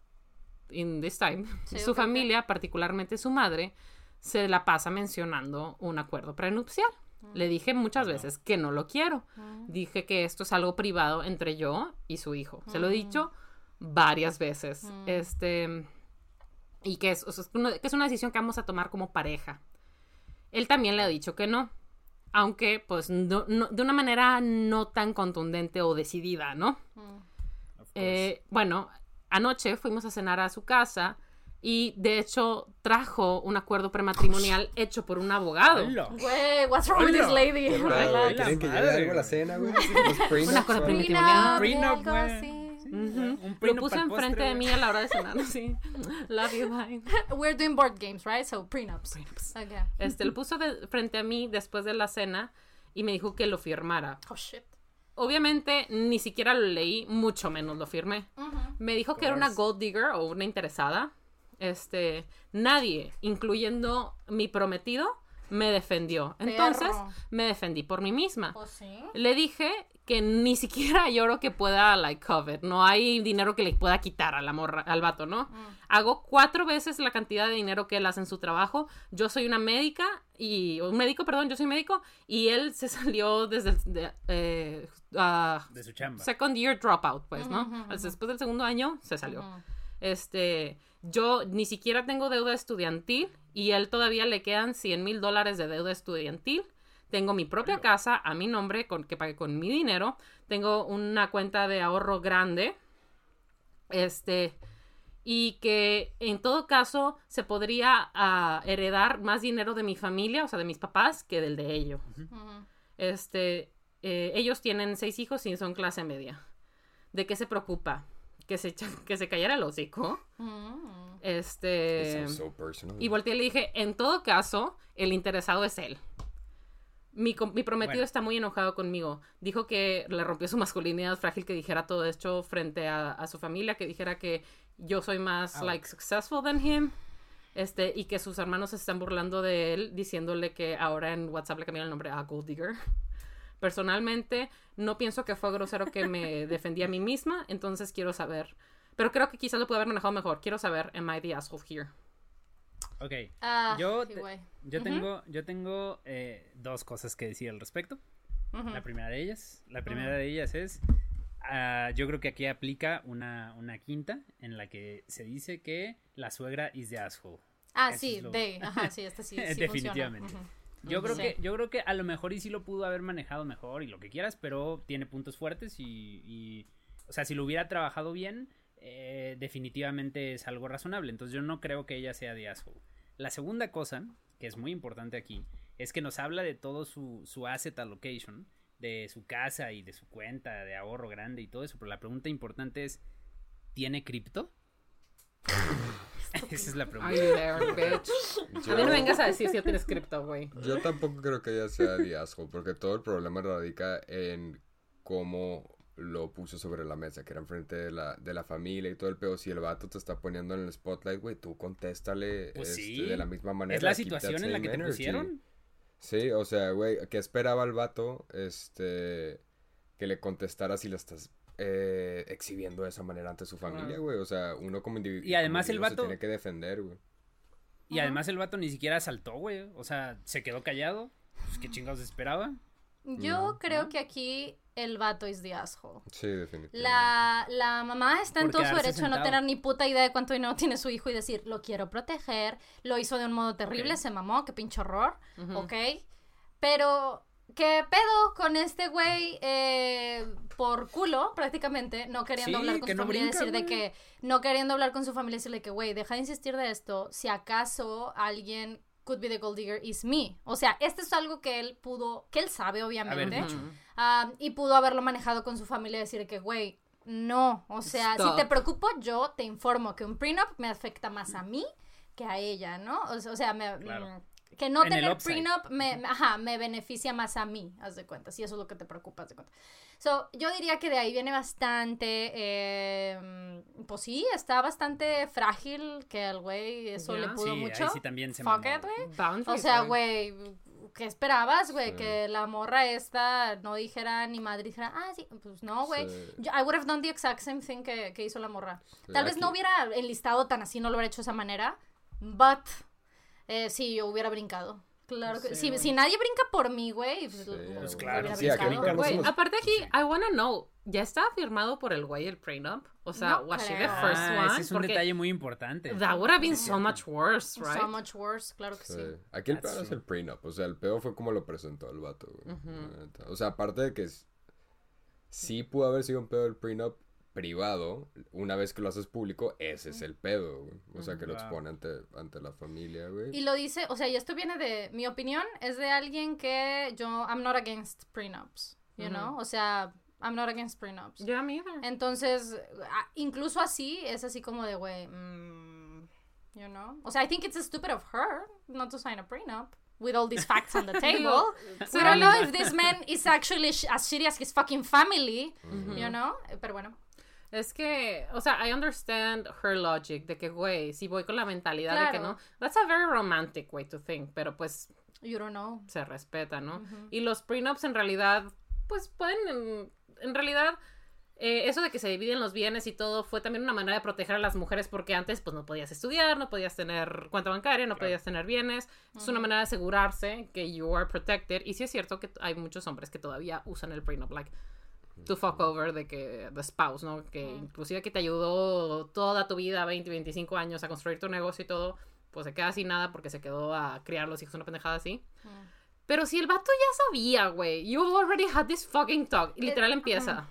in this time, Sí, su familia, particularmente su madre, se la pasa mencionando un acuerdo prenupcial. Le dije muchas veces que no lo quiero. Mm. Dije que esto es algo privado entre yo y su hijo. Se lo he Mm. dicho varias veces. Mm. Este. Y que es, o sea, que es una decisión que vamos a tomar como pareja. Él también le ha dicho que no. Aunque, pues, no- no- de una manera no tan contundente o decidida, ¿no? Mm. Eh, bueno, anoche fuimos a cenar a su casa y de hecho trajo un acuerdo prematrimonial hecho por un abogado. Güey, what's wrong [LAUGHS] que algo a la cena, güey? [LAUGHS] Prenup, Un Lo puso enfrente de mí a la hora de cenar, sí. [LAUGHS] Love you, bye. [LAUGHS] We're doing board games, right? So prenups. Prenups. Okay. Este, lo puso de frente a mí después de la cena y me dijo que lo firmara. Oh shit. Obviamente ni siquiera lo leí, mucho menos lo firmé. Me dijo que era una course. gold digger o una interesada. Este, nadie, incluyendo mi prometido, me defendió. Entonces, Perro. me defendí por mí misma. Oh sí. Le dije que ni siquiera [LAUGHS] hay oro que pueda, like, cover. No hay dinero que le pueda quitar a la morra, al vato, ¿no? Hago cuatro veces la cantidad de dinero que él hace en su trabajo. Yo soy una médica y... Un médico, perdón, yo soy médico. Y él [LAUGHS] se salió desde el... de- eh, De su chamba. second year dropout, pues, ¿no? Después del segundo año se salió. Este, yo ni siquiera tengo deuda estudiantil y él todavía le quedan 100 mil dólares de deuda estudiantil. Tengo mi propia casa a mi nombre con, que pagué con mi dinero. Tengo una cuenta de ahorro grande. Este, y que en todo caso se podría ah, heredar más dinero de mi familia, o sea, de mis papás, que del de ellos. Este, eh, ellos tienen seis hijos y son clase media. ¿De qué se preocupa? Que se, que se cayera el hocico. Mm. Este. So. Y volteé y le dije, en todo caso, el interesado es él. Mi, prometido Bueno. está muy enojado conmigo. Dijo que le rompió su masculinidad frágil, que dijera todo esto frente a, a su familia, que dijera que yo soy más, Ouch. like, successful than him. Este, y que sus hermanos se están burlando de él, diciéndole que ahora en WhatsApp le cambiaron el nombre a Gold Digger. [LAUGHS] Personalmente, no pienso que fue grosero que me [LAUGHS] defendí a mí misma, entonces quiero saber. Pero creo que quizás lo pude haber manejado mejor. Quiero saber, am I the asshole here? Ok. Ah, Yo te-. Yo tengo, yo tengo eh, dos cosas que decir al respecto. La primera de ellas, la primera de ellas es, ah, yo creo que aquí aplica una, una quinta en la que se dice que la suegra is the asshole. Ah, Eso sí, es lo- de. [LAUGHS] Ajá, sí, este sí. sí Definitivamente. Yo creo Sí. que, yo creo que a lo mejor y sí lo pudo haber manejado mejor y lo que quieras, pero tiene puntos fuertes y, y, o sea, si lo hubiera trabajado bien, eh, definitivamente es algo razonable. Entonces yo no creo que ella sea de asshole. La segunda cosa, que es muy importante aquí, es que nos habla de todo su, su asset allocation, de su casa y de su cuenta de ahorro grande y todo eso, pero la pregunta importante es, ¿tiene cripto? [LAUGHS] Esa es la pregunta. Are you there, bitch? Yo- A mí no vengas a decir si yo tienes cripto, güey. Yo tampoco creo que ella sea the asshole, porque todo el problema radica en cómo lo puso sobre la mesa, que era enfrente de la, de la familia y todo el pedo. Si el vato te está poniendo en el spotlight, güey, tú contéstale Pues este, sí. de la misma manera. Es la situación en la que te pusieron. Sí, o sea, güey, que esperaba el vato, este, que le contestara si la estás eh, exhibiendo de esa manera ante su familia, güey. O sea, uno como individuo. Y además el individuo se vato- tiene que defender, güey. Y además el vato ni siquiera saltó, güey. O sea, se quedó callado. Pues qué chingados esperaba. Yo creo que aquí el vato es the asshole. Sí, definitivamente. La, la mamá está en todo su derecho de no tener ni puta idea de cuánto dinero tiene su hijo y decir, lo quiero proteger, lo hizo de un modo terrible, se mamó, qué pinche horror, Ujú. ¿ok? Pero, ¿qué pedo con este güey eh, por culo, prácticamente, no queriendo Sí, hablar con que su no familia brinca, decir de que, no queriendo hablar con su familia y decirle que, güey, deja de insistir de esto, si acaso alguien could be the gold digger is me. O sea, esto es algo que él pudo, que él sabe, obviamente. Ah, y pudo haberlo manejado con su familia y decir que, güey, no. O sea, Stop. si te preocupo, yo te informo que un prenup me afecta más a mí que a ella, ¿no? O, sea- o sea, me- Claro. Que no tener prenup me, ajá, me beneficia más a mí, haz de cuenta. Si eso es lo que te preocupa, haz de cuenta. So, yo diría que de ahí viene bastante, eh, pues sí, está bastante frágil que al güey eso le Ya. pudo Sí, mucho. ahí sí también se Fuck it, güey. O sea, güey, ¿qué esperabas, güey? Sí. Que la morra esta no dijera ni madre dijera, ah, sí, pues no, güey. Sí. I would have done the exact same thing que, que hizo la morra. Tal vez aquí- no hubiera enlistado tan así, no lo hubiera hecho de esa manera, but eh, sí, yo hubiera brincado. Claro que Sí, si, si nadie brinca por mí, güey, pues, Sí, pues, claro. Sí, brincado. Güey, hemos- aparte aquí, Sí. I wanna know, ¿ya estaba firmado por el güey el prenup? O sea, No was she the first Ah, one? ese es un Porque detalle muy importante. that would have been so much worse, right? So much worse, claro que sí. Sí. Aquí el pedo es el prenup. O sea, el pedo fue como lo presentó el vato, güey. O sea, aparte de que sí pudo haber sido un pedo del prenup privado, una vez que lo haces público, ese es el pedo, güey. O sea, que lo expone ante, ante la familia, güey. Y lo dice, o sea, y esto viene de mi opinión, es de alguien que yo, I'm not against prenups, you know, o sea, I'm not against prenups. Yeah, me either. Entonces, incluso así, es así como de, güey, mm, you know, o sea, I think it's stupid of her not to sign a prenup with all these facts on the [LAUGHS] table. We don't know if this man is actually sh- as shitty as his fucking family, you know, Eh, pero bueno. Es que, o sea, I understand her logic de que, güey, si voy con la mentalidad de que no, that's a very romantic way to think, pero pues You don't know. se respeta, ¿no? Y los prenups en realidad, pues pueden, en, en realidad, eh, eso de que se dividen los bienes y todo fue también una manera de proteger a las mujeres porque antes pues no podías estudiar, no podías tener cuenta bancaria, no podías tener bienes. Es una manera de asegurarse que you are protected. Y sí es cierto que hay muchos hombres que todavía usan el prenup, like to fuck over de que the spouse, ¿no? Que inclusive que te ayudó toda tu vida, 20, 25 años a construir tu negocio y todo, pues se queda sin nada porque se quedó a criar los hijos una pendejada así. Pero si el vato ya sabía, güey, you already had this fucking talk. Y literal empieza.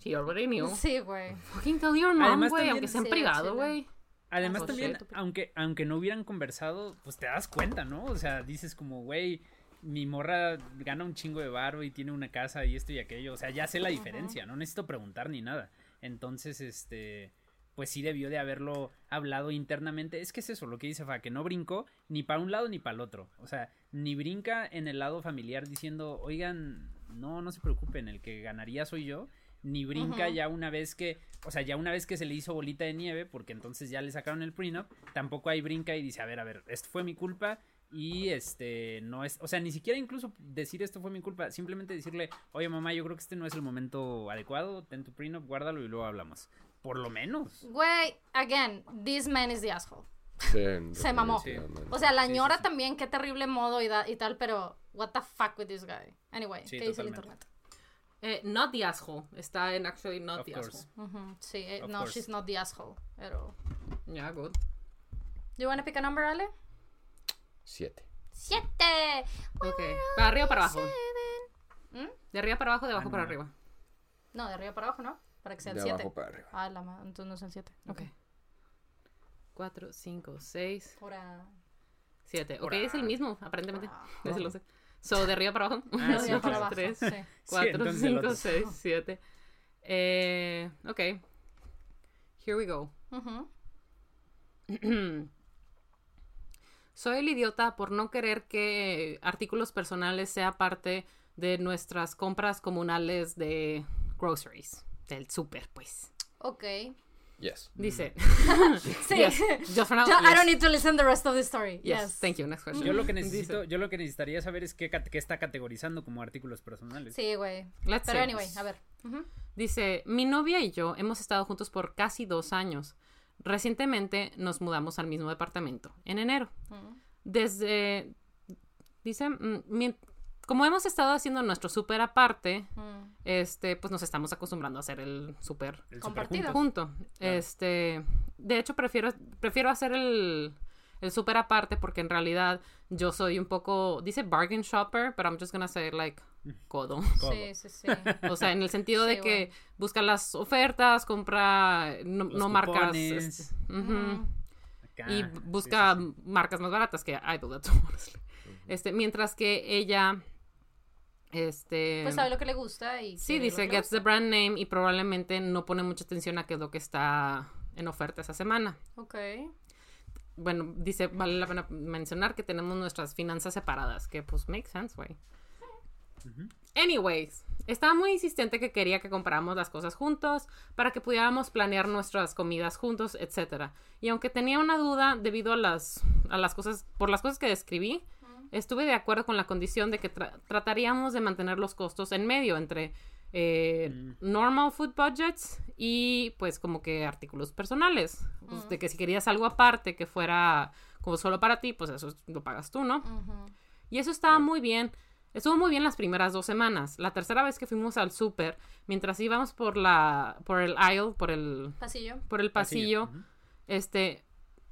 She already knew. Sí, güey. Fucking tell your mom, güey, aunque sea en Sí, privado, güey. Además Oh, también, shit. aunque, aunque no hubieran conversado, pues te das cuenta, ¿no? O sea, dices como, güey, mi morra gana un chingo de varo y tiene una casa y esto y aquello. O sea, ya sé la diferencia, no necesito preguntar ni nada. Entonces, este, pues sí debió de haberlo hablado internamente. Es que es eso, lo que dice Fa, que no brincó ni para un lado ni para el otro. O sea, ni brinca en el lado familiar diciendo, oigan, no, no se preocupen, el que ganaría soy yo. Ni brinca ya una vez que, o sea, ya una vez que se le hizo bolita de nieve, porque entonces ya le sacaron el prenup, tampoco hay brinca y dice, a ver, a ver, esto fue mi culpa y este, no es, o sea, ni siquiera incluso decir esto fue mi culpa, simplemente decirle, oye mamá, yo creo que este no es el momento adecuado, ten tu prenup, guárdalo y luego hablamos. Por lo menos. Güey, again, this man is the asshole. Sí, [LAUGHS] Se mamó. O sea, la Sí, sí, ñora sí. también, qué terrible modo y, da- y tal, pero what the fuck with this guy. Anyway, Sí, ¿qué dice el internet? Eh, not the asshole. Está en actually not Of the course. asshole. Ujú, Sí, eh, no, course. she's not the asshole. Pero. Yeah, good. You wanna pick a number, Ale? Siete. ¡Siete! Ok. ¿Para arriba o para abajo? ¿Mm? ¿De arriba para abajo o de abajo Ah, para arriba? No, de arriba para abajo, ¿no? Para que sea el De 7. abajo para arriba. Ah, la ma- entonces no es el 7. Ok. 4, 5, 6, Ahora. 7. Ok, es el mismo, aparentemente. Ah. [LAUGHS] So, de arriba para abajo. [LAUGHS] Ah, sí, para abajo. 3, Sí. 4, entonces el 5, otro. 6, 7. Eh, ok. Here we go. Ujú. [CLEARS THROAT] Soy el idiota por no querer que artículos personales sea parte de nuestras compras comunales de groceries, del súper, pues. Ok. Yes. Dice. [LAUGHS] Sí. Yes. Just for now, Yo- I yes. don't need to listen the rest of the story. Yes. Yes. Thank you. Next question. Yo lo que necesito, yo lo que necesitaría saber es qué, está categorizando como artículos personales. Sí, güey. Pero say anyway, this. a ver. Dice, mi novia y yo hemos estado juntos por casi dos años. Recientemente nos mudamos al mismo departamento, en enero. Desde, dice, mm, como hemos estado haciendo nuestro súper aparte, Mm. este, pues nos estamos acostumbrando a hacer el súper Compartido. junto. Este, de hecho prefiero prefiero hacer el el súper aparte porque en realidad yo soy un poco dice bargain shopper, but I'm just gonna say like [LAUGHS] codo. Sí, sí, sí. O sea, en el sentido de que bueno. busca las ofertas, compra no, marcas este, Mm. Acá, y busca sí, sí. marcas más baratas que I do that too, honestly. Este, mientras que ella este Pues sabe lo que le gusta y. Sí, dice gets the brand name y probablemente no pone mucha atención a qué es lo que está en oferta esa semana. Ok. Bueno, dice, vale la pena mencionar que tenemos nuestras finanzas separadas, que pues makes sense, güey. Anyways, estaba muy insistente que quería que compráramos las cosas juntos para que pudiéramos planear nuestras comidas juntos, etcétera. Y aunque tenía una duda debido a las, a las cosas, por las cosas que describí, estuve de acuerdo con la condición de que tra- trataríamos de mantener los costos en medio entre eh, normal food budgets y pues como que artículos personales. Pues, de que si querías algo aparte que fuera como solo para ti, pues eso lo pagas tú, ¿no? Y eso estaba muy bien. Estuvo muy bien las primeras dos semanas. La tercera vez que fuimos al súper, mientras íbamos por la, por el aisle, por el, Pasillo. por el pasillo, este,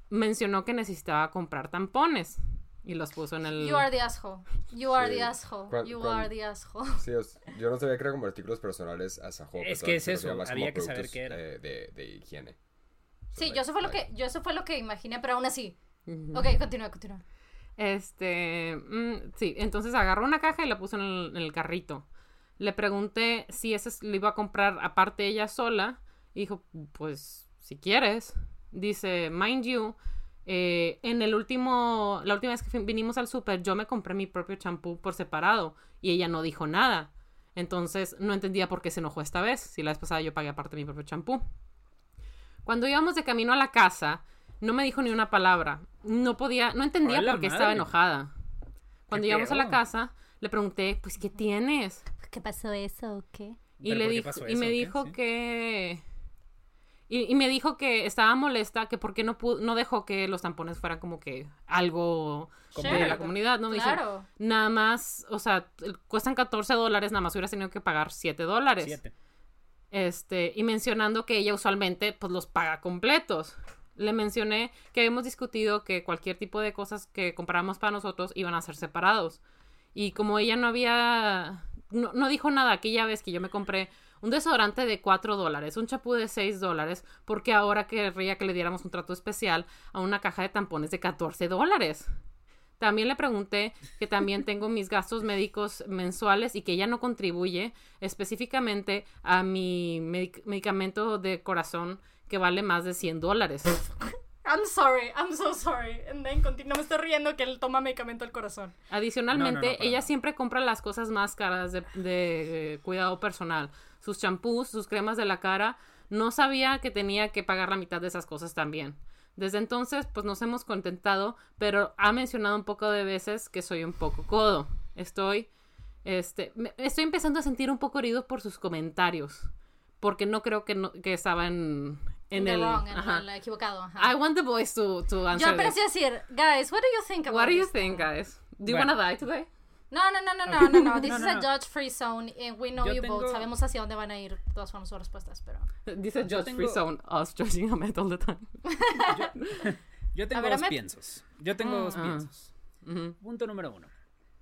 mencionó que necesitaba comprar tampones y los puso en el. You are the asshole. You are Sí. the asshole. You are the asshole. Sí, os- yo no sabía que era como artículos personales a Sajo. Es que es eso, había que saber qué era. eh, de, de higiene. So, Sí, like- yo eso fue lo que, yo eso fue lo que imaginé, pero aún así. Ok, continúa, continúa. Este, mm, sí, entonces agarró una caja y la puso en el, en el carrito. Le pregunté si ese lo iba a comprar aparte ella sola. Y dijo, pues, si quieres. Dice, mind you, eh, en el último, la última vez que vinimos al súper, yo me compré mi propio champú por separado. Y ella no dijo nada. Entonces, no entendía por qué se enojó esta vez. Si la vez pasada yo pagué aparte mi propio champú. Cuando íbamos de camino a la casa, no me dijo ni una palabra. No podía, no entendía ¡A la por qué estaba enojada. Cuando llegamos a la casa, le pregunté, pues, ¿qué tienes? ¿Qué pasó eso o qué? Y, ¿Pero le dijo, y me dijo Sí. que... Y, y me dijo que estaba molesta, que por qué no, pudo, no dejó que los tampones fueran como que algo de la comunidad, ¿no? Me dice, Claro. nada más, o sea, cuestan 14 dólares, nada más hubieras tenido que pagar 7 dólares. Siete. Este, y mencionando que ella usualmente pues los paga completos. Le mencioné que habíamos discutido que cualquier tipo de cosas que compráramos para nosotros iban a ser separados. Y como ella no había, no, no dijo nada aquella vez que yo me compré un desodorante de 4 dólares, un chapú de 6 dólares, porque ahora querría que le diéramos un trato especial a una caja de tampones de 14 dólares. También le pregunté que también tengo mis gastos médicos mensuales y que ella no contribuye específicamente a mi medic- medicamento de corazón que vale más de 100 dólares. I'm sorry, I'm so sorry. And then continúa, me estoy riendo que él toma medicamento al corazón. Adicionalmente, No, no, no, ella siempre compra las cosas más caras de, de, eh, cuidado personal. Sus champús, sus cremas de la cara. No sabía que tenía que pagar la mitad de esas cosas también. Desde entonces, pues nos hemos contentado, pero ha mencionado un poco de veces que soy un poco codo. Estoy, este, me- estoy empezando a sentir un poco herido por sus comentarios, porque no creo que, no- que estaba en, en The el... wrong, en ajá. el equivocado. Ajá. I want the boys to, to Yo answer this. iba a decir, guys, what do you think about What do you this? think, guys? Do you Bueno. wanna die today? No, no, no, no, no, no, no. [LAUGHS] This No, is no, a no. judge-free zone and we know Yo you both. tengo- Sabemos hacia dónde van a ir todas formas sus respuestas, pero... [LAUGHS] Dice Judge Free tengo- Zone, us judging Ahmed all the time. [LAUGHS] Yo tengo ver, dos Ahmed. piensos. Yo tengo Mm. dos Ah. piensos. Ujú. Punto número uno.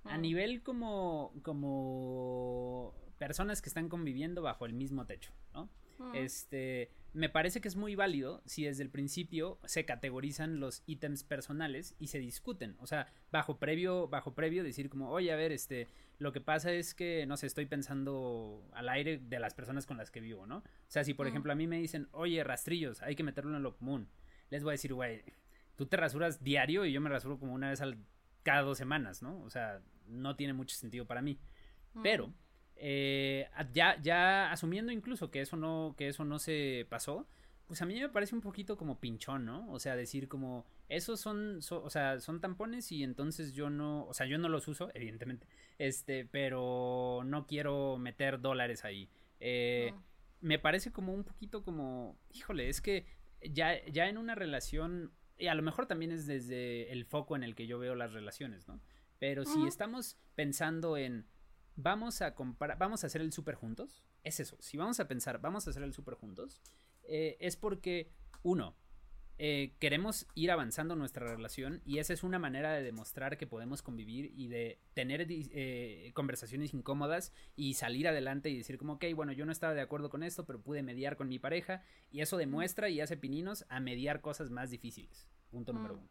A Mm. nivel como, como personas que están conviviendo bajo el mismo techo, ¿no? Mm. Este, me parece que es muy válido si desde el principio se categorizan los ítems personales y se discuten, o sea, bajo previo, bajo previo decir como, oye, a ver, este, lo que pasa es que, no sé, estoy pensando al aire de las personas con las que vivo, ¿no? O sea, si por Mm. ejemplo a mí me dicen, oye, rastrillos, hay que meterlo en lo común, les voy a decir, güey, tú te rasuras diario y yo me rasuro como una vez al, cada dos semanas, ¿no? O sea, no tiene mucho sentido para mí. Mm. Pero, eh, ya, ya asumiendo incluso que eso no, que eso no se pasó, pues a mí me parece un poquito como pinchón, ¿no? O sea, decir como, esos son, so- o sea, son tampones y entonces yo no, o sea, yo no los uso, evidentemente, este, pero no quiero meter dólares ahí. Eh, me parece como un poquito como, híjole, es que ya, ya en una relación, y a lo mejor también es desde el foco en el que yo veo las relaciones, ¿no? Pero si estamos pensando en, vamos a comprar, vamos a hacer el súper juntos, es eso, si vamos a pensar, vamos a hacer el súper juntos, eh, es porque, uno, eh, queremos ir avanzando nuestra relación y esa es una manera de demostrar que podemos convivir y de tener eh, conversaciones incómodas y salir adelante y decir como, ok, bueno, yo no estaba de acuerdo con esto, pero pude mediar con mi pareja y eso demuestra y hace pininos a mediar cosas más difíciles. Punto número uno.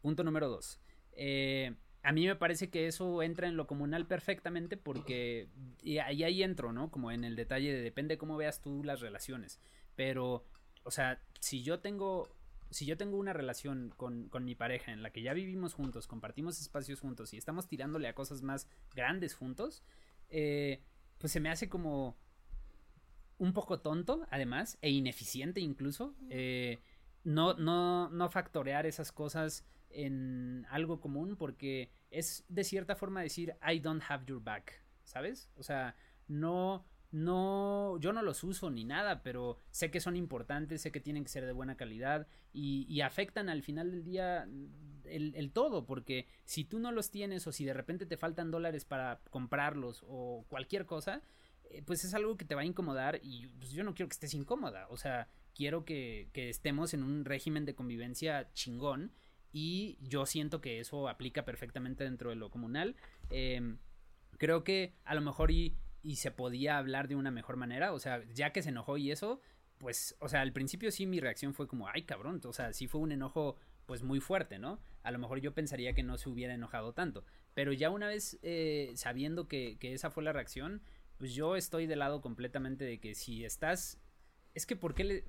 Punto número dos. Eh, a mí me parece que eso entra en lo comunal perfectamente porque y ahí, ahí entro, ¿no? Como en el detalle de depende cómo veas tú las relaciones. Pero, o sea, si yo tengo si yo tengo una relación con, mi pareja en la que ya vivimos juntos, compartimos espacios juntos y estamos tirándole a cosas más grandes juntos, eh, pues se me hace como un poco tonto, además, e ineficiente incluso, eh, no, no, no factorear esas cosas en algo común porque es de cierta forma decir I don't have your back, ¿sabes? O sea, no no, yo no los uso ni nada, pero sé que son importantes, sé que tienen que ser de buena calidad y, afectan al final del día el, todo, porque si tú no los tienes o si de repente te faltan dólares para comprarlos o cualquier cosa, eh, pues es algo que te va a incomodar y pues yo no quiero que estés incómoda, o sea, quiero que, estemos en un régimen de convivencia chingón y yo siento que eso aplica perfectamente dentro de lo comunal. Em, creo que a lo mejor y y se podía hablar de una mejor manera. O sea, ya que se enojó y eso, pues, o sea, al principio sí mi reacción fue como, ay, cabrón, o sea, sí fue un enojo pues muy fuerte, ¿no? A lo mejor yo pensaría que no se hubiera enojado tanto, pero ya una vez eh, sabiendo que, esa fue la reacción, pues yo estoy del lado completamente de que si estás, es que ¿por qué le...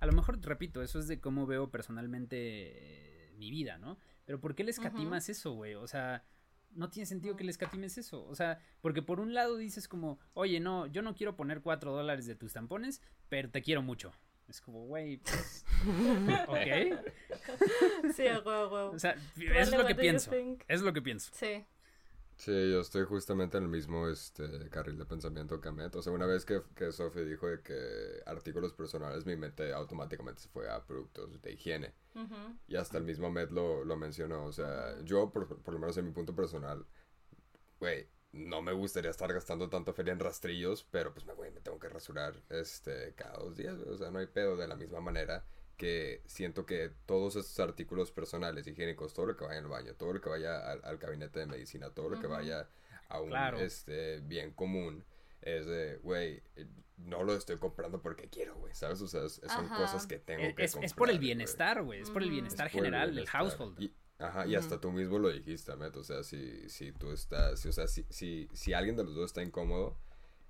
A lo mejor, repito, eso es de cómo veo personalmente eh, mi vida, ¿no? Pero ¿por qué le escatimas eso, güey? O sea, no tiene sentido que le escatimes eso. O sea, porque por un lado dices como, oye, no, yo no quiero poner cuatro dólares de tus tampones, pero te quiero mucho. Es como, güey, pues, [LAUGHS] ok. Sí, güey. O sea, es lo que pienso. Es lo que pienso. Sí. Sí, yo estoy justamente en el mismo este, carril de pensamiento que Ahmed. O sea, una vez que, que Sofía dijo de que artículos personales, mi mente automáticamente se fue a productos de higiene. Y hasta el mismo Ahmed lo, lo mencionó. O sea, yo, por, por, lo menos en mi punto personal, güey, no me gustaría estar gastando tanta feria en rastrillos, pero pues, güey, me tengo que rasurar este, cada dos días. O sea, no hay pedo de la misma manera que siento que todos estos artículos personales, higiénicos, todo lo que vaya al baño, todo lo que vaya al, gabinete de medicina, todo lo que vaya a un este, bien común, es de, güey, no lo estoy comprando porque quiero, güey, ¿sabes? O sea, son cosas que tengo e, que es, comprar. Es por el bienestar, güey, es por el bienestar general del household. Y, ajá, y hasta tú mismo lo dijiste, Met, o sea, si, si tú estás, o sea, si, si, si alguien de los dos está incómodo,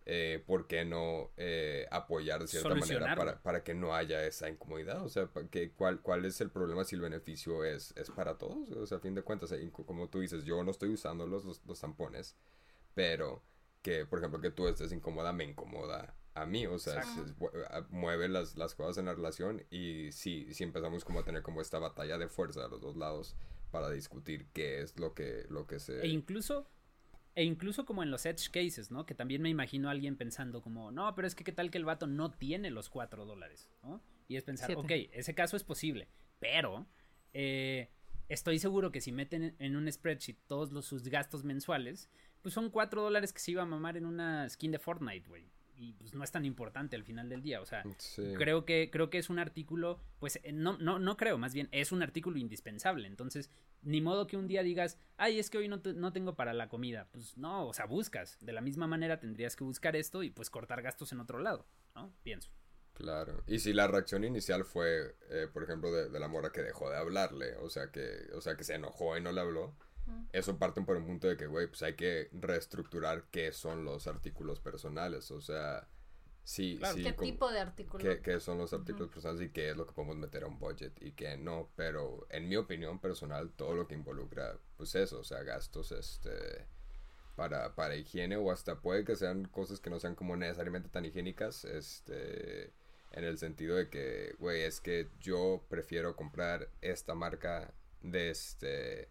eh, ¿por qué no eh, apoyar de cierta manera para, para, que no haya esa incomodidad? O sea, que, ¿cuál, ¿cuál es el problema si el beneficio es, es para todos? O sea, a fin de cuentas, como tú dices, yo no estoy usando los, los, tampones, pero que, por ejemplo, que tú estés incómoda me incomoda a mí, o sea, mueve las, las cosas en la relación y si, si empezamos como a tener como esta batalla de fuerza a los dos lados para discutir qué es lo que, lo que se... E incluso e incluso como en los edge cases, ¿no? Que también me imagino a alguien pensando como, no, pero es que qué tal que el vato no tiene los cuatro dólares, ¿no? Y es pensar, ok, ese caso es posible, pero eh, estoy seguro que si meten en un spreadsheet todos los, sus gastos mensuales, pues son cuatro dólares que se iba a mamar en una skin de Fortnite, güey y pues no es tan importante al final del día. O sea, creo que, creo que es un artículo, pues eh, no, no, no creo, más bien, es un artículo indispensable. Entonces, ni modo que un día digas, ay, es que hoy no, no tengo para la comida. Pues no, o sea, buscas. De la misma manera tendrías que buscar esto y pues cortar gastos en otro lado, ¿no? Pienso. Claro. Y si la reacción inicial fue, eh, por ejemplo, de, de, la mora que dejó de hablarle, o sea que, o sea que se enojó y no le habló, eso parte por un punto de que, güey, pues hay que reestructurar qué son los artículos personales. O sea, sí, sí. ¿Qué tipo de artículos? Qué, son los artículos personales y qué es lo que podemos meter a un budget y qué no. Pero en mi opinión personal, todo lo que involucra, pues eso, o sea, gastos, este. Para, para higiene o hasta puede que sean cosas que no sean como necesariamente tan higiénicas, este, en el sentido de que, güey, es que yo prefiero comprar esta marca de este,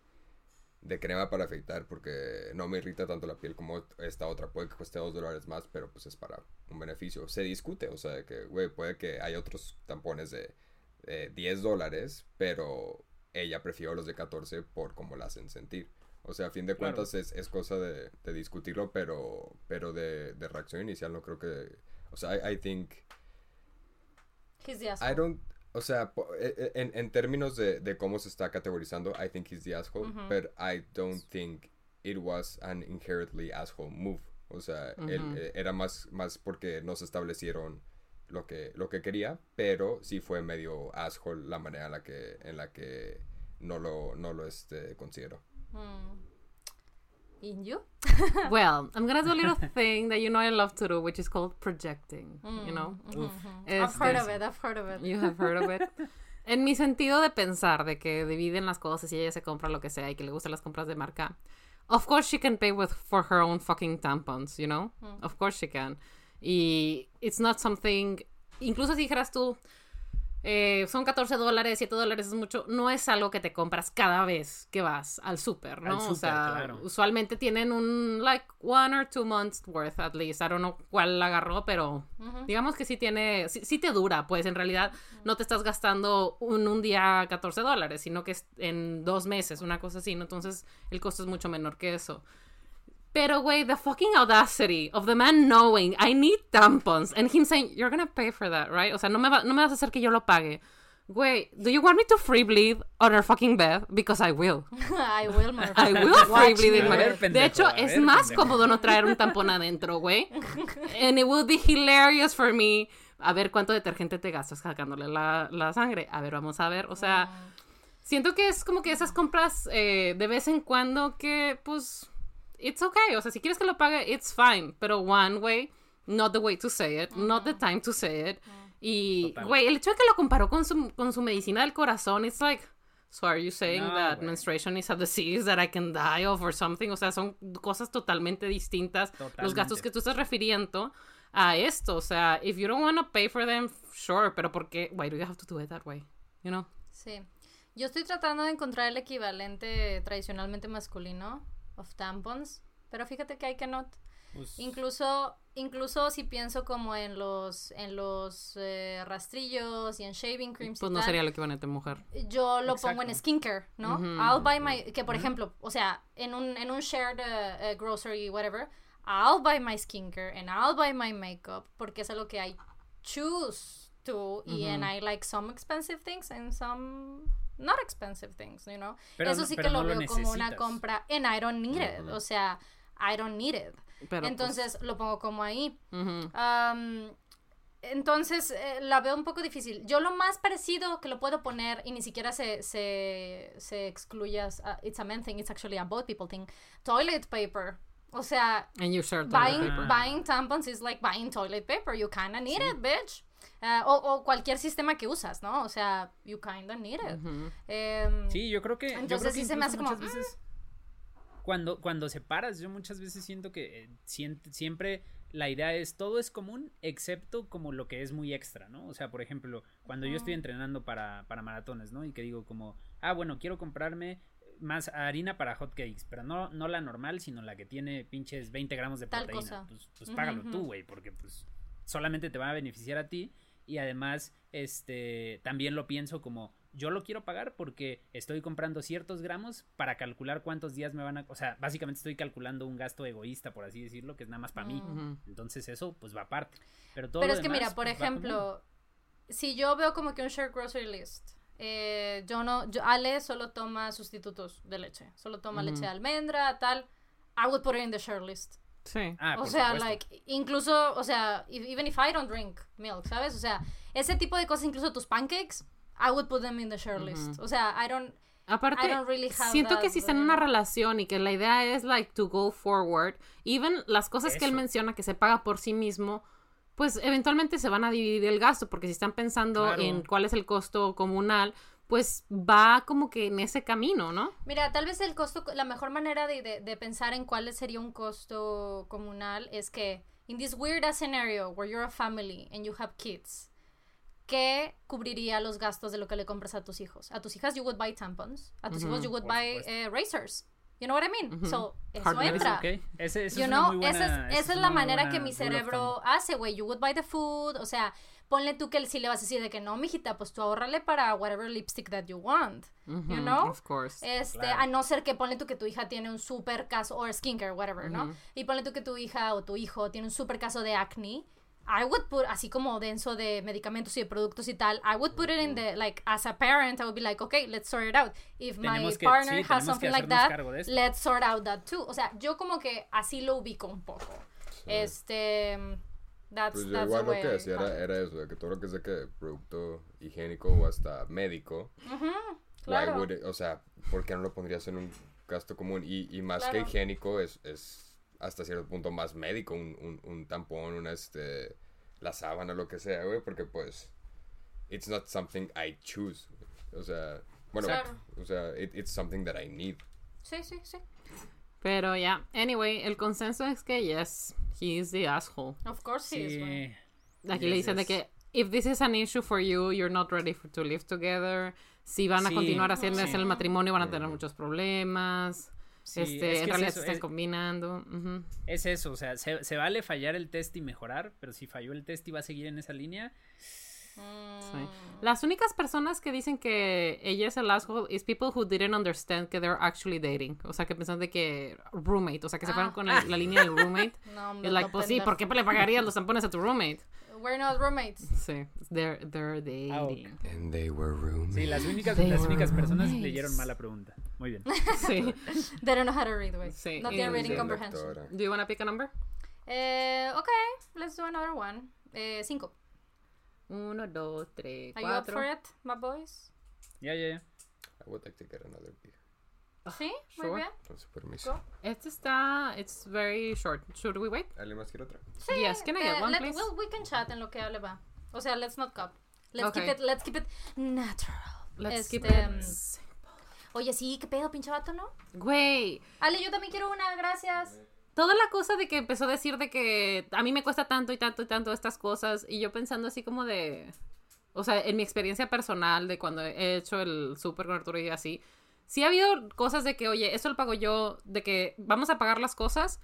de crema para afeitar porque no me irrita tanto la piel como esta otra. Puede que cueste dos dólares más, pero pues es para un beneficio. Se discute, o sea, que, güey, puede que hay otros tampones de, 10 dólares, pero ella prefirió los de 14 por cómo la hacen sentir. O sea, a fin de cuentas es, es, cosa de, de, discutirlo, pero, pero de, de, reacción inicial no creo que... O sea, I, I think... He's the I don't... O sea, e, e, en, en términos de, de, cómo se está categorizando, I think he's the asshole, uh -huh. but I don't think it was an inherently asshole move. O sea, él, eh, era más, más porque no se establecieron lo que, lo que quería, pero sí fue medio asshole la manera en la que, en la que no lo, no lo este, considero. Mm. In you? [LAUGHS] well, I'm gonna do a little [LAUGHS] thing that you know I love to do, which is called projecting. Mm. You know, mm -hmm. I've heard of it. I've heard of it. You have heard of it. [LAUGHS] en mi sentido de pensar, de que dividen las cosas y ella se compra lo que sea y que le gustan las compras de marca. Of course she can pay with for her own fucking tampons, you know? Mm. Of course she can. Y it's not something, incluso si dijeras tú, eh, son 14 dólares, 7 dólares es mucho, no es algo que te compras cada vez que vas al súper, ¿no? Al super, o sea, claro. usualmente tienen un, like, one or two months worth at least, I don't know cuál la agarró, pero Uh -huh. digamos que sí tiene, sí, sí, te dura, pues en realidad no te estás gastando un, un día 14 dólares, sino que es en dos meses, una cosa así, ¿no? Entonces el costo es mucho menor que eso. Pero, güey, the fucking audacity of the man knowing I need tampons and him saying, you're gonna pay for that, right? O sea, no me, va, no me vas a hacer que yo lo pague. Güey, do you want me to free bleed on our fucking bed? Because I will. [LAUGHS] I will, I will free bleed in my ver, bed. pendejo, De hecho, a es ver, más pendejo. cómodo no traer un tampón adentro, güey. [LAUGHS] And it will be hilarious for me. A ver cuánto detergente te gastas sacándole la, la sangre. A ver, vamos a ver. O sea, siento que es como que esas compras eh, de vez en cuando que, pues, it's okay. O sea, si quieres que lo pague, it's fine. Pero one way, not the way to say it, not the time to say it. Y, güey, el hecho de que lo comparó con su, con su medicina del corazón, it's like, so are you saying No, that menstruation is a disease that I can die of or something? O sea, son cosas totalmente distintas. Los gastos que tú estás refiriendo a esto. O sea, if you don't want to pay for them, sure, pero ¿por qué? Why do you have to do it that way? You know? Sí. Yo estoy tratando de encontrar el equivalente tradicionalmente masculino of tampons, pero fíjate que hay que not. Pues, Incluso, incluso si pienso como en los, en los eh, rastrillos y en shaving creams Pues y no tal, sería el equivalente mujer. yo lo pongo en Exacto. skincare, ¿no? I'll buy my, que por ejemplo, o sea, en un, en un shared uh, uh, grocery, whatever, I'll buy my skincare and I'll buy my makeup porque es algo que I choose to y and I like some expensive things and some not expensive things, you know? Pero Eso no- sí que lo no lo veo como una compra and I don't need it, o sea, I don't need it. Pero, Entonces lo pongo como ahí. pues. Am, entonces eh, la veo un poco difícil. Yo lo más parecido que lo puedo poner y ni siquiera se, se, se excluye as a- it's a men thing, it's actually a both people thing. Toilet paper. O sea, And you buying, paper. buying tampons is like buying toilet paper. You kinda need it, bitch. Ah, o, o cualquier sistema que usas, ¿no? O sea, you kinda need it. Em, Sí, yo creo que. yo Entonces creo que sí se me hace como, veces. Cuando, cuando separas, yo muchas veces siento que eh, siempre la idea es todo es común, excepto como lo que es muy extra, ¿no? O sea, por ejemplo, cuando yo estoy entrenando para, para maratones, ¿no? Y que digo como, ah, bueno, quiero comprarme más harina para hot cakes, pero no, no la normal, sino la que tiene pinches 20 gramos de Tal proteína. cosa. Pues, pues págalo ujú. tú, güey, porque pues solamente te va a beneficiar a ti y además este también lo pienso como yo lo quiero pagar porque estoy comprando ciertos gramos para calcular cuántos días me van a, o sea, básicamente estoy calculando un gasto egoísta, por así decirlo, que es nada más para mí. Ujú. Entonces eso pues va aparte. Pero todo Pero lo es que mira, por pues, ejemplo, si yo veo como que un share grocery list, eh, yo no, yo, Ale solo toma sustitutos de leche, solo toma leche de almendra, tal, I would put it in the share list. Sí. Ah, o sea, supuesto. like, incluso, o sea, if- even if I don't drink milk, ¿sabes? O sea, ese tipo de cosas, incluso tus pancakes, I would put them in the share list. O sea, I don't, Aparte, I don't really have siento que si está en una relación y que la idea es like to go forward, even las cosas que él menciona que se paga por sí mismo, pues eventualmente se van a dividir el gasto, porque si están pensando Claro. en cuál es el costo comunal, pues va como que en ese camino, ¿no? Mira, tal vez el costo, la mejor manera de, de, de pensar en cuál sería un costo comunal es que, in this weird scenario where you're a family and you have kids, ¿qué cubriría los gastos de lo que le compras a tus hijos? A tus hijas you would buy tampons, a tus hijos you would buy eh, razors, You know what I mean? So, eso Hard entra. Ok, ese, ese You es know, buena- esa es, esa es la manera que mi cerebro hace, güey. You would buy the food, o sea, ponle tú que si le vas a decir de que no, mijita, pues tú ahorrale para whatever lipstick that you want, you Ujú, know? Of course. Este, Claro. a no ser que ponle tú que tu hija tiene un super caso, o skincare, whatever, ¿no? Y ponle tú que tu hija o tu hijo tiene un super caso de acne. I would put, así como denso de medicamentos y de productos y tal, I would put it in the, like, as a parent, I would be like, okay, let's sort it out. If my Tenemos que- partner sí, has something like that, let's sort out that too. O sea, yo como que así lo ubico un poco. Este, that's, Pues yo igual lo que I- era, era eso, de que todo lo que es de que producto higiénico o hasta médico, why claro. would it- o sea, ¿por qué no lo pondrías en un gasto común? Y, y más que higiénico es, es hasta cierto punto más médico, un, un, un tampón, una este, la sábana, lo que sea, güey, porque pues, it's not something I choose. O sea, bueno, Claro. o sea, it- it's something that I need. Sí, sí, sí. Pero ya, anyway, el consenso es que yes, he is the asshole. Of course he is, güey. Sí. Aquí le Yes, dicen de yes. que if this is an issue for you, you're not ready for, to live together. Si van a Sí, continuar haciendo sí. el matrimonio, van a tener muchos problemas. Sí, este, es que en es realidad eso, se están es- combinando. ujú. Es eso, o sea, se, se vale fallar el test y mejorar, pero si falló el test y va a seguir en esa línea, Sí. Las únicas personas que dicen que ella es el asshole is people who didn't understand que they're actually dating. O sea, que pensaron de que roommate, o sea, que se fueron Ah. con el- la línea del roommate. [LAUGHS] No, Es like, no pues sí. ¿por qué le pagarías los tampones a tu roommate? We're not roommates. Sí, they're, they're dating. And they were roommates. sí, las únicas, They las únicas personas roommates. leyeron mal la pregunta. Muy bien. [LAUGHS] Sí. [LAUGHS] They don't know how to read, güey. Sí, No y- tienen reading comprehension. lectora. Do you want to pick a number? Eh, ok, let's do another one. Eh, cinco. Uno, dos, tres, Are you up cuatro. for it, my boys? Ya, ya, ya. I would like to get another beer. Sí, muy sure. bien. Con su permiso. Go. Este está, it's very short. Should we wait? ¿Alguien más quiere otra? Sí, Yes, can I get eh, one, please? well, we can chat en lo que hable va. O sea, let's not cup. Let's Okay. keep it, let's keep it natural. Let's keep Este, it. Oye, sí, qué pedo, pinche vato, ¿no? Güey, Ale, yo también quiero una, gracias. Toda la cosa de que empezó a decir de que a mí me cuesta tanto y tanto y tanto estas cosas y yo pensando así como de o sea en mi experiencia personal de cuando he hecho el súper con Arturo y así sí ha habido cosas de que oye esto lo pago yo de que vamos a pagar las cosas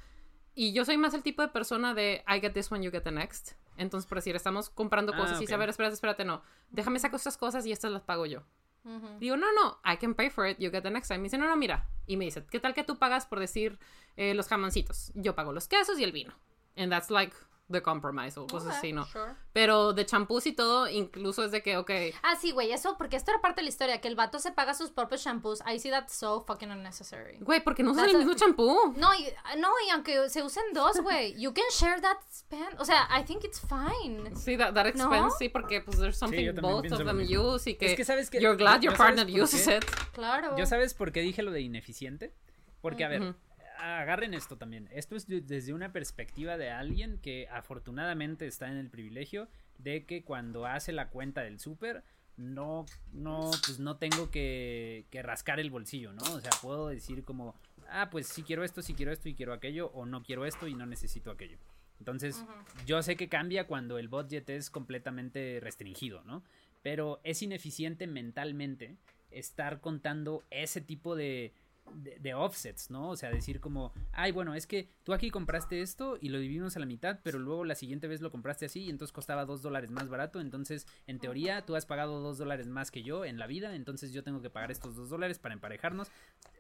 y yo soy más el tipo de persona de I get this one you get the next. Entonces por decir estamos comprando Ah, cosas y ok. saber espérate espérate no. Déjame sacar estas cosas y estas las pago yo Ujú. Digo, no, no, I can pay for it, you get the next time. Me dice, no, no, mira. Y me dice, ¿qué tal que tú pagas por decir eh, los jamoncitos? Yo pago los quesos y el vino. And that's like the compromise o cosas Ok, así, ¿no? sure. Pero de champús y todo, incluso es de que, ok, Ah, sí, güey, eso, porque esto era parte de la historia, que el vato se paga sus propios shampoos. I see that so fucking unnecessary. güey, porque no That's el mismo champú. No, y, no, y aunque se usen dos, güey, [LAUGHS] you can share that spend. O sea, I think it's fine. Sí, that, that ¿No? expense, sí, porque pues there's something también both of them mismo. use y que, Es que, ¿sabes qué? you're glad Yo- your partner uses it. Claro. ¿Yo sabes por qué dije lo de ineficiente? Porque, a ver. Agarren esto también. Esto es de- desde una perspectiva de alguien que afortunadamente está en el privilegio de que cuando hace la cuenta del súper, no, no, pues no tengo que, que rascar el bolsillo, ¿no? O sea, puedo decir como, ah, pues sí quiero esto, sí quiero esto y quiero aquello, o no quiero esto y no necesito aquello. Entonces, yo sé que cambia cuando el budget es completamente restringido, ¿no? Pero es ineficiente mentalmente estar contando ese tipo de, de, de offsets, ¿no? O sea, decir como, ay, bueno, es que tú aquí compraste esto y lo dividimos a la mitad, pero luego la siguiente vez lo compraste así y entonces costaba dos dólares más barato, entonces en teoría tú has pagado dos dólares más que yo en la vida, entonces yo tengo que pagar estos dos dólares para emparejarnos.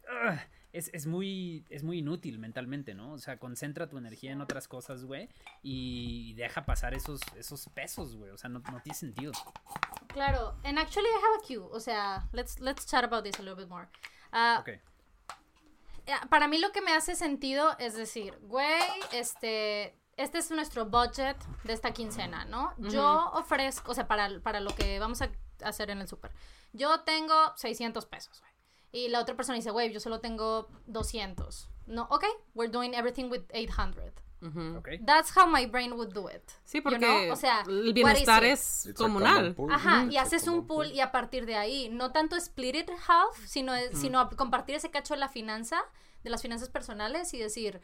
Ugh, es, es muy es muy inútil mentalmente, ¿no? O sea, concentra tu energía en otras cosas, güey, y deja pasar esos, esos pesos, güey. O sea, no, no tiene sentido. Claro. And actually I have a cue. O sea, let's, let's chat about this a little bit more. Ah, Ok. Eh, Para mí lo que me hace sentido es decir, güey, este, este es nuestro budget de esta quincena, ¿no? Yo ofrezco, o sea, para, para lo que vamos a hacer en el súper, yo tengo 600 pesos, güey. Y la otra persona dice, güey, yo solo tengo 200. No, ok, we're doing everything with 800. That's how my brain would do it. Sí, you porque know? O sea, el bienestar es It's comunal. Ajá, Ujú. y haces un pool y a partir de ahí, no tanto split it half, sino, sino compartir ese cacho de la finanza, de las finanzas personales y decir,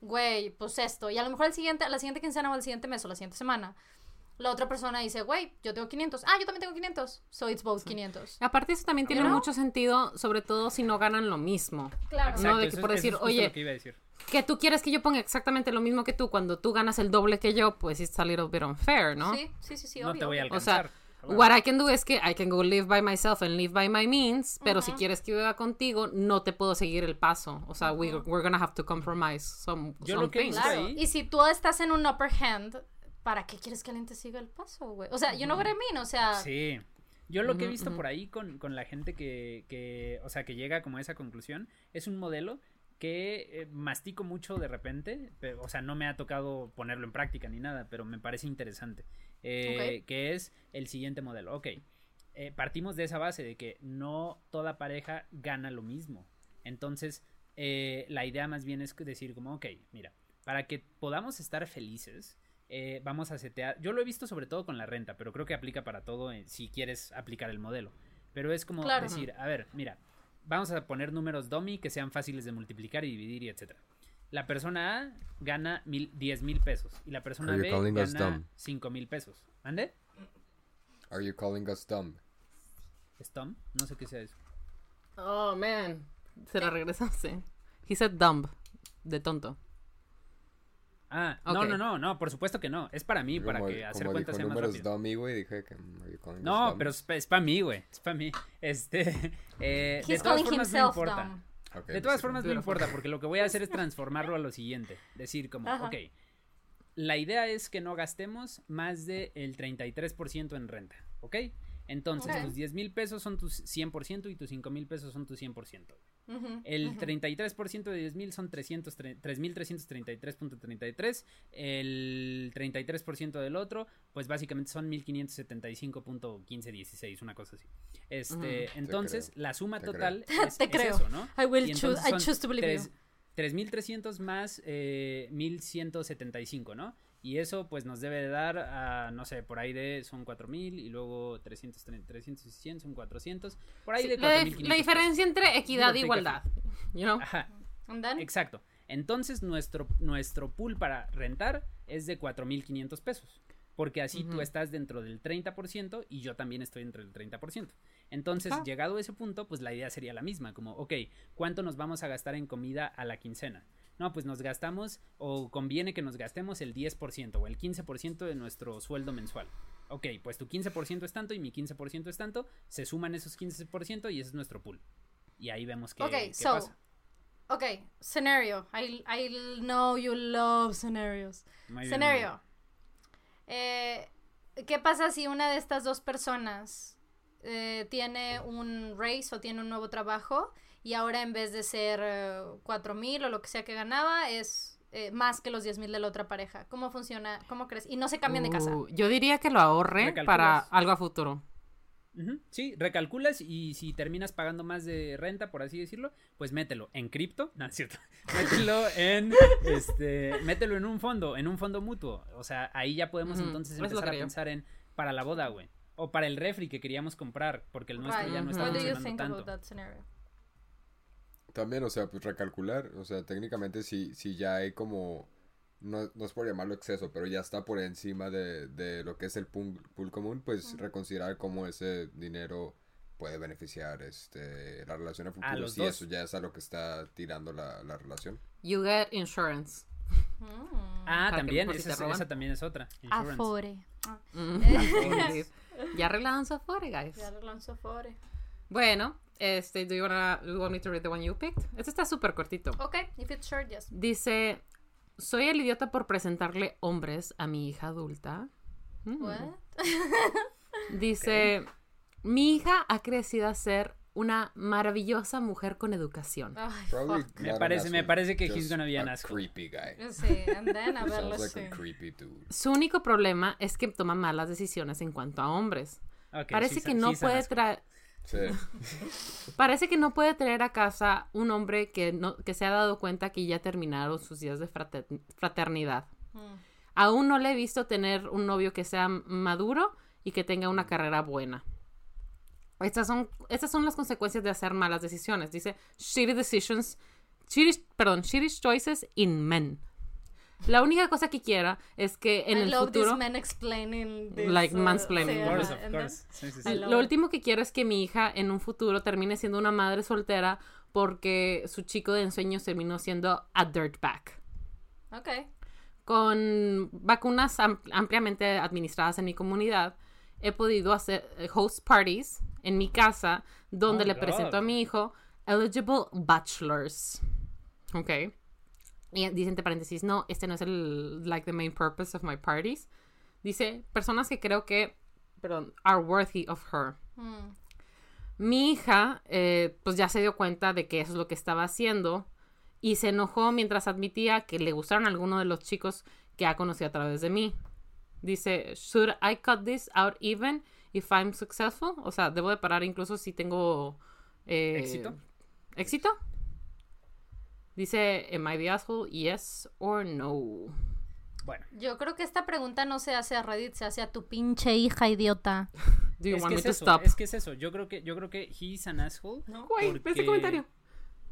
güey, pues esto, y a lo mejor el siguiente, la siguiente quincena o el siguiente mes o la siguiente semana, la otra persona dice, güey, yo tengo 500. Ah, yo también tengo 500. So it's both 500. Aparte eso también tiene ¿No? mucho sentido, sobre todo si no ganan lo mismo. Claro. No, Exacto, de que eso es- por decir, es oye, lo que iba a decir. Que tú quieres que yo ponga exactamente lo mismo que tú cuando tú ganas el doble que yo, pues it's a little bit unfair, ¿no? Sí, sí, sí, sí, No obvio, te voy a obvio. O sea, alcanzar. What I can do es que I can go live by myself and live by my means, pero si quieres que viva contigo, no te puedo seguir el paso. O sea, we, we're gonna have to compromise some, Yo some lo que things. Claro. Y si tú estás en un upper hand, ¿para qué quieres que alguien te siga el paso, güey? O sea, you know what I mean? O sea, Sí. Yo lo que he visto por ahí con, con la gente que, que, o sea, que llega como a esa conclusión, es un modelo que eh, mastico mucho de repente, pero, o sea, no me ha tocado ponerlo en práctica ni nada, pero me parece interesante, eh, que es el siguiente modelo. Ok, eh, partimos de esa base de que no toda pareja gana lo mismo. Entonces, eh, la idea más bien es decir como, ok, mira, para que podamos estar felices, eh, vamos a setear. Yo lo he visto sobre todo con la renta, pero creo que aplica para todo eh, si quieres aplicar el modelo. Pero es como Claro. decir, a ver, mira, vamos a poner números dummy que sean fáciles de multiplicar y dividir y etcétera. La persona A gana mil, 10 mil pesos y la persona B gana dumb? 5 mil pesos. ¿Ande? Are you calling us dumb? ¿Es dumb? No sé qué sea eso. Oh, man. Se la regresaste. He said dumb. De tonto. Ah, no, no, no, no, por supuesto que no. Es para mí, para Como- que hacer como cuentas dijo sea más rápido. dummy, güey, dije que No, pero es, para mí, güey. Es para mí. [LAUGHS] Este. Eh, de he's todas calling formas, no himself importa. De todas sí. formas, no importa, porque lo que voy a hacer es [LAUGHS] transformarlo a lo siguiente. Decir, como, Ajá. ok, la idea es que no gastemos más del 33% en renta, ¿ok? Entonces, Ok. tus 10 mil pesos son tus 100% y tus 5 mil pesos son tus 100%. El ujú. 33% de 10 mil son 300 tre- 3.333.33. El 33% del otro, pues básicamente son 1.575.1516, una cosa así. Este, Ujú. entonces, creo, la suma te total [LAUGHS] es, Te es creo. eso, ¿no? I will choose, entonces I son choose to believe tres- you. 3.300 más eh, 1.175, ¿no? Y eso pues nos debe de dar a, no sé, por ahí de son 4.000 y luego 300, 300 y 100 son 400. Por ahí Sí, de la, 4.500 la diferencia entre equidad e igualdad. You know? Ajá, exacto. Entonces nuestro, nuestro pool para rentar es de 4.500 pesos. Porque así tú estás dentro del 30% y yo también estoy dentro del 30%. Entonces, llegado a ese punto, pues la idea sería la misma, como, ok, ¿cuánto nos vamos a gastar en comida a la quincena? No, pues nos gastamos, o conviene que nos gastemos el 10% o el 15% de nuestro sueldo mensual. Ok, pues tu 15% es tanto y mi 15% es tanto, se suman esos 15% y ese es nuestro pool. Y ahí vemos qué, Ok, qué so, pasa. Ok, scenario. I, I know you love scenarios. Muy bien, Scenario. Eh, ¿Qué pasa si una de estas dos personas eh, tiene un raise o tiene un nuevo trabajo y ahora en vez de ser eh, cuatro mil o lo que sea que ganaba es eh, más que los 10 mil de la otra pareja? ¿Cómo funciona? ¿Cómo crees? Y no se cambian de casa. Uh, yo diría que lo ahorre Recalculas. para algo a futuro. Sí, recalculas y si terminas pagando más de renta, por así decirlo, pues mételo en cripto, no, es cierto, [LAUGHS] mételo en, este, mételo en un fondo, en un fondo mutuo, o sea, ahí ya podemos entonces empezar a pensar en, para la boda, güey, o para el refri que queríamos comprar, porque el nuestro Right. ya no está funcionando tanto. También, o sea, pues recalcular, o sea, técnicamente si, si ya hay como, no, no es por llamarlo exceso, pero ya está por encima de, de lo que es el pool, pool común, pues reconsiderar cómo ese dinero puede beneficiar este la relación a futuro, los si dos. eso ya es a lo que está tirando la, la relación. You get insurance. Mm. Ah, también, esa, es- esa también es otra. insurance. Afore. Ah, Mm. [LAUGHS] Eh. ya arreglaron su Afore, guys. ya lanzó Afore. Bueno, este, do you, wanna, do you want me to read the one you picked? Este está súper cortito. Ok, if it's short, yes. Dice, soy el idiota por presentarle hombres a mi hija adulta. Mm. What? [LAUGHS] Dice, mi hija ha crecido a ser una maravillosa mujer con educación. Me parece- me parece que he's gonna be an creepy guy. Sí, and then, a [LAUGHS] like a. Su único problema es que toma malas decisiones en cuanto a hombres. Parece que a- no puede traer... Sí. Parece que no puede traer a casa un hombre que, no, que se ha dado cuenta que ya terminaron sus días de frater- fraternidad. Mm. Aún no le he visto tener un novio que sea maduro y que tenga una carrera buena. Estas son, estas son las consecuencias de hacer malas decisiones. Dice, shitty decisions, shitty, perdón, shitty choices in men. La única cosa que quiera es que en I el love futuro... explaining this, Like uh, mansplaining. sí, Of course, ajá, of and then- course. Sí, sí, sí. I love Lo último que quiero es que mi hija en un futuro termine siendo una madre soltera porque su chico de ensueños terminó siendo a dirtbag. Ok. Con vacunas am- ampliamente administradas en mi comunidad, he podido hacer eh, host parties en mi casa donde Oh, le God. presento a mi hijo eligible bachelors. Ok. Y dice entre paréntesis, no, este no es el, like, the main purpose of my parties. Dice, personas que creo que, perdón, are worthy of her. Mm. Mi hija, eh, pues ya se dio cuenta de que eso es lo que estaba haciendo y se enojó mientras admitía que le gustaron algunos de los chicos que ha conocido a través de mí. Dice, should I cut this out even if I'm successful? O sea, debo de parar incluso si tengo... eh, ¿Éxito? ¿Éxito? Dice, am I the asshole? Yes or no? Bueno, Yo creo que esta pregunta no se hace a Reddit, se hace a tu pinche hija idiota. [LAUGHS] Do you es want que me es to eso, stop? es que es eso. Yo creo que, yo creo que he's an asshole. Güey, ve ese porque- comentario.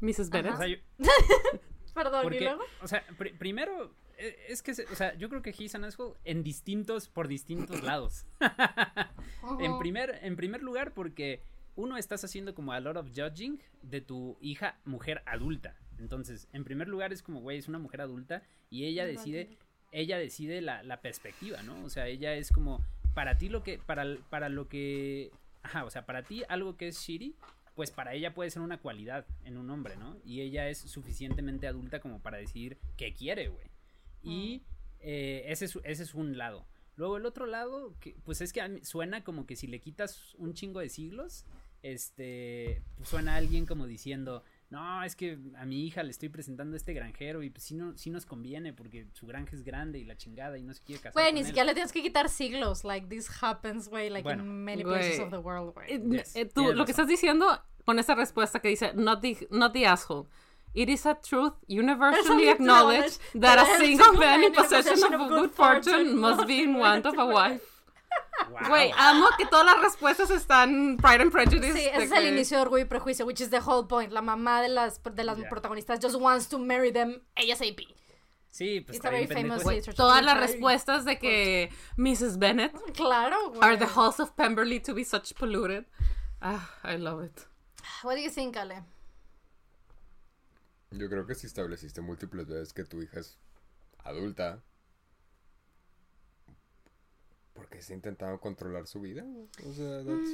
Mrs. Bennett. O sea, yo- [LAUGHS] Perdón, ¿y porque, luego? o sea, pri- primero, eh, es que, se- o sea, yo creo que he's an asshole en distintos, por distintos lados. [LAUGHS] En primer, en primer lugar, porque uno estás haciendo como a lot of judging de tu hija mujer adulta. Entonces, en primer lugar es como, güey, es una mujer adulta y ella decide, ella decide la, la perspectiva, ¿no? O sea, ella es como, para ti lo que, para, para lo que, ajá, o sea, para ti algo que es shitty, pues para ella puede ser una cualidad en un hombre, ¿no? Y ella es suficientemente adulta como para decidir qué quiere, güey. Y eh, ese, es, ese es un lado. Luego el otro lado, que, pues es que a mí suena como que si le quitas un chingo de siglos, este, pues suena a alguien como diciendo, no, es que a mi hija le estoy presentando este granjero y pues sí, no, sí nos conviene porque su granja es grande y la chingada y no se quiere casar. Güey, ni él". siquiera le tienes que quitar siglos. Like, this happens, güey, like Bueno. in many Güey. places of the world, güey. Eh, Yes, eh, tú, lo que estás diciendo con esa respuesta que dice, not the, not the asshole. It is a truth universally acknowledged that a that a single man in man in possession of a good fortune must be in want of a wife. Wow. Güey, amo que todas las respuestas están Pride and Prejudice. Sí, ese es el que- inicio de Orgullo y Prejuicio, which is the whole point. La mamá de las, de las Yeah. protagonistas just wants to marry them ASAP. Sí, pues It's a está bien very famous literature. Todas las respuestas de que Mrs. Bennett Claro, güey. are the halls of Pemberley to be such polluted. Ah, I love it. What do you think, Ale? Yo creo que si estableciste múltiples veces que tu hija es adulta, porque se intentado controlar su vida. O sea, that's-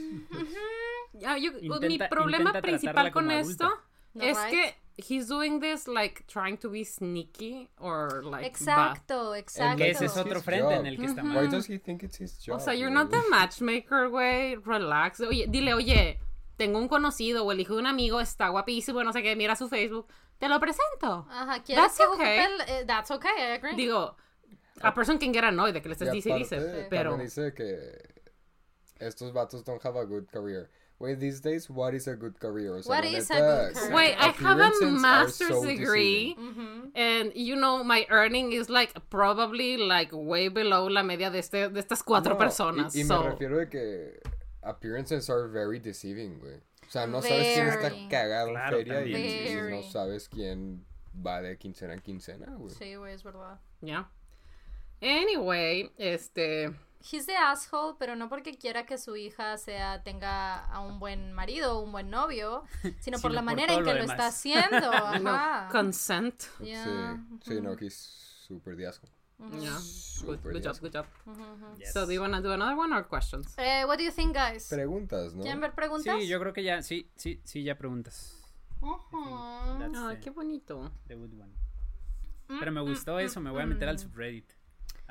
Ya, yo- mi Intenta- problema intenta principal con esto. No, es right? que he's doing this like trying to be sneaky or like bad. Exacto, exacto. Que ese es otro frente en el que está Why mal. does he think it's his job? O sea, you're not the matchmaker, güey. Relax. Oye, dile, oye, tengo un conocido o el hijo de un amigo, está guapísimo, no sé qué, mira su Facebook. Te lo presento. Ajá, ¿quieres That's que okay. el- eh, That's okay, I agree. Digo, a person can get annoyed de que le estés dice y dice, aparte, pero... también dice que estos vatos don't have a good career. Wait, these days, what is a good career? O sea, What is a good career? Wait, I have a master's so degree. deceiving. Ujú. And you know, my earning is like probably like way below la media de, este, de estas cuatro No, personas. Y, y so- me refiero de que appearances are very deceiving, güey. O sea, no sabes quién está Very. cagado en Claro, feria y, y no Very. sabes quién va de quincena en quincena, güey. Sí, güey, es verdad. Yeah. Anyway, este. He's the asshole, pero no porque quiera que su hija sea tenga a un buen marido o un buen novio, [LAUGHS] sino por la por manera en que lo lo está haciendo. [LAUGHS] No, consent. Yeah. Sí, sí, no, que es súper de asco. Yeah. Good, good job, good job. Yes. So, do you want to do another one or questions? Eh, what do you think, guys? Preguntas, ¿no? ¿Quieren ver preguntas? Sí, yo creo que ya, sí, sí, sí, ya preguntas. That's Ay, the- qué bonito. the good one. Pero me gustó eso, me voy a meter al subreddit.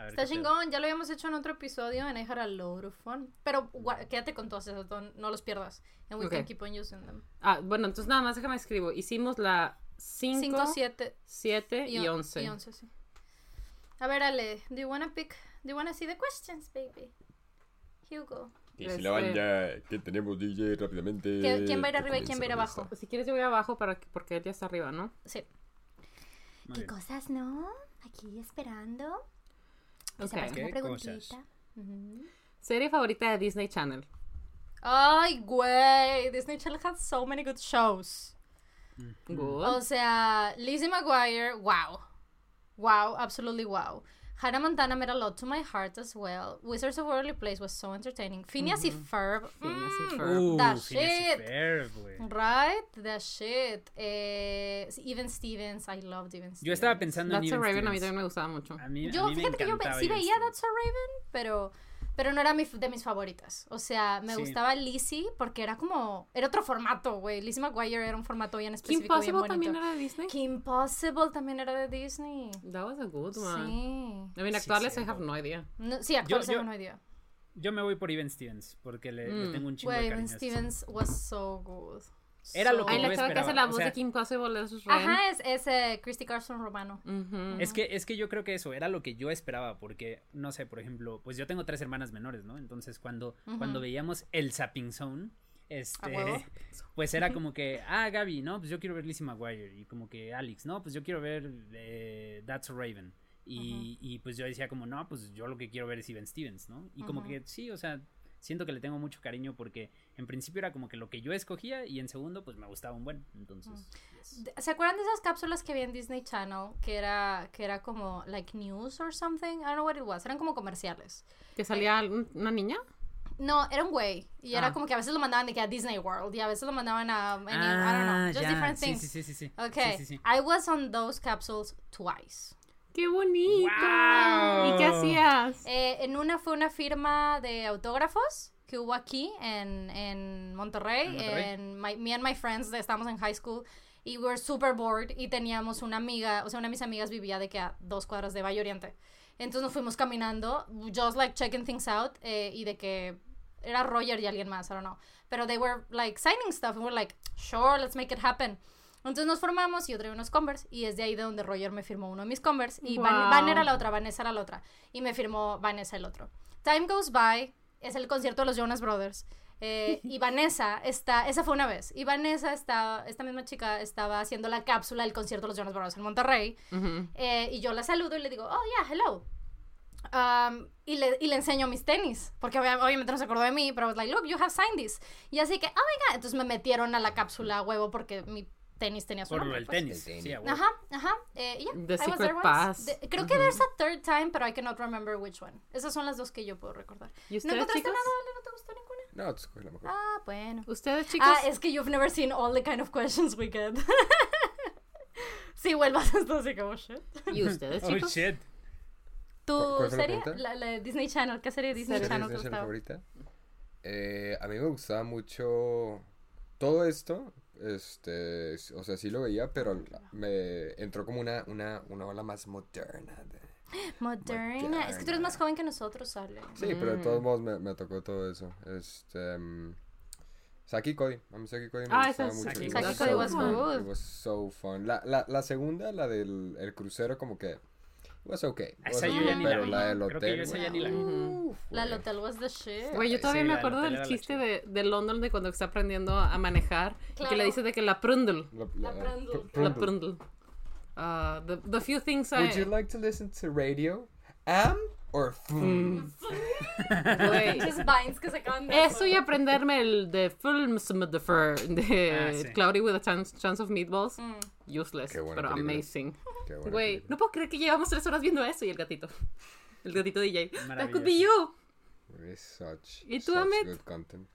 A ver Está chingón, ya lo habíamos hecho en otro episodio en I had a load of fun. Pero quédate con todos esos, no los pierdas. And we Ok. can keep on using them. Ah, bueno, entonces nada más déjame escribo. Hicimos la 5, 5, 7 7 y on- 11. Y 11, sí. A ver, Ale, do you wanna pick, do you wanna see the questions, baby? Hugo. Y Este- si la van ya, que tenemos DJ rápidamente. ¿Qué- quién va a ir arriba y quién va a ir abajo? Si quieres yo voy abajo para que- porque él ya está arriba, ¿no? Sí. Muy ¿Qué bien. cosas, no? Aquí esperando. Una ¿Qué preguntita. Serie favorita de Disney Channel. Ay, güey. Disney Channel has so many good shows. Good. O sea, Lizzie McGuire, wow. wow, absolutely wow. Hannah Montana made a lot to my heart as well. Wizards of Waverly Place was so entertaining. Phineas y Ferb. Phineas y mm, Ferb. Uh, that Phineas y shit. Ferb. Right? The shit. Eh, even Stevens. I loved Even Stevens. Yo estaba pensando en That's a Raven a mí Stevens. también me gustaba mucho. A mí, a Yo, mí me fíjate que yo sí veía Stevens. That's so Raven, pero, pero no era mi, de mis favoritas. O sea, me Sí. gustaba Lizzie porque era como. Era otro formato, güey. Lizzie McGuire era un formato bien Kim específico. bien Possible también era de Disney. Kim Possible también era de Disney. That was a good one. Sí. I mean, Sí, actuales I cierto. have no idea. No, sí, actual yo- no idea. Yo me voy por Even Stevens porque le, le Mm. tengo un chingo Güey, de Even cariño. esta Stevens was so good. Era lo que yo que hace esperaba, la o voz sea- de Kim Possible es Ren. Ajá, es, es eh, Christy Carson Romano. Es que, es que yo creo que eso era lo que yo esperaba, porque, no sé, por ejemplo, pues yo tengo tres hermanas menores, ¿no? Entonces cuando, cuando veíamos el Zapping Zone, este, pues era como [LAUGHS] que, ah, Gaby, no, pues yo quiero ver Lizzie McGuire, y como que Alex, no, pues yo quiero ver eh, That's a Raven, y, y pues yo decía como, no, pues yo lo que quiero ver es Even Stevens, ¿no? Y como que sí, o sea, siento que le tengo mucho cariño porque en principio era como que lo que yo escogía y en segundo pues me gustaba un buen, entonces... yes. De- ¿Se acuerdan de esas cápsulas que había en Disney Channel? Que era, que era como, like, news or something? I don't know what it was. Eran como comerciales. Que salía un- una niña. No, era un güey. Y era Ah. como que a veces lo mandaban de que a Disney World. Y a veces lo mandaban a... any- I don't Ah, know. Just ya, different things. Sí, sí, sí, sí. Okay. Sí, sí, sí. I was on those capsules twice. ¡Qué bonito! ¡Guau! ¿Y qué hacías? Eh, en una fue una firma de autógrafos que hubo aquí en, en Monterrey. ¿En Monterrey? En my- me and my friends, de- estábamos en high school y we were super bored y teníamos una amiga, o sea, una de mis amigas vivía de que a dos cuadras de Valle Oriente. Entonces nos fuimos caminando, just like checking things out eh, y de que era Roger y alguien más, I don't know. Pero they were like signing stuff and we're like, sure, let's make it happen. Entonces nos formamos y yo traía unos Converse y es de ahí de donde Roger me firmó uno de mis Converse y Van, Wow. Van era la otra, Vanessa era la otra y me firmó Vanessa el otro. Time Goes By es el concierto de los Jonas Brothers eh, y Vanessa está, esa fue una vez, y Vanessa está, esta misma chica estaba haciendo la cápsula del concierto de los Jonas Brothers en Monterrey Ujú. eh, y yo la saludo y le digo, oh, yeah, hello. Um, y, le, y le enseño mis tenis, porque obvia- obviamente no se acordó de mí, pero I was like, look, you have signed this. Y así que, oh my god, entonces me metieron a la cápsula a huevo porque mi tenis tenía su Por lo nombre. del pues. tenis. El tenis. Sí. Ajá, ajá. Eh, y ya, The I was Secret there once. Pass. De- creo que there's a third time, pero I cannot remember which one. Esas son las dos que yo puedo recordar. ¿Y ¿No ustedes, encontraste chicos? nada, Ale? ¿No te gustó ninguna? No, tú escoge la mejor. Ah, bueno. ¿Ustedes, chicos? Ah, es que you've never seen all the kind of questions we get. [LAUGHS] sí, vuelvas esto así como shit. ¿Y ustedes, [LAUGHS] Oh, chicos? shit. ¿Tu ¿Cuál- cuál fue la serie? La, la Disney Channel. ¿Qué serie de Disney ¿Serie Channel te gustaba? favorita? Eh, a mí me gustaba mucho todo esto. Este, o sea, sí lo veía, pero me entró como una, una, una ola más moderna. de- [GASPS] Moderna. Es que tú eres más joven que nosotros, Ale. Sí, pero de todos modos me, me tocó todo eso. Este, mm, Saki Cody. A mí Saki Cody me Ah, gustaba mucho. Saki Cody was so was good. It was so fun. La, la, la segunda, la del el crucero, como que was okay. It Esa yo ya ni la pero vi. la del Creo que hotel. yo esa ya ni la vi. La del hotel was the shit. Güey, yo todavía Sí, me la acuerdo hotel del la chiste de, de London de cuando está aprendiendo a manejar y que le Claro. dice de que la prundle. La, La Prundle. pr- La Prundle. prundle. Ah, the, the few things I... Would you like to listen to radio? Am or [LAUGHS] vines que se acaban de Eso y aprenderme el de Films the Fur de Ah, sí. Cloudy with a chance, chance of Meatballs. Mm. Useless, pero película. amazing. Güey, no puedo creer que llevamos tres horas viendo eso y el gatito. El gatito DJ. That could be you. It's such, ¿Y tú, such good content.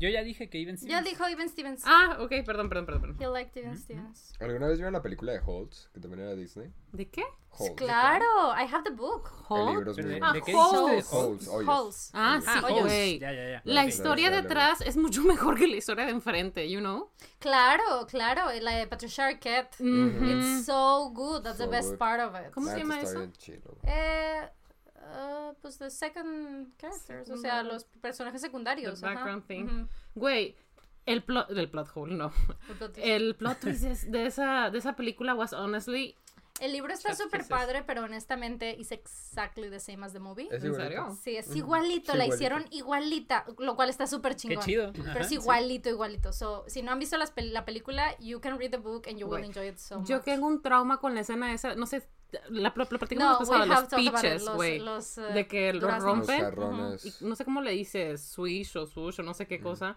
Yo ya dije que Even Ya Stevens. dijo Even Stevens. Ah, ok, perdón, perdón, perdón. perdón. He liked Even Stevens. ¿Alguna vez vieron la película de Holtz? Que también era Disney. ¿De qué? Holtz. Claro, I have the book. El libro muy de, bueno. ¿de qué Holes. dijiste? Holtz, hoyos. Holes. Ah, sí, Ah, Hoyos. güey. Ya, ya, ya. La Ok. historia de atrás es mucho mejor que la historia de enfrente, you know? Claro, claro. La de Patricia Arquette. It's so good. That's the So best good. part of it. ¿Cómo se llama eso? güey. Eh, uh, pues the second characters, o sea, los personajes secundarios. The ajá. background thing. Ujú. Güey, el plot, del plot hole, no. El plot twist. El plot twist es- de esa, de esa película was honestly, El libro está súper padre, pero honestamente is exactly the same as the movie. ¿Es ¿En igualito? serio? Sí, es igualito, Sí, la igualito. hicieron igualita, lo cual está súper Qué chingón. chido. Pero Ajá, es sí. igualito, igualito. So, si no han visto las pel- la película, you can read the book and you will Güey, enjoy it so yo much. tengo un trauma con la escena esa, no sé, la, la, la platicamos No, los pitches, los- güey. los, eh, De que los. Los rompen. jarrones. y no sé cómo le dices, swish o swoosh o no sé qué cosa.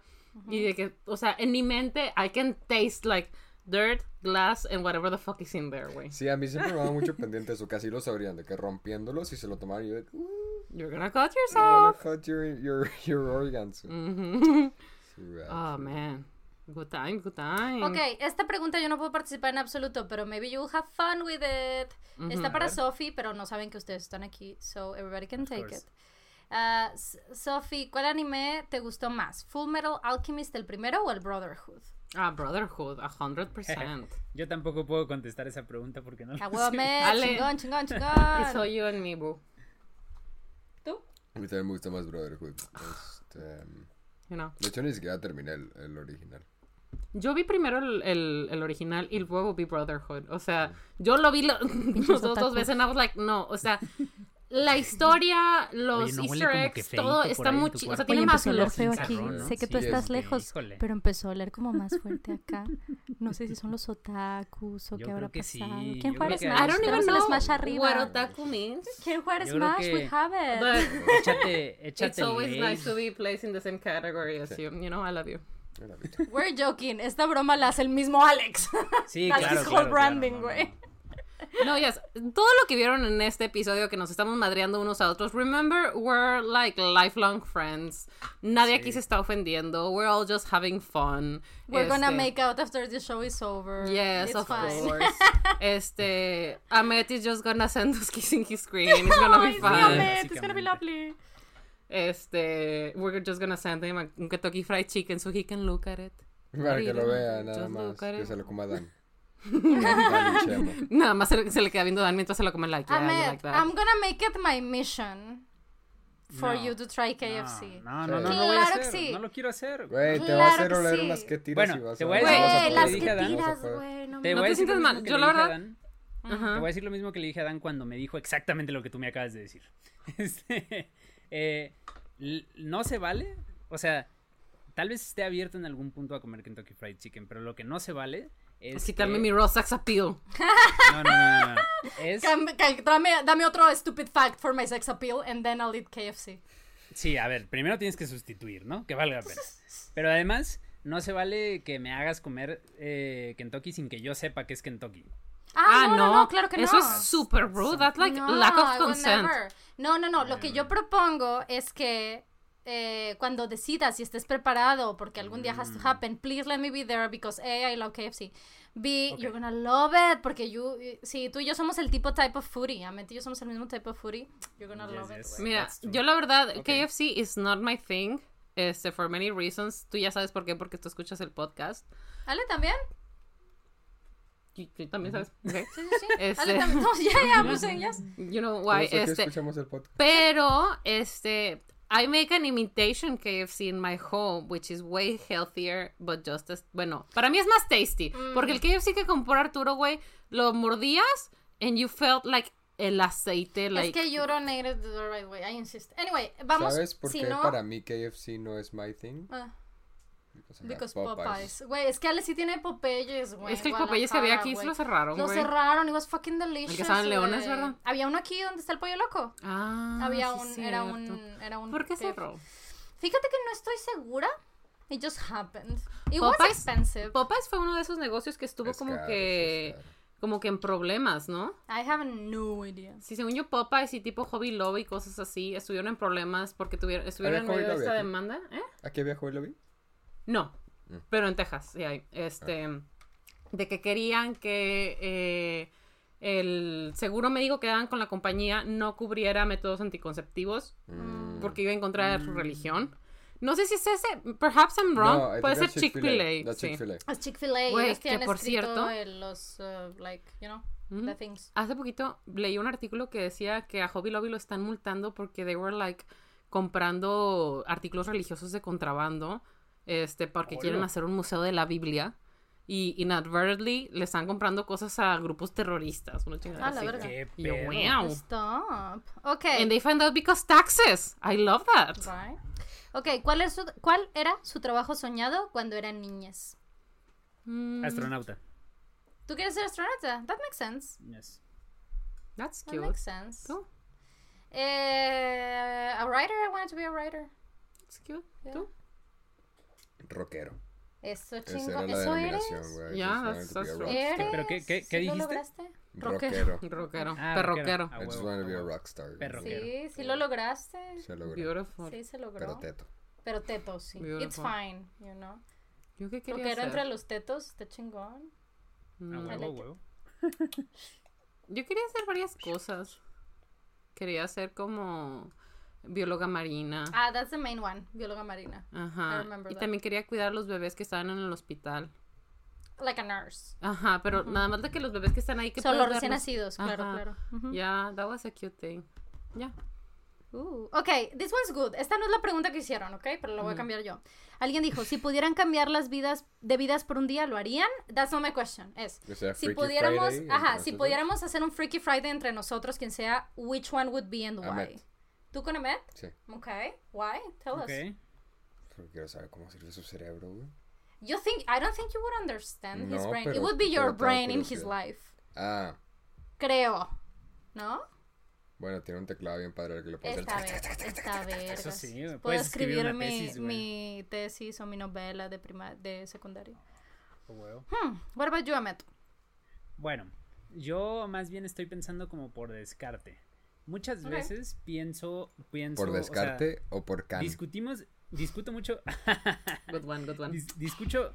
Y de que, o sea, en mi mente, I can taste like dirt, glass, and whatever the fuck is in there, güey. Sí, a mí siempre me va mucho pendiente eso. Casi lo sabrían, de que rompiéndolos y se lo tomaron. Y yo, de, "Uh, You're gonna cut you're gonna yourself. cut your, your, your organs. Mhm. Sí, right. Oh, man. Good time, good time. Ok, esta pregunta yo no puedo participar en absoluto, pero maybe you will have fun with it. Está para. Sophie, pero no saben que ustedes están aquí, so everybody can take course. it. Ah, Sophie, ¿cuál anime te gustó más? ¿Full Metal Alchemist el primero o el Brotherhood? Ah, Brotherhood, a hundred [LAUGHS] percent. Yo tampoco puedo contestar esa pregunta porque no lo sé. [LAUGHS] Chingón, chingón, [LAUGHS] chingón. So you and me, boo. ¿Tú? A mí también me gusta más Brotherhood. [SIGHS] Este, um, You know. de hecho, ni siquiera terminé el, el original. Yo vi primero el, el, el original y luego vi Brotherhood. O sea, yo lo vi lo- [LAUGHS] los dos, dos veces and I was like, no, o sea, la historia, los Oye, ¿no huele easter eggs, todo está muy chido. O sea, tiene Oye, más empezó a oler luz. feo Love aquí. Sé que tú Sí, estás este, lejos, pero empezó a oler como más fuerte acá. No sé si son los otakus o Yo qué habrá sí, pasado. yo ¿Quién juega Smash? I don't even el know Smash arriba. what otaku means, ¿Quién juega Smash? We have it. but [LAUGHS] Échate, échate it's always nice to be placed in the same category as you. You know, I love you. [LAUGHS] We're joking. Esta broma la hace el mismo Alex. [LAUGHS] Sí, That's claro, his claro, whole branding, claro, no, no, güey. no. No, yes. Todo lo que vieron en este episodio que nos estamos madreando unos a otros, remember, we're like lifelong friends. Nadie aquí se está ofendiendo. We're all just having fun. We're gonna Este, make out after the show is over. Yes, It's of fine. course. [LAUGHS] este, Ahmed is just gonna send us kissing his screen. It's gonna be fun. Ahmed, It's gonna be lovely. Este, we're just gonna send him a un Kentucky Fried Chicken so he can look at it. Para que lo vea, Just nada más. look at Que it. se lo coma [LAUGHS] Dan. Nada más se, le- se le queda viendo Dan mientras se lo come like, yeah, Ahmed, like that. I'm gonna make it my mission for No. you to try KFC. No, no, no, no voy a Claro que sí. No lo quiero hacer. Güey, te Claro va a hacer oler sí. unas que tiras Bueno, y vas te a voy a vas decir a Güey, las que tiras, güey. No, Te No te sientas mal. Yo la verdad- Dan. Te voy a decir lo mismo que le dije a Dan cuando me dijo exactamente lo que tú me acabas de decir. [LAUGHS] Este, eh, no se vale, o sea, tal vez esté abierto en algún punto a comer Kentucky Fried Chicken, pero lo que no se vale es Quitarme que- mi raw sex appeal. No, no, no, no. [LAUGHS] Es dame otro stupid fact for my sex appeal and then I'll eat KFC. Sí, a ver, primero tienes que sustituir, ¿no? Que valga la pena. [LAUGHS] Pero además, no se vale que me hagas comer eh, Kentucky sin que yo sepa que es Kentucky. Ah, no, no, no, claro que Eso no. es super rude. That's like No, lack of consent. No, no, no. Lo que yo propongo es que eh, cuando decidas y estés preparado, porque algún día has to happen, please let me be there because A, I love KFC. B, Ok. you're gonna love it porque you, si tú y yo somos el tipo type of foodie, Amit y yo somos el mismo type of foodie, you're gonna Yes, love it. yes. güey. Mira, yo la verdad, Ok. KFC is not my thing. Este, for many reasons. Tú ya sabes por qué, porque tú escuchas el podcast. ¿Ale también? Y tú también sabes. ok. Sí, sí, sí. [LAUGHS] Este- Ale también. No, ya, ya, pues ellas. [LAUGHS] You know Por why, este. escuchamos el podcast. Pero, este, I make an imitation KFC in my home, which is way healthier, but just as, bueno, para mí es más tasty, porque el KFC que compró Arturo, güey, lo mordías and you felt like el aceite, like, es que you don't eat it the right way, I insist. Anyway, vamos, ¿Sabes por si qué no... para mí KFC no es my thing? Ah. Because Popeyes. Güey, es que Ale sí tiene Popeyes, güey. es que el Popeyes que había aquí se lo güey. cerraron, Lo güey. cerraron, it was fucking delicious. El que estaba en Leones. ¿verdad? Había uno aquí donde está el pollo loco. Ah, Había sí un, era un, era un. ¿Por qué cerró? Fíjate que no estoy segura. It just happened. It was Popeyes- expensive. Popeyes fue uno de esos negocios que estuvo Es como caro, que, es como que en problemas, ¿no? I have no idea. Sí, según yo, Popeyes y tipo Hobby Lobby y cosas así estuvieron en problemas porque tuvieron, estuvieron en ¿Había medio de Hobby esta aquí? demanda. ¿Eh? ¿Aquí había Joy Lobby? No, Mm. pero en Texas, sí hay. Este, de que querían que eh, el seguro médico que daban con la compañía no cubriera métodos anticonceptivos Mm. porque iba en contra de su religión. No sé si es ese, perhaps I'm wrong, No, puede ser Chick-fil-A. Sí. Chick-fil-A. Es Chick-fil-A. Güey, Ellos que por cierto- el- los, uh, like, you know, the things. Hace poquito leí un artículo que decía que a Hobby Lobby lo están multando porque they were like comprando artículos religiosos de contrabando, este, porque Hola. quieren hacer un museo de la Biblia y inadvertently le están comprando cosas a grupos terroristas, una chingada Ah, la así. Qué yo, wow. Stop. Ok. And they find out because taxes. I love that. Right. Ok, ¿cuál, es su- ¿cuál era su trabajo soñado cuando eran niñas? Mm, Astronauta. ¿Tú quieres ser astronauta? That makes sense. Yes. that's That cute. makes sense. ¿Tú? Eh, a writer, I wanted to be a writer. That's cute. Yeah. ¿Tú? Rockero. Eso la Eso eres. I Yeah. ¿Eres? ¿Pero qué- qué- qué ¿Sí lo dijiste? lograste? Rockero. Rockero. Ah, perroquero. I just wanted to be a a huevo. rock star. güey. Perro. Sí, sí lo lograste. Se logró. Beautiful. Sí, se logró. Pero teto. Pero tetos, sí. It's Beautiful. fine, you know. ¿Yo qué quería Rockero hacer? entre los tetos, está chingón. A Mm, huevo, huevo. Yo quería hacer varias cosas. Quería ser como bióloga marina. Ah, that's the main one, bióloga marina. I Ajá. remember Y that. también quería cuidar a los bebés que estaban en el hospital. Like a nurse. Ajá, pero nada más de que los bebés que están ahí que Son los recién nacidos, claro, Ajá. claro. Ujú. Yeah, that was a cute thing. Ya. Uh, ok, this one's good. Esta no es la pregunta que hicieron, ok, pero la voy a cambiar yo. Alguien dijo, si pudieran cambiar las vidas de vidas por un día, ¿lo harían? That's not my question. Es, O sea, si pudiéramos, Friday, ajá, si pudiéramos hacer un Freaky Friday entre nosotros, quien sea, which one would be and why? ¿Tú con Ahmed? Sí. Ok, why? Tell us. Ok. Porque quiero saber cómo sirve su cerebro, güey. You think, I don't think you would understand his No, brain. It pero- would be your brain in his life. Ah, Creo. ¿No? bueno, tiene un teclado bien padre que le Esta hacer. vez, esta verga. Eso sí, Puedo puedes escribir escribir una mi, tesis, mi tesis o mi novela de prima de secundaria. A huevo. Hmm, what about you, Ahmed? Bueno, yo más bien estoy pensando como por descarte. Muchas veces pienso, pienso, ¿Por o sea, descarte o, por can? discutimos, discuto mucho, [LAUGHS] Good one, good one. dis- discucho,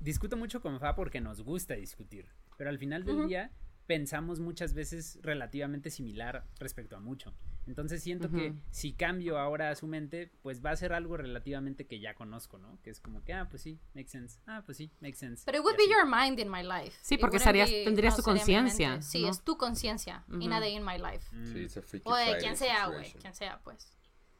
discuto mucho con Fa porque nos gusta discutir, pero al final del día pensamos muchas veces relativamente similar respecto a mucho. Entonces siento que Ujú. si cambio ahora su mente, pues va a ser algo relativamente que ya conozco, ¿no? Que es como que, ah, pues sí, makes sense. Ah, pues sí, makes sense. But it would y be your mind in my life. Sí, porque estarías- be- tendrías tu sería mi conciencia. Sí, ¿no? es tu conciencia in a Ujú. day in my life. Mm. Sí, it's a Freaky O de quien sea, güey. Quien sea, pues.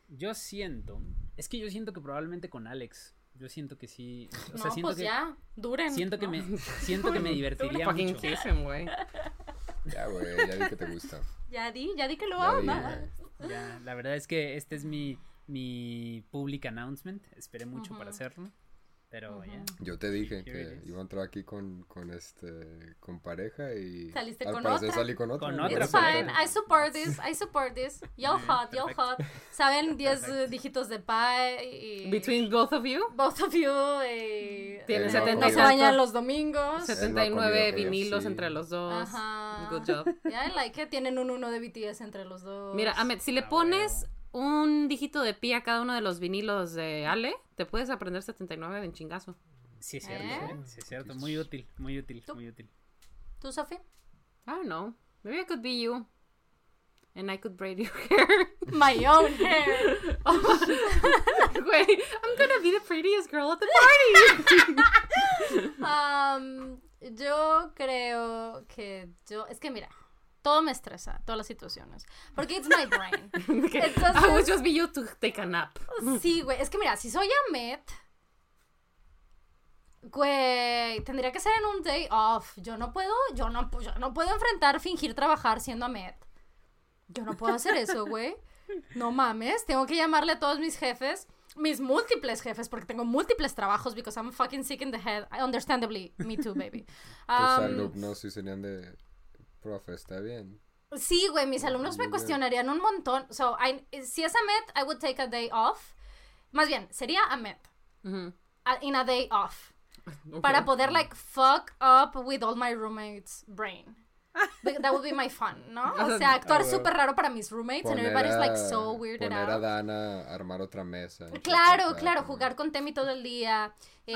Yo siento, es que yo siento que probablemente con Alex, yo siento que sí, o no, sea, siento pues que ya, duren. siento que ¿no? me siento que me [LAUGHS] divertiría Fucking mucho. kiss him, güey. Ya, güey, ya vi que te gusta. Ya di, ya di que lo Ya amas. güey. Ya, la verdad es que este es mi mi public announcement, esperé mucho para hacerlo, pero ya. Yo te dije que iba a entrar aquí con, con este con pareja y Saliste al con parecer otra. salí con otra. Con otra, It's fine. I support this, I support this. [LAUGHS] Y'all hot, y'all hot. Saben 10 [LAUGHS] eh, dígitos de pi y... Between both of you, Both of you y... Tiene no, 70 No se bañan los domingos. Set- 79 comido vinilos KFC. entre los dos. Ajá. Good job. Ya, I like it. Tienen un uno de BTS entre los dos. Mira, Ahmed, si le Ah, pones un dígito de pi a cada uno de los vinilos de Ale, te puedes aprender 79 de un chingazo. Sí es cierto, ¿Eh? ¿eh? sí es cierto, muy útil, muy útil, ¿Tú? muy útil. ¿Tú, Sofi? I don't know. Maybe I could be you. And I could braid your [LAUGHS] hair. My own hair. [LAUGHS] Güey, I'm gonna be the prettiest girl at the party. [LAUGHS] Um, yo creo que yo... Es que mira, todo me estresa, todas las situaciones. Porque it's my brain. [LAUGHS] Okay. I Entonces- would just be you to take a nap. Sí, güey. Es que mira, si soy Ahmed... Güey, tendría que ser en un day off. Yo no puedo, yo no, yo no puedo enfrentar fingir trabajar siendo Ahmed. Yo no puedo hacer eso, güey. No mames, tengo que llamarle a todos mis jefes, mis múltiples jefes, porque tengo múltiples trabajos because I'm fucking sick in the head. Understandably, me too, baby. Tus Um, alumnos sí serían de profe, está bien. sí, güey, mis alumnos me cuestionarían un montón. So, I- si es Ahmed, I would take a day off. Más bien, sería Ahmed. Ujú. a- In a day off. [LAUGHS] Okay. Para poder, like, fuck up with all my roommates' brain. Th- That would be my fun, ¿no? [LAUGHS] O sea, actuar súper raro para mis roommates and Poner everybody's, like, a- so weirded Poner a. Dana a armar otra mesa. Claro, claro, jugar con Temi todo el día. eh,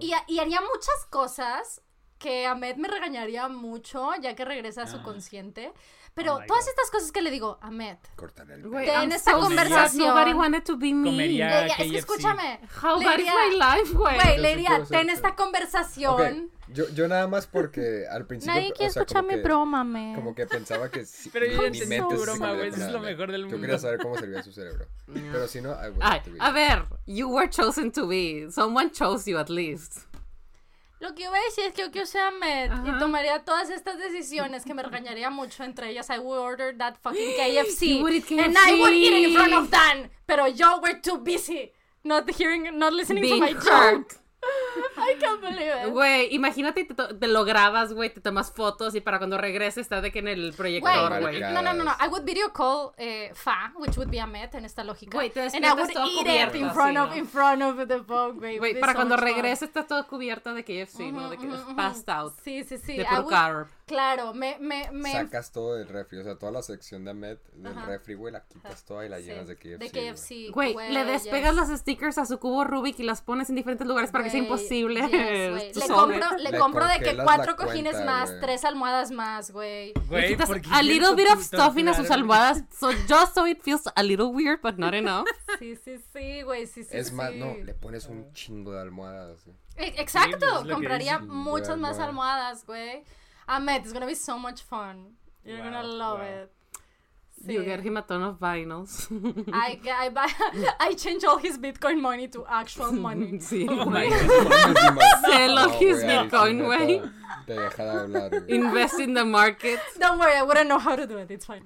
y, y haría muchas cosas que Ahmed me regañaría mucho ya que regresa a su Ah. consciente. Pero Oh todas God. estas cosas que le digo, Ahmed, I'm esta so conversación. Nobody wanted to be me. Comería- es que escúchame, How bad is my life, güey? güey, Yo le diría, ten esta conversación. Ok, yo, yo nada más porque al [LAUGHS] principio. Nadie quiere o sea, escuchar mi que- broma, Ahmed. Como que pensaba que sí, Pero yo mi entendí mente se broma, güey, es lo mejor del Yo mundo. quería saber cómo servía su cerebro. [LAUGHS] Pero si no, I Ay, to be. a ver, you were chosen to be. Someone chose you at least. Lo que yo voy a decir es que yo Ahmed y tomaría todas estas decisiones que me regañaría mucho. Entre ellas, I would order that fucking [GASPS] KFC. Eat And I would eat it in KFC. front of Dan. Pero yo were too busy. Not hearing, not listening Being to my joke. I can't believe it. Güey, imagínate, te, te lo grabas, güey, te tomas fotos y para cuando regreses está de que en el proyector, Güey, no, no, no, no. I would video call eh, Fa, which would be Ahmed en esta lógica. Güey, te And I would todo eat cubierto, it in front así, of, ¿no? in front of the phone, güey. Güey, para so cuando much fun. regreses está todo cubierto de KFC, ¿no? De que Ujú, ujú, passed out. Sí, sí, sí. De puro carb. Claro, me, me, me... Sacas todo del refri, o sea, toda la sección de Ahmed del Ajá. refri, güey, la quitas toda y la sí, llenas de KFC. De güey. KFC. Güey, le despegas yes. los stickers a su cubo Rubik y las pones en diferentes lugares para que sea imposible. yes, [LAUGHS] le, compro, le Le compro de que cuatro la cojines cuenta, más, güey. tres almohadas más, güey. Le quitas ¿por qué a little bit of stuffing a sus almohadas, so just so it feels a little weird, but not enough. [LAUGHS] Sí, sí, sí, güey, sí, sí, Es más, no, le pones un chingo de almohadas. güey. E- Exacto, Sí, pues, compraría muchas más almohadas, güey. Ahmed, it's gonna be so much fun. You're gonna love wow. it. Sí. You get him a ton of vinyls. I, I, buy, [LAUGHS] I change all his Bitcoin money to actual money. [LAUGHS] sí, Oh my [LAUGHS] God. Sell No, of his güey, ahí sí, Bitcoin, neta, güey. Te deja de hablar. Invest in the market. Don't worry, I wouldn't know how to do it. It's fine.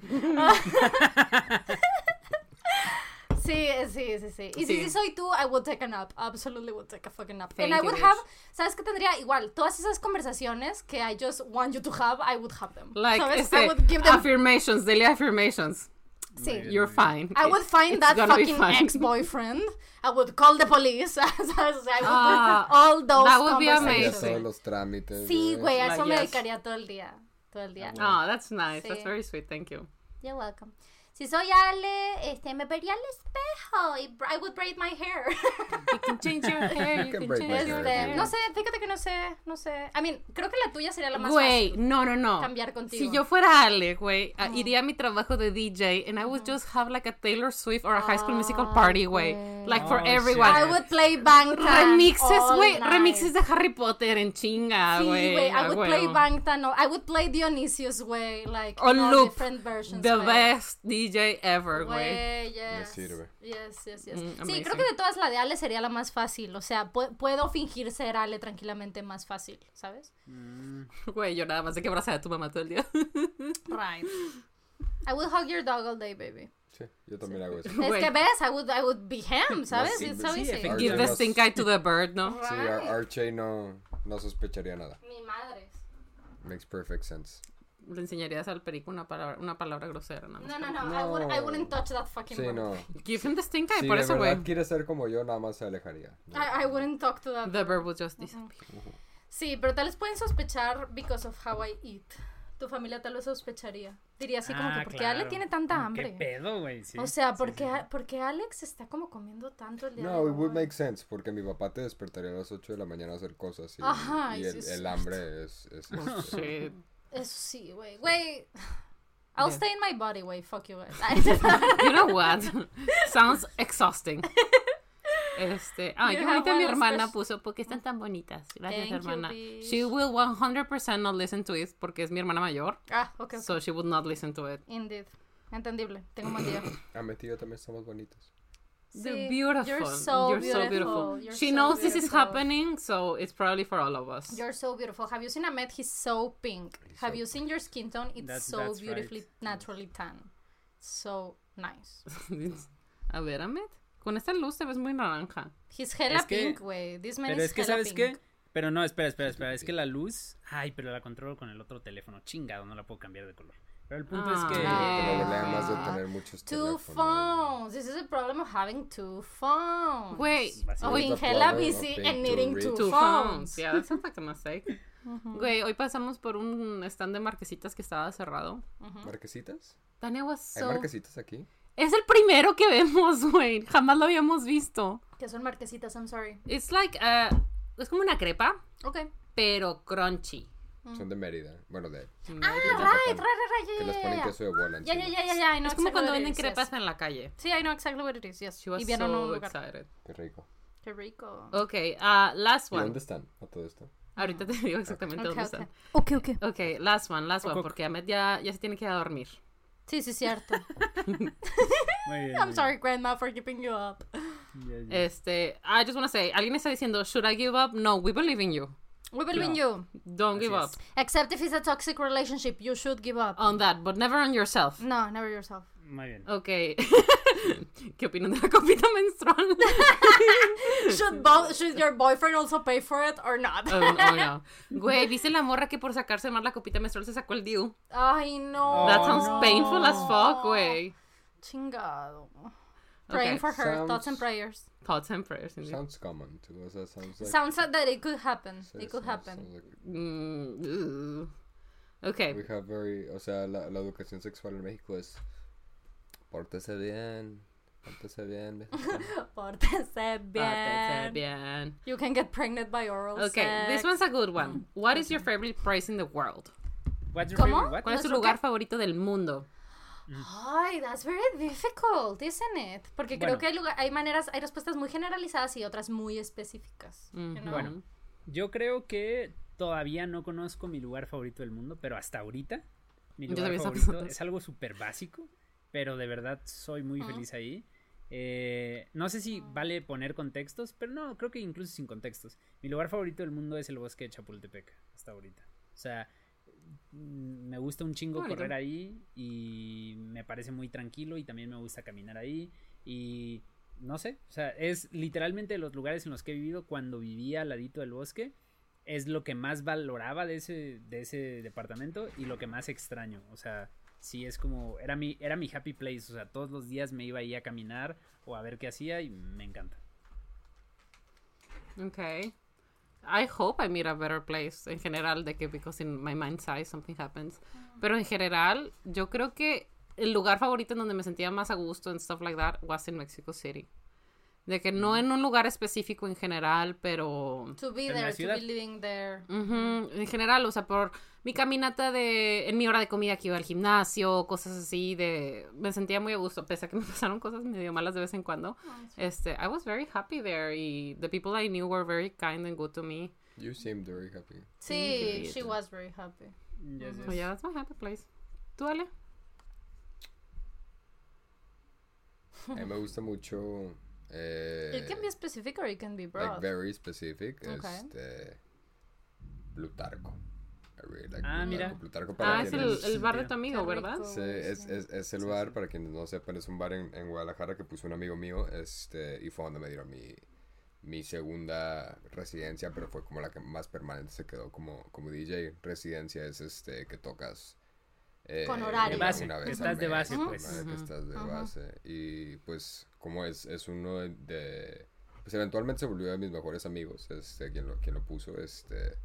Sí, sí, sí, sí. Y si Sí. sí soy tú, I would take a nap. Absolutely would take a fucking nap. Thank And I you, would bitch. have, ¿sabes qué tendría? Igual, todas esas conversaciones que I just want you to have, I would have them. Like, ¿Sabes? I este, would give them, affirmations, daily affirmations. sí. You're fine. I would find It's that be fucking ex-boyfriend. I would call the police. [LAUGHS] I would Ah, all those that would be amazing. los trámites. Sí, güey, a eso me dedicaría todo el día. Todo el día. Oh, that's nice. Sí. That's very sweet. Thank you. You're welcome. Si soy Ale, este, me vería al espejo y I would braid my hair. [LAUGHS] You can change your [LAUGHS] hair. You can can break change my your hair. Hair. no sé, fíjate que no sé, no sé. I mean, creo que la tuya sería la más Güey, fácil. no, no, no. Cambiar contigo. Si yo fuera Ale, güey, a- iría a mi trabajo de DJ and I would just have like a Taylor Swift or a High School Musical Ay, party, güey. güey. Like for Oh, everyone. I would play Bangtan. Remixes, güey. Remixes de Harry Potter en chinga, Sí, güey. güey. I a would play huevo. Bangtan. I would play Dionysius, güey. Like, On all loop. different versions. The güey. best DJ ever, güey. Güey, yes. Me sirve. Yes, yes, yes. Mm, sí, amazing. creo que de todas la de Ale sería la más fácil. O sea, pu- puedo fingir ser Ale tranquilamente más fácil, ¿sabes? Güey, yo nada más de que abrazar a tu mamá todo el día. Right. I would hug your dog all day, baby. Sí, yo también hago eso. Es Güey. que ves, I would, I would be him, ¿sabes? sí, It's so sí, easy. Give the stink eye to the bird, ¿no? Sí, Ar- Archie no, no sospecharía nada. Mi madre. Makes perfect sense. Le enseñarías al perico una palabra, una palabra grosera, nada más. No, no, no, I, would, I wouldn't touch that fucking Sí, no. Give him the stink eye, Si por eso, güey. quiere ser como yo, nada más se alejaría. No. I, I wouldn't talk to that. The bird will just disappear. Sí, pero tal vez pueden sospechar because of how I eat. Tu familia tal vez sospecharía. Diría así como Ah, que, ¿por qué claro. Ale tiene tanta ¿Qué hambre? pedo, güey? Sí, o sea, sí, ¿por sí. qué, ¿por qué Alex está como comiendo tanto el día de No, it would make sense, porque mi papá te despertaría a las 8 de la mañana a hacer cosas y, Ajá, y y el, sí es hambre es... es, [LAUGHS] Oh, este, shit. Eso sí, güey. Güey. [SIGHS] I'll Yeah. stay in my body, güey. Fuck you, guys. [LAUGHS] You know what? Sounds exhausting. Este, ay, You qué bonita one mi hermana puso, porque están tan bonitas. Gracias, Thank you, hermana. bitch. She will 100% not listen to it porque es mi hermana mayor, ah, ok. so she would not listen to it. Indeed. Entendible. Tengo un buen día. [COUGHS] Ah, mi tío también estamos bonitos. They're Sí, beautiful. You're so You're beautiful. so beautiful. You're She so knows this is beautiful. happening, so it's probably for all of us. You're so beautiful. Have you seen Ahmed? He's so pink. He's Have so you seen your skin tone? It's That- so that's beautifully, right. naturally tan. So nice. [LAUGHS] A ver, Ahmed, con esta luz te ves muy naranja. He's hella Es que- pink, güey. This man Pero is es que, hella ¿sabes pink. qué? Pero no, espera, espera, espera. Es que la luz. Ay, pero la controlo con el otro teléfono. Chingado, no la puedo cambiar de color. Pero el punto es que. Ah. Es de Ah. tener muchos Two teléfonos. phones. This is the problem of having two phones. Güey, Básicamente. Of being hella busy and needing two, Two phones. phones. Yeah, that sounds like a mistake. Güey, hoy pasamos por un stand de marquesitas que estaba cerrado. ¿Marquesitas? Tania was ¿Hay so... marquesitas aquí? Es el primero que vemos, [LAUGHS] güey. Jamás lo habíamos visto. Que son marquesitas, I'm sorry. It's like, uh, es como una crepa, Ok. pero crunchy. Son de Mérida. Bueno, de... Ah, Yucatán. right, right, right, right. Que Yeah, les yeah, ponen yeah. queso de bola Yeah, yeah, yeah, yeah, yeah. I know Es como cuando venden is, crepas yes. en la calle. Sí, I know exactly what it is, yes. She was y vieron un so lugar. excited. Qué rico. Qué rico. Ok, uh, last ¿Y one. dónde están a todo esto? Ahorita te digo exactamente Ok, dónde ok. están. Ok, ok. Ok, last one, last one, porque Ahmed ya, ya se tiene que ir a dormir. Sí, sí, cierto. [LAUGHS] Muy bien, I'm sorry, grandma, for keeping you up. Ya, ya. Este, I just want to say, alguien está diciendo, should I give up? No, we believe in you. We believe in No. you. Don't give up es. Except if it's a toxic relationship, you should give up. on that, but never on yourself. No, never yourself. Muy bien. Ok. [LAUGHS] ¿Qué opinan de la copita menstrual? [LAUGHS] should both, should your boyfriend also pay for it or not? Oh, oh, no. [LAUGHS] Güey, ¿viste la morra que por sacarse más la copita menstrual se sacó el DIU? Ay, no. That sounds no. painful as fuck, güey. Chingado. Praying Okay. for her. Thoughts and Sounds- prayers. Thoughts and prayers. indeed. Sounds common too. Sounds like. Sounds like that it could happen. sí, It could sounds- happen. sounds like- Mm. Okay. We have very, o sea, la, la educación sexual en México es pórtese bien, pórtese bien. mexicano". [LAUGHS] Pórtese bien. bien. You can get pregnant by oral Okay, this sex. one's a good one. What is your favorite place in the world? What's your ¿Cómo? favorite what? ¿Cuál es tu ¿Nuestro lugar favorito del mundo? Ay, that's very difficult, isn't it? Porque creo que hay, lugar- hay maneras, hay respuestas muy generalizadas y otras muy específicas. you know? Bueno. Yo creo que todavía no conozco mi lugar favorito del mundo, pero hasta ahorita mi lugar favorito pensando es algo súper básico, pero de verdad soy muy feliz ahí. Eh, no sé si vale poner contextos, pero no, creo que incluso sin contextos. Mi lugar favorito del mundo es el bosque de Chapultepec, hasta ahorita. O sea, me gusta un chingo Bonito. correr ahí y me parece muy tranquilo y también me gusta caminar ahí y no sé, o sea, es literalmente los lugares en los que he vivido cuando vivía al ladito del bosque, es lo que más valoraba de ese, de ese departamento y lo que más extraño, o sea, sí es como, era mi, era mi happy place, o sea, todos los días me iba ahí a caminar o a ver qué hacía y me encanta. Okay. I hope I meet a better place en general, de que because in my mind's eye something happens. Pero en general, yo creo que el lugar favorito en donde me sentía más a gusto and stuff like that was in Mexico City. De que no en un lugar específico en general, pero To be En la there, to ciudad. be living there. En general, o sea, por mi caminata de, en mi hora de comida que iba al gimnasio, cosas así, de, me sentía muy a gusto, pese a que me [LAUGHS] pasaron cosas medio malas de vez en cuando. Este, I was very happy there y the people I knew were very kind and good to me. You seemed very happy. Sí, she was very happy. Yes, So yes. yeah, that's my happy place. ¿Tú, Ale? A mí me gusta mucho. Eh, It can be specific or it can be like broad. very specific. Okay. Este. Plutarco. I really like Ah, Plutarco. mira. Plutarco para Ah, es el, el bar de tu amigo, ¿verdad? Sí, es, es, es el Sí, bar, sí. para quienes no sepan, es un bar en, en Guadalajara que puso un amigo mío, este, y fue donde me dieron mi, mi segunda residencia, pero fue como la que más permanente se quedó como, como DJ. Residencia es este que tocas eh, Con horario. una- De base, una que vez estás de base, pues. Una vez que estás de base. Y pues, como es, es uno de, de- Pues eventualmente se volvió de mis mejores amigos, este, quien lo, quien lo puso, este...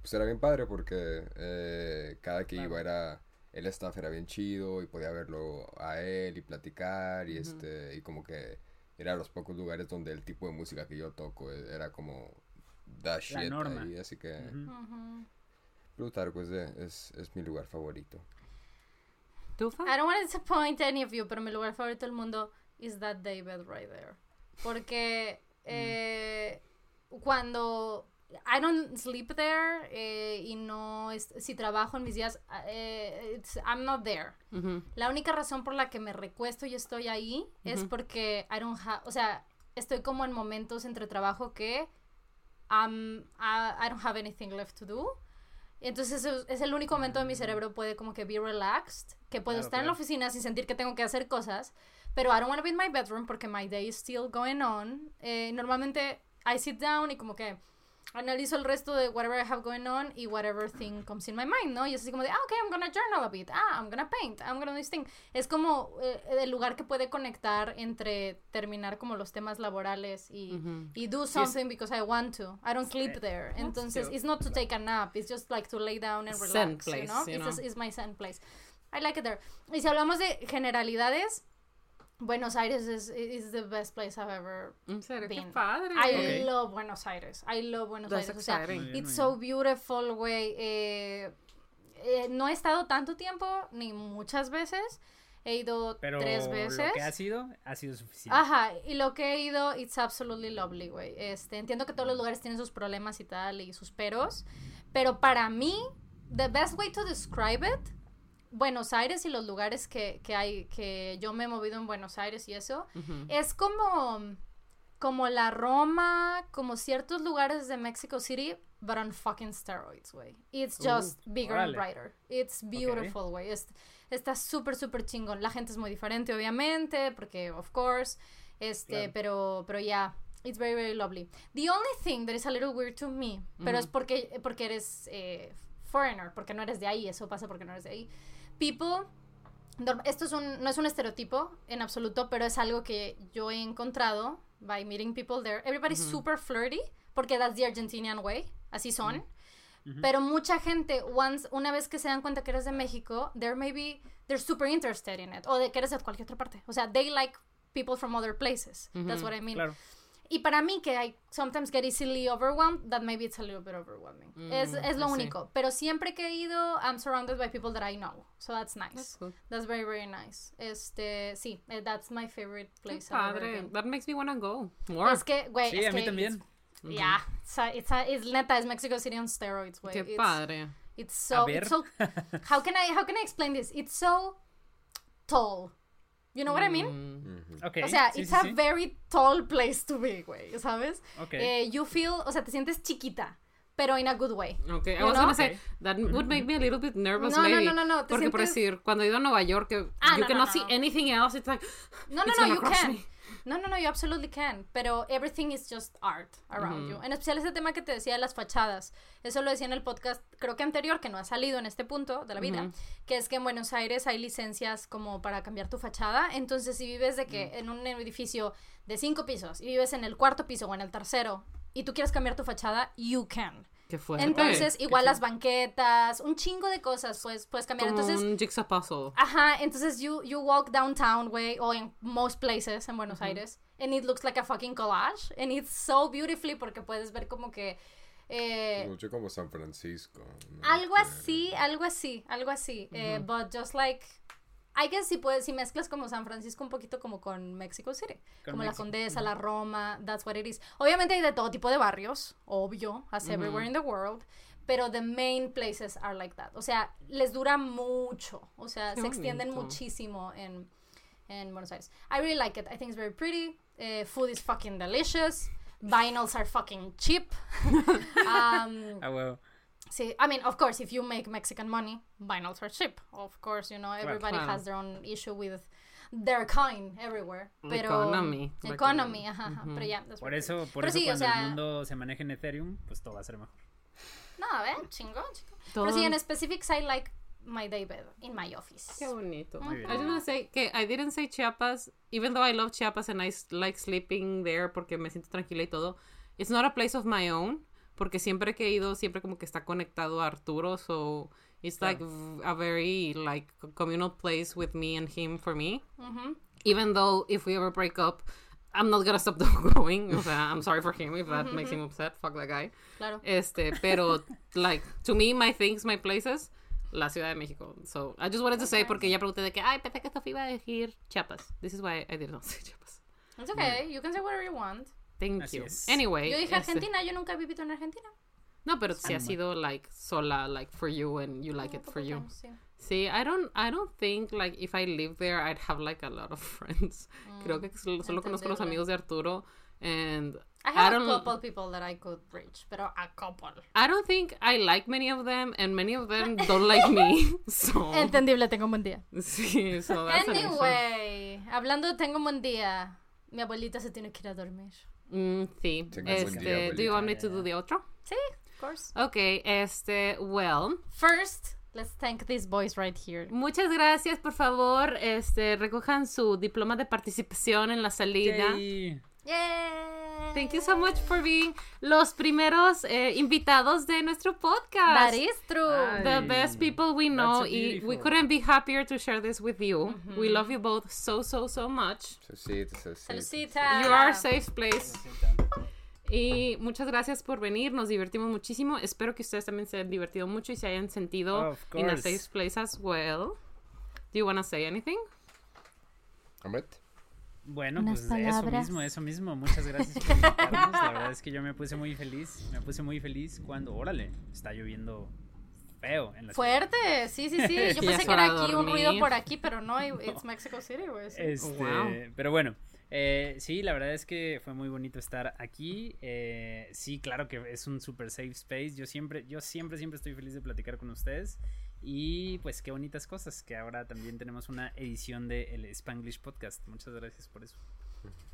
Pues era bien padre porque eh, cada que Claro. iba era... El staff era bien chido y podía verlo a él y platicar y este... Y como que era de los pocos lugares donde el tipo de música que yo toco eh, era como... Da shit norma. ahí, así que... Plutarco es, de- es, es mi lugar favorito. ¿Tú, Fa? I don't want to disappoint any of you, pero mi lugar favorito del mundo is that daybed right there. Porque eh, cuando I don't sleep there eh, y no es- si trabajo en mis días, eh, it's- I'm not there. La única razón por la que me recuesto y estoy ahí es porque I don't have, o sea, estoy como en momentos entre trabajo que um, I, I don't have anything left to do. Entonces es, es el único momento de mi cerebro puede como que be relaxed, que puedo Claro, estar en la oficina sin sentir que tengo que hacer cosas, pero I don't want to be in my bedroom porque my day is still going on. Eh, normalmente I sit down y como que analizo el resto de whatever I have going on y whatever thing comes in my mind, ¿no? Y es así como de, ah, ok, I'm gonna journal a bit, ah, I'm gonna paint, I'm gonna do this thing. Es como eh, el lugar que puede conectar entre terminar como los temas laborales y, y do something because I want to. I don't sleep there. Entonces, it's not to take a nap, it's just like to lay down and relax, place, you know? you It's, just- it's my zen place. I like it there. Y si hablamos de generalidades, Buenos Aires is, is the best place I've ever En serio, qué Bien. padre. I Ok. love Buenos Aires. I love Buenos That's Aires. O sea, exciting. Muy bien, it's so beautiful, güey. Eh, eh, no he estado tanto tiempo, ni muchas veces. He ido Pero tres veces. lo que ha sido, ha sido suficiente. Ajá, y lo que he ido, it's absolutely lovely, güey. Este, entiendo que todos los lugares tienen sus problemas y tal, y sus peros, pero para mí, the best way to describe it, Buenos Aires y los lugares que, que hay, que yo me he movido en Buenos Aires y eso, Ujú. es como, como la Roma, como ciertos lugares de Mexico City, but on fucking steroids, güey. It's just bigger and órale. brighter. It's beautiful, güey. Es- Está súper, súper chingón. La gente es muy diferente, obviamente, porque, of course, este, Claro. pero, pero ya. It's very, very lovely. The only thing that is a little weird to me, pero es porque, porque eres eh, foreigner, porque no eres de ahí, eso pasa porque no eres de ahí. People, esto es un, no es un estereotipo en absoluto, pero es algo que yo he encontrado by meeting people there. Everybody's super flirty, porque that's the Argentinian way, así son. Pero mucha gente, once, una vez que se dan cuenta que eres de México, they're maybe, they're super interested in it. O de que eres de cualquier otra parte. O sea, they like people from other places. That's what I mean. Claro. Y para mí, que I sometimes get easily overwhelmed, that maybe it's a little bit overwhelming. es, es lo see. único. Pero siempre que he ido, I'm surrounded by people that I know. So that's nice. That's cool. That's very, very nice. Este, sí, eh, that's my favorite Qué place. Ever padre. That makes me wanna go more. Es que, güey, Sí, es a mí que también. Yeah, it's, a- it's, a- it's neta, es Mexico City on steroids, güey. Qué It's- padre. It's so, ver. it's so. How can I, how can I explain this? It's so tall. You know what I mean? Mm. Ok. O sea, sí, it's sí, a sí. very tall place to be, güey, ¿sabes? Ok. Eh, you feel, o sea, te sientes chiquita, pero in a good way. Okay, I You was know? gonna say that would make me a little bit nervous, No, no, maybe. no, no, no, te Porque por sientes- decir, cuando he ido a Nueva York, que Ah, you no, no, cannot no, see no. anything else, it's like, No, no, it's no, gonna you crush can. me. No, no, no, you absolutely can. Pero everything is just art around you. En especial ese tema que te decía de las fachadas. Eso lo decía en el podcast, creo que anterior, que no ha salido en este punto de la vida. Que es que en Buenos Aires hay licencias como para cambiar tu fachada. Entonces, si vives de que en un edificio de cinco pisos y vives en el cuarto piso o en el tercero y tú quieres cambiar tu fachada, you can. Qué fuerte. Entonces, igual las banquetas, un chingo de cosas, pues puedes cambiar. Como Entonces, un jigsaw puzzle. Ajá, entonces you, you walk downtown, way, o en most places en Buenos Aires, and it looks like a fucking collage, and it's so beautifully porque puedes ver como que eh, Mucho como San Francisco. ¿no? algo así, algo así, algo así, eh, but just like I guess si puedes, si mezclas como San Francisco un poquito como con Mexico City, Con como la Condesa, la Roma, that's what it is. Obviamente hay de todo tipo de barrios, obvio, as everywhere in the world, pero the main places are like that. O sea, les dura mucho, o sea, Qué se extienden muchísimo en, en Buenos Aires. I really like it. I think it's very pretty. Eh, food is fucking delicious. Vinyls are fucking cheap. [LAUGHS] [LAUGHS] um, Ah. Sí, I mean, of course, if you make Mexican money, vinyls are cheap. Of course, you know, everybody claro. has their own issue with their kind everywhere. Pero, Economy, Economy, ajá, ajá, pero ya. that's Por eso, por Pero eso sí, o cuando sea, el mundo se maneja en Ethereum, pues todo va a ser mejor. No, a ver, chingón, chingón. Todo- Pero sí, en specifics, I like my day bed in my office. Qué bonito. Muy bien. I to say que I didn't say Chiapas, even though I love Chiapas and I like sleeping there porque me siento tranquila y todo. It's not a place of my own, porque siempre que he ido, siempre como que está conectado a Arturo, so it's like a very like communal place with me and him for me. Ujú. Even though if we ever break up, I'm not gonna stop [LAUGHS] going. O sea, I'm sorry for him if that makes him upset. Fuck that guy. Claro. Este, pero, like, to me, my things, my places, la Ciudad de México. So, I just wanted to say, porque ya pregunté de que, ay, pensé que Sofía iba a decir Chiapas. This is why I did not [LAUGHS] say Chiapas. It's okay, you can say whatever you want. Thank Así you. es. Anyway. Yo dije este- Argentina, yo nunca he vivido en Argentina. no, pero sí ha sido, like, sola, like, for you and you like it for you. Sí. Sí, I don't, I don't think, like, if I lived there, I'd have, like, a lot of [LAUGHS] friends. Creo que solo, solo conozco los amigos de Arturo and I have don't- a couple people that I could reach, pero a couple. I don't think I like many of them and many of them don't like me. [LAUGHS] [LAUGHS] So, Entendible, tengo un buen día. sí, so that's. Anyway, hablando de tengo un buen día, mi abuelita se tiene que ir a dormir. Mm, sí. Este, do you want me to do the outro? Sí, of course. Ok, este, well, First, let's thank these boys right here. muchas gracias, por favor, este, recojan su diploma de participación en la salida. Yay. Yay! Thank you so much for being los primeros eh, invitados de nuestro podcast. That is true. Ay. the best people we know. y we couldn't be happier to share this with you. We love you both so, so, so much. Saludita. Saludcita. You are a safe place. Y muchas gracias por venir, nos divertimos muchísimo. Espero que ustedes también se hayan divertido mucho y se hayan sentido Of in a safe place as well. Do you want to say anything? Ahmed, Bueno, Unas pues eso mismo, eso mismo. Muchas gracias por invitarnos. La verdad es que yo me puse muy feliz. Me puse muy feliz cuando, órale, está lloviendo feo en la ciudad. Fuerte, sí, sí, sí. [LAUGHS] Yo pensé que era aquí un ruido por aquí, pero no, it's [LAUGHS] Mexico City, güey. sí. Este, Wow. Pero bueno, eh, sí, la verdad es que fue muy bonito estar aquí. Eh, sí, claro que es un super safe space. Yo siempre, yo siempre, siempre estoy feliz de platicar con ustedes. Y pues qué bonitas cosas que ahora también tenemos una edición de el Spanglish Podcast. Muchas gracias por eso.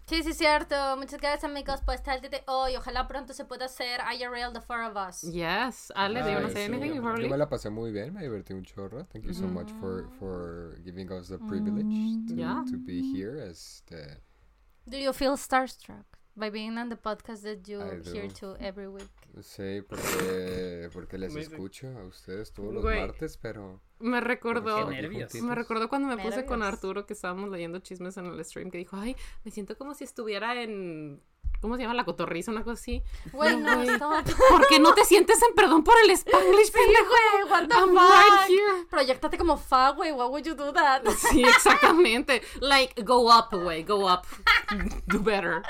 Sí, sí, cierto. Muchas gracias, amigos, por estar desde hoy. Ojalá pronto se pueda hacer IRL, the four of us. Yes. Ale, do you want to say anything before Yo me la pasé muy bien, me divertí un chorro. Thank you so much for, for giving us the privilege to, Yeah. to be here. Este, Do you feel starstruck by being on the podcast that you hear to every week? Sí, porque, porque les escucho a ustedes todos los Güey. martes, pero... Me recordó. Qué nervios. Me recordó cuando me puse con. Arturo que estábamos leyendo chismes en el stream que dijo, ay, me siento como si estuviera en... ¿Cómo se llama? La cotorriza, una cosa así. Güey, no, Güey. stop. ¿Por qué no te sientes en perdón por el Spanglish, pendejo? Güey, what the I'm fuck? right here. Proyectate como fa, güey. Why would you do that? Sí, exactamente. Like, go up, güey, go up. Do better.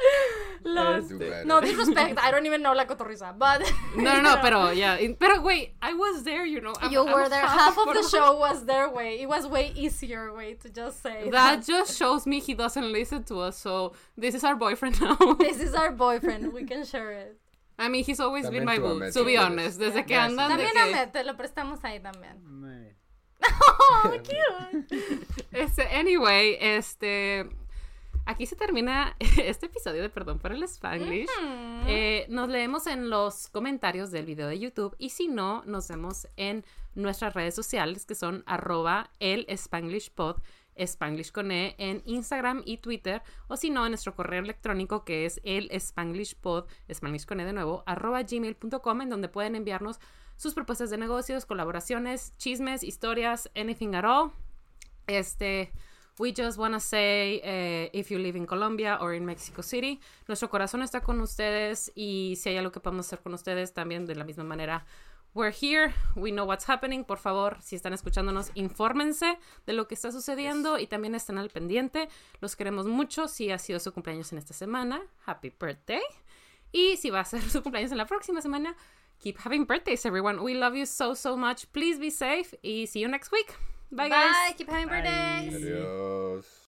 Los- Do better. No, disrespect. I don't even know la cotorriza. But [LAUGHS] No, no, no, pero ya. Pero, güey, I was there, you know. I'm- you I'm were there. Half of the show was their way. It was way easier way to just say That just shows me he doesn't listen to us, so this is our boyfriend now. This is our boyfriend. We can share it. I mean, he's always been my boo, to be honest. Desde que andan de También que... Ahmed, te lo prestamos ahí también. Bien. [LAUGHS] Oh, [LAUGHS] cute. Este, anyway, este... Aquí se termina [LAUGHS] este episodio de Perdón por el Spanglish. Eh, nos leemos en los comentarios del video de YouTube y si no, nos vemos en nuestras redes sociales que son arroba el Spanglish Pod, Spanglish con E, en Instagram y Twitter o si no, en nuestro correo electrónico que es el Spanglish Pod, Spanglish con E de nuevo, arroba gmail.com en donde pueden enviarnos sus propuestas de negocios, colaboraciones, chismes, historias, anything at all. Este, we just want to say, eh, if you live in Colombia or in Mexico City, nuestro corazón está con ustedes y si hay algo que podemos hacer con ustedes también de la misma manera. We're here, we know what's happening. Por favor, si están escuchándonos, infórmense de lo que está sucediendo y también estén al pendiente. Los queremos mucho. Si ha sido su cumpleaños en esta semana, happy birthday. Y si va a ser [LAUGHS] su cumpleaños en la próxima semana, keep having birthdays, everyone. We love you so, so much. Please be safe y see you next week. Bye, guys. Bye. Keep having birthdays. Adiós.